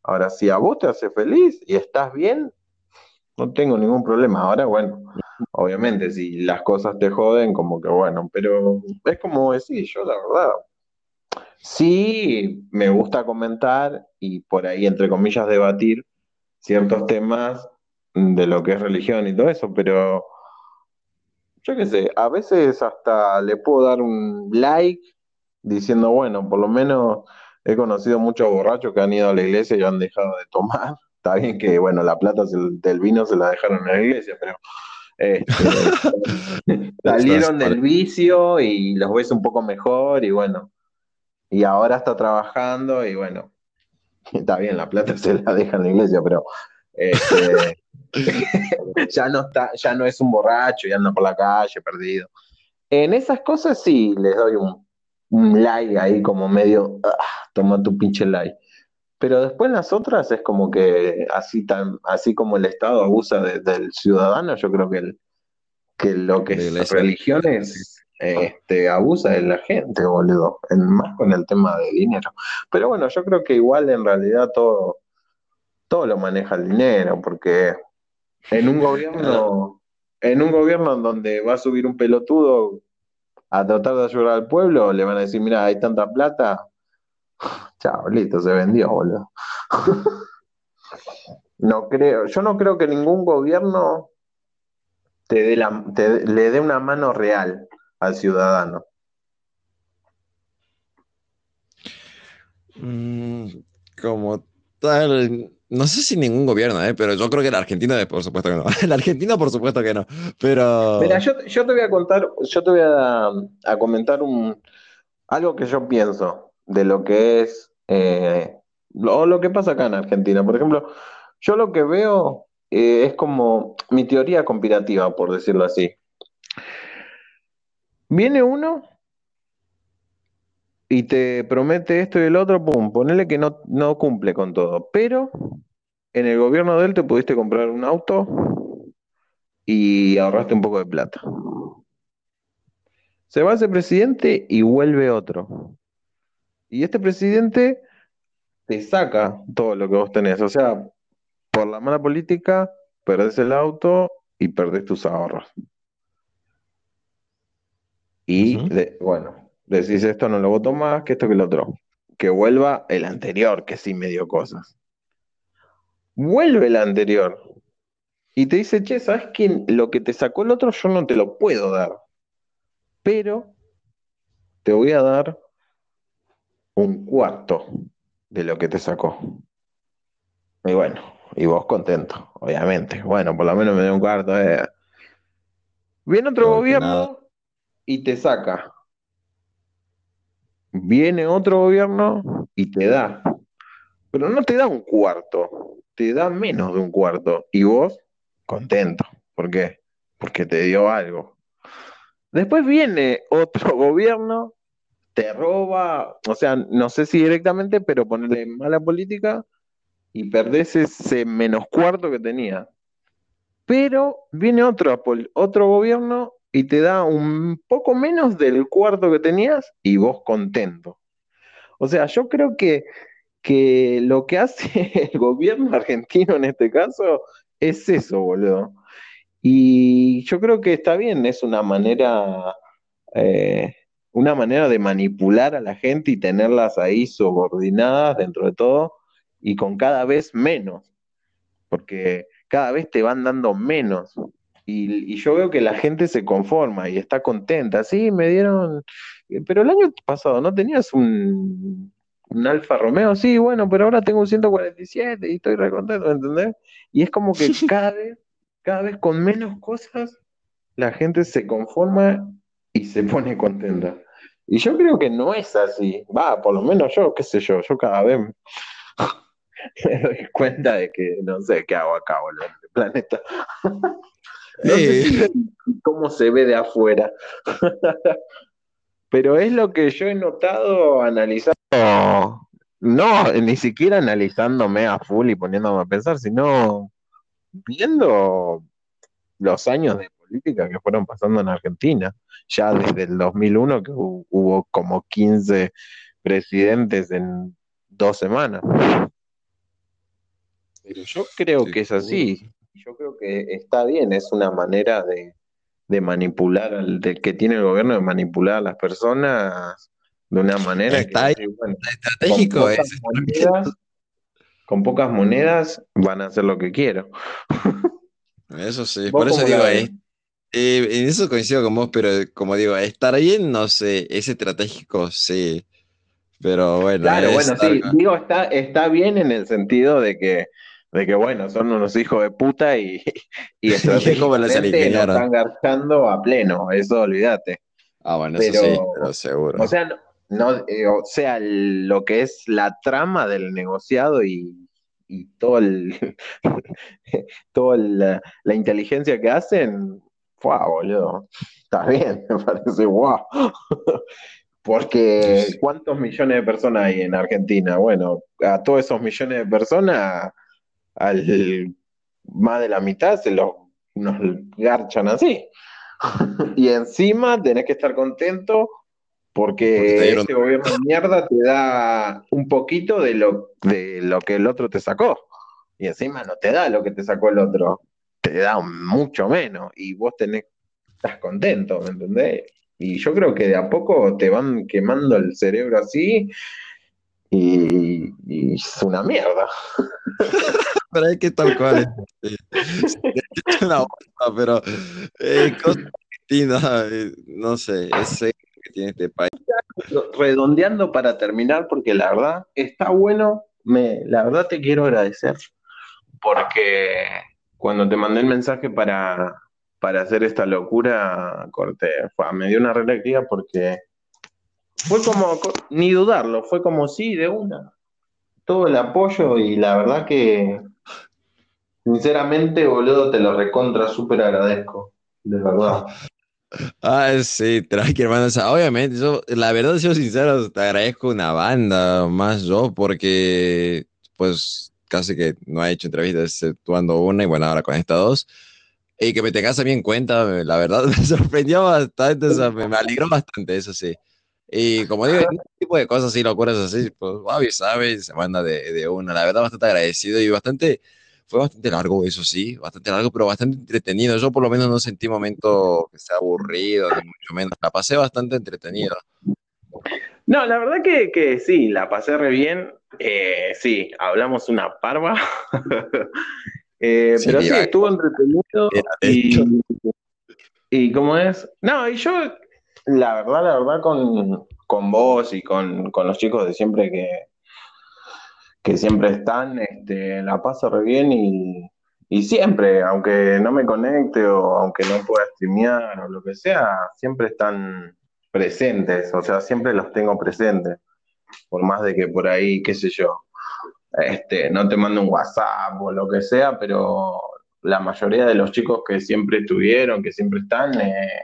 Ahora, si a vos te hace feliz y estás bien, no tengo ningún problema. Ahora, bueno, obviamente, si las cosas te joden, como que bueno, pero es como decir, yo la verdad, sí me gusta comentar y por ahí, entre comillas, debatir ciertos temas de lo que es religión y todo eso, pero yo qué sé, a veces hasta le puedo dar un like diciendo, bueno, por lo menos he conocido muchos borrachos que han ido a la iglesia y han dejado de tomar. Está bien que, bueno, la plata del vino se la dejaron en la iglesia, pero este, salieron del vicio y los ves un poco mejor y bueno, y ahora está trabajando y bueno, está bien, la plata se la deja en la iglesia, pero este, ya no está, ya no es un borracho y anda por la calle perdido. En esas cosas sí les doy un, like ahí como medio, ah, toma tu pinche like. Pero después en las otras es como que así tan, así como el Estado abusa del ciudadano, yo creo que, el, que lo que es religiones este, abusa de la gente, boludo, en, más con el tema de dinero. Pero bueno, yo creo que igual en realidad todo, todo lo maneja el dinero, porque en un gobierno, en un gobierno donde va a subir un pelotudo a tratar de ayudar al pueblo, le van a decir, mira, hay tanta plata, chao, listo, se vendió, boludo. no creo, yo no creo que ningún gobierno te dé la, le dé una mano real al ciudadano. Mm, como no sé si ningún gobierno, ¿eh? pero yo creo que la Argentina, por supuesto que no. La Argentina, por supuesto que no. Pero. Mira, yo, te voy a contar, yo te voy a, comentar un, algo que yo pienso de lo que es. Eh, o lo que pasa acá en Argentina. Por ejemplo, yo lo que veo eh, es como mi teoría conspirativa, por decirlo así. Viene uno y te promete esto y el otro, pum, ponele que no, no cumple con todo. Pero en el gobierno de él te pudiste comprar un auto y ahorraste un poco de plata. Se va ese presidente y vuelve otro. Y este presidente te saca todo lo que vos tenés. O sea, por la mala política, perdés el auto y perdés tus ahorros. Y bueno, decís esto no lo voto más, que esto que lo otro. Que vuelva el anterior, que sí me dio cosas. Vuelve el anterior. Y te dice, che, ¿sabes qué? Lo que te sacó el otro yo no te lo puedo dar. Pero te voy a dar un cuarto de lo que te sacó. Y bueno, y vos contento, obviamente. Bueno, por lo menos me dio un cuarto. Eh. Viene otro gobierno y te saca. Viene otro gobierno y te da. Pero no te da un cuarto, te da menos de un cuarto. Y vos, contento. ¿Por qué? Porque te dio algo. Después viene otro gobierno, te roba, o sea, no sé si directamente, pero ponerle mala política y perdés ese menos cuarto que tenía. Pero viene otro, otro gobierno y te da un poco menos del cuarto que tenías y vos contento. O sea, yo creo que, que lo que hace el gobierno argentino en este caso es eso, boludo. Y yo creo que está bien, es una manera, eh, una manera de manipular a la gente y tenerlas ahí subordinadas dentro de todo y con cada vez menos, porque cada vez te van dando menos. Y, yo veo que la gente se conforma y está contenta. Sí, me dieron. Eh, pero el año pasado no tenías un, un Alfa Romeo. Sí, bueno, pero ahora tengo un 147 y estoy recontento, ¿entendés? Y es como que cada vez, cada vez con menos cosas, la gente se conforma y se pone contenta. Y yo creo que no es así. Va, por lo menos yo, qué sé yo, yo cada vez me doy cuenta de que no sé qué hago acá, boludo, en el planeta. No sé cómo se ve de afuera. Pero es lo que yo he notado analizando, no, ni siquiera analizándome a full y poniéndome a pensar, sino viendo los años de política que fueron pasando en Argentina, ya desde el 2001 que hubo como 15 presidentes en dos semanas. Pero yo creo que es así yo creo que está bien, es una manera de, manipular, de, que tiene el gobierno de manipular a las personas de una manera está que, estratégico con pocas, monedas, con pocas monedas van a hacer lo que quiero. Eso sí, ¿Vos por eso digo, eh, eh, en eso coincido con vos, pero como digo, estar bien, no sé, es estratégico, sí, pero bueno, Claro, bueno, sí, digo, está, está bien en el sentido de que, de que, bueno, son unos hijos de puta y, y ¿Cómo las estratégicamente nos están garchando a pleno, eso olvídate. Ah, bueno, eso sí, Pero, pero seguro. o sea, no, no, eh, o sea, el- lo que es la trama del negociado y, y todo el, toda la, la inteligencia que hacen, ¡fua, boludo! Está bien, me parece guau. Porque ¿cuántos millones de personas hay en Argentina? Bueno, a todos esos millones de personas, al más de la mitad se los nos garchan así. Y encima tenés que estar contento Porque porque este gobierno de mierda te da un poquito de lo, de lo que el otro te sacó. Y encima no te da lo que te sacó el otro, te da mucho menos. Y vos tenés, estás contento, ¿me entendés? Y yo creo que de a poco te van quemando el cerebro así y, y es una mierda. Pero es que tal cual. es una bosta, pero eh, argentina, eh, no sé, ese que tiene este país. redondeando para terminar, porque la verdad está bueno, me, la verdad te quiero agradecer, porque cuando te mandé el mensaje para, para hacer esta locura, corté, me dio una re alegría porque fue como, co- ni dudarlo, fue como sí, de una, todo el apoyo y la verdad que, sinceramente, boludo, te lo recontra súper agradezco, de verdad. Ah, sí, tranqui, hermano. O sea, obviamente, yo, la verdad, siendo sincero, te agradezco una banda más yo, porque, pues, casi que no he hecho entrevistas exceptuando una, y bueno, ahora con estas dos. Y que me tengas también en cuenta, la verdad, me sorprendió bastante, o sea, me, me alegró bastante, eso sí. Y como digo, este tipo de cosas así, locuras así, pues, Bobby sabe, se manda de, de una. La verdad, bastante agradecido y bastante, fue bastante largo, eso sí, bastante largo, pero bastante entretenido. Yo por lo menos no sentí momento que sea aburrido, ni mucho menos. La pasé bastante entretenido. No, la verdad que, que sí, la pasé re bien. Eh, sí, hablamos una parva. Eh, Sí, pero sí, estuvo entretenido. Y, y cómo es. No, y yo, la verdad, la verdad, con, con vos y con, con los chicos de siempre que, que siempre están, este, la paso re bien y, y siempre, aunque no me conecte o aunque no pueda streamear o lo que sea, siempre están presentes, o sea, siempre los tengo presentes, por más de que por ahí, qué sé yo, este, no te mando un WhatsApp o lo que sea, pero la mayoría de los chicos que siempre estuvieron, que siempre están, eh,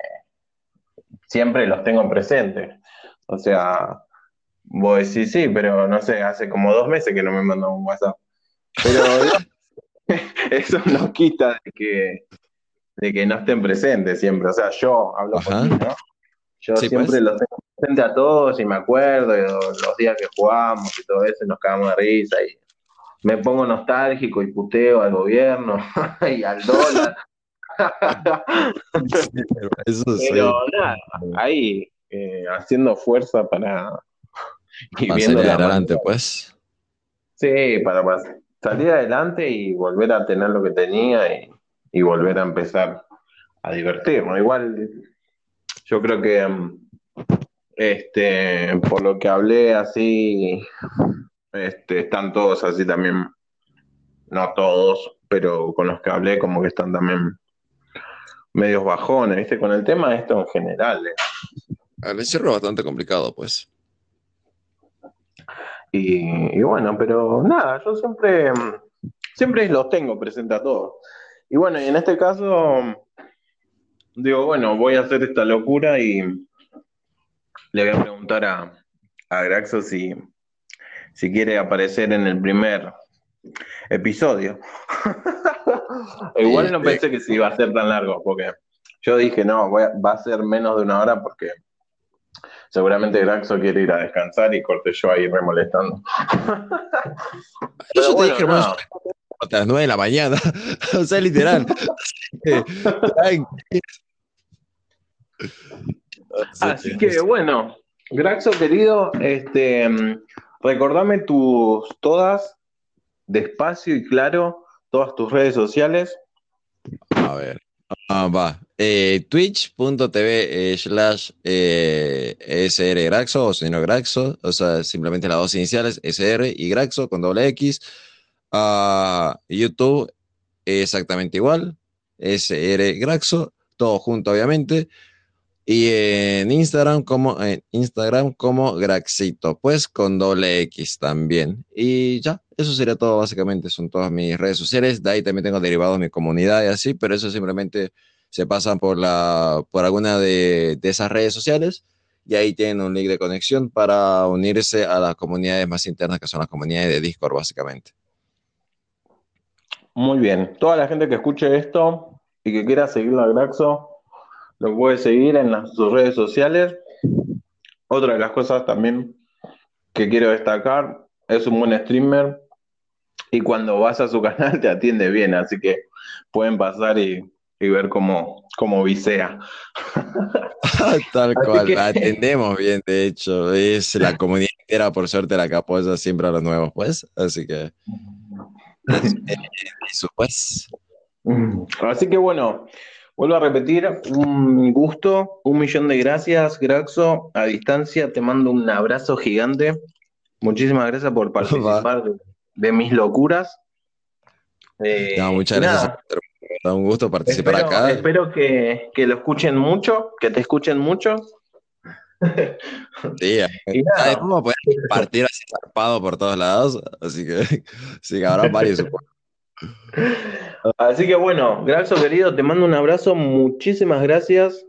siempre los tengo presentes. O sea, vos decís sí, pero no sé, hace como dos meses que no me mandan un WhatsApp. Pero eso no quita de que, de que no estén presentes siempre. O sea, yo hablo por mí, ¿no? Yo Sí, siempre pues. los tengo presentes a todos y me acuerdo de los, días que jugamos y todo eso, nos cagamos de risa y me pongo nostálgico y puteo al gobierno y al dólar. Eso sí. Pero nada, ahí eh, haciendo fuerza para y Para viendo salir la adelante, manera- pues. Sí, para, salir adelante y volver a tener lo que tenía y, y volver a empezar a divertirnos. Igual, yo creo que mm, este, por lo que hablé así, este, están todos así también, no todos, pero con los que hablé como que están también medios bajones, ¿viste? Con el tema de esto en general. eh. El encierro es bastante complicado, pues. Y, y bueno, pero nada, yo siempre, siempre los tengo presentes a todos. Y bueno, y en este caso, digo, bueno, voy a hacer esta locura y le voy a preguntar a, a Graxo si, si quiere aparecer en el primer episodio. Igual no Sí, pensé que se iba a ser tan largo, porque yo dije, no, voy a- va a ser menos de una hora porque seguramente Graxo quiere ir a descansar y corte yo ahí remolestando. Pero Yo te dije, hermano, a las 9 de la mañana. o sea, literal. Así que, bueno, Graxo querido, este, recordame tus todas, despacio y claro, todas tus redes sociales. A a ver. Ah, va. Eh, Twitch.tv eh, slash eh, SR Graxo o señor Graxo. O sea, simplemente las dos iniciales, SR y Graxo con doble X. Ah, YouTube exactamente igual. SR Graxo. Todo junto, obviamente. Y en Instagram como, en Instagram como Graxito, pues con doble X también. Y ya, eso sería todo básicamente, son todas mis redes sociales. De ahí también tengo derivados mi comunidad y así, pero eso simplemente se pasan por, la, por alguna de, de esas redes sociales y ahí tienen un link de conexión para unirse a las comunidades más internas que son las comunidades de Discord básicamente. Muy bien. Toda la gente que escuche esto y que quiera seguir a Graxo, lo puede seguir en las, sus redes sociales. Otra de las cosas también que quiero destacar, es un buen streamer y cuando vas a su canal te atiende bien, así que pueden pasar y, y ver cómo, cómo visea. Tal cual, que... atendemos bien, de hecho, es la comunidad entera, por suerte, la que apoya siempre a los nuevos, pues, así que... Eso, pues. Así que bueno, Vuelvo a repetir, un gusto, un millón de gracias, Graxo. A distancia te mando un abrazo gigante. Muchísimas gracias por participar de, de, mis locuras. Eh, no, muchas gracias. Da un gusto participar espero, acá. Espero que, que, lo escuchen mucho, que te escuchen mucho. Sí, y nada. vamos a poder partir así zarpado por todos lados, así que sí, habrá varios, supongo. Así que bueno, Graxo querido, te mando un abrazo, muchísimas gracias.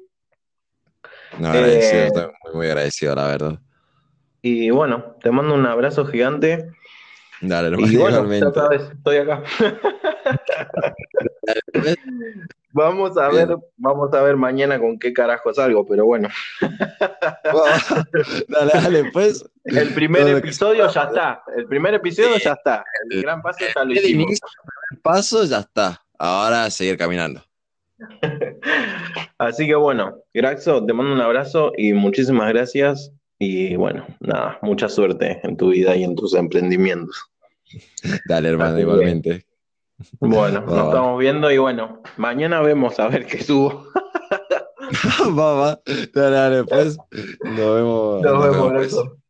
No, agradecido, eh, estoy muy, muy agradecido, la verdad. Y bueno, te mando un abrazo gigante. Dale, lo y bueno, ya sabes, estoy acá. vamos a ver, vamos a ver mañana con qué carajo salgo, pero bueno. dale, dale, pues. El primer episodio ya está. El primer episodio ya está. El gran paso ya lo hicimos. Paso ya está. Ahora a seguir caminando. Así que bueno, Graxo, te mando un abrazo y muchísimas gracias. Y bueno, nada, mucha suerte en tu vida y en tus emprendimientos. Dale, hermano, Así igualmente. Bueno, nos estamos viendo y bueno, mañana vemos a ver qué subo. va, va. Dale, dale, pues. Nos vemos. Nos, nos vemos, vemos.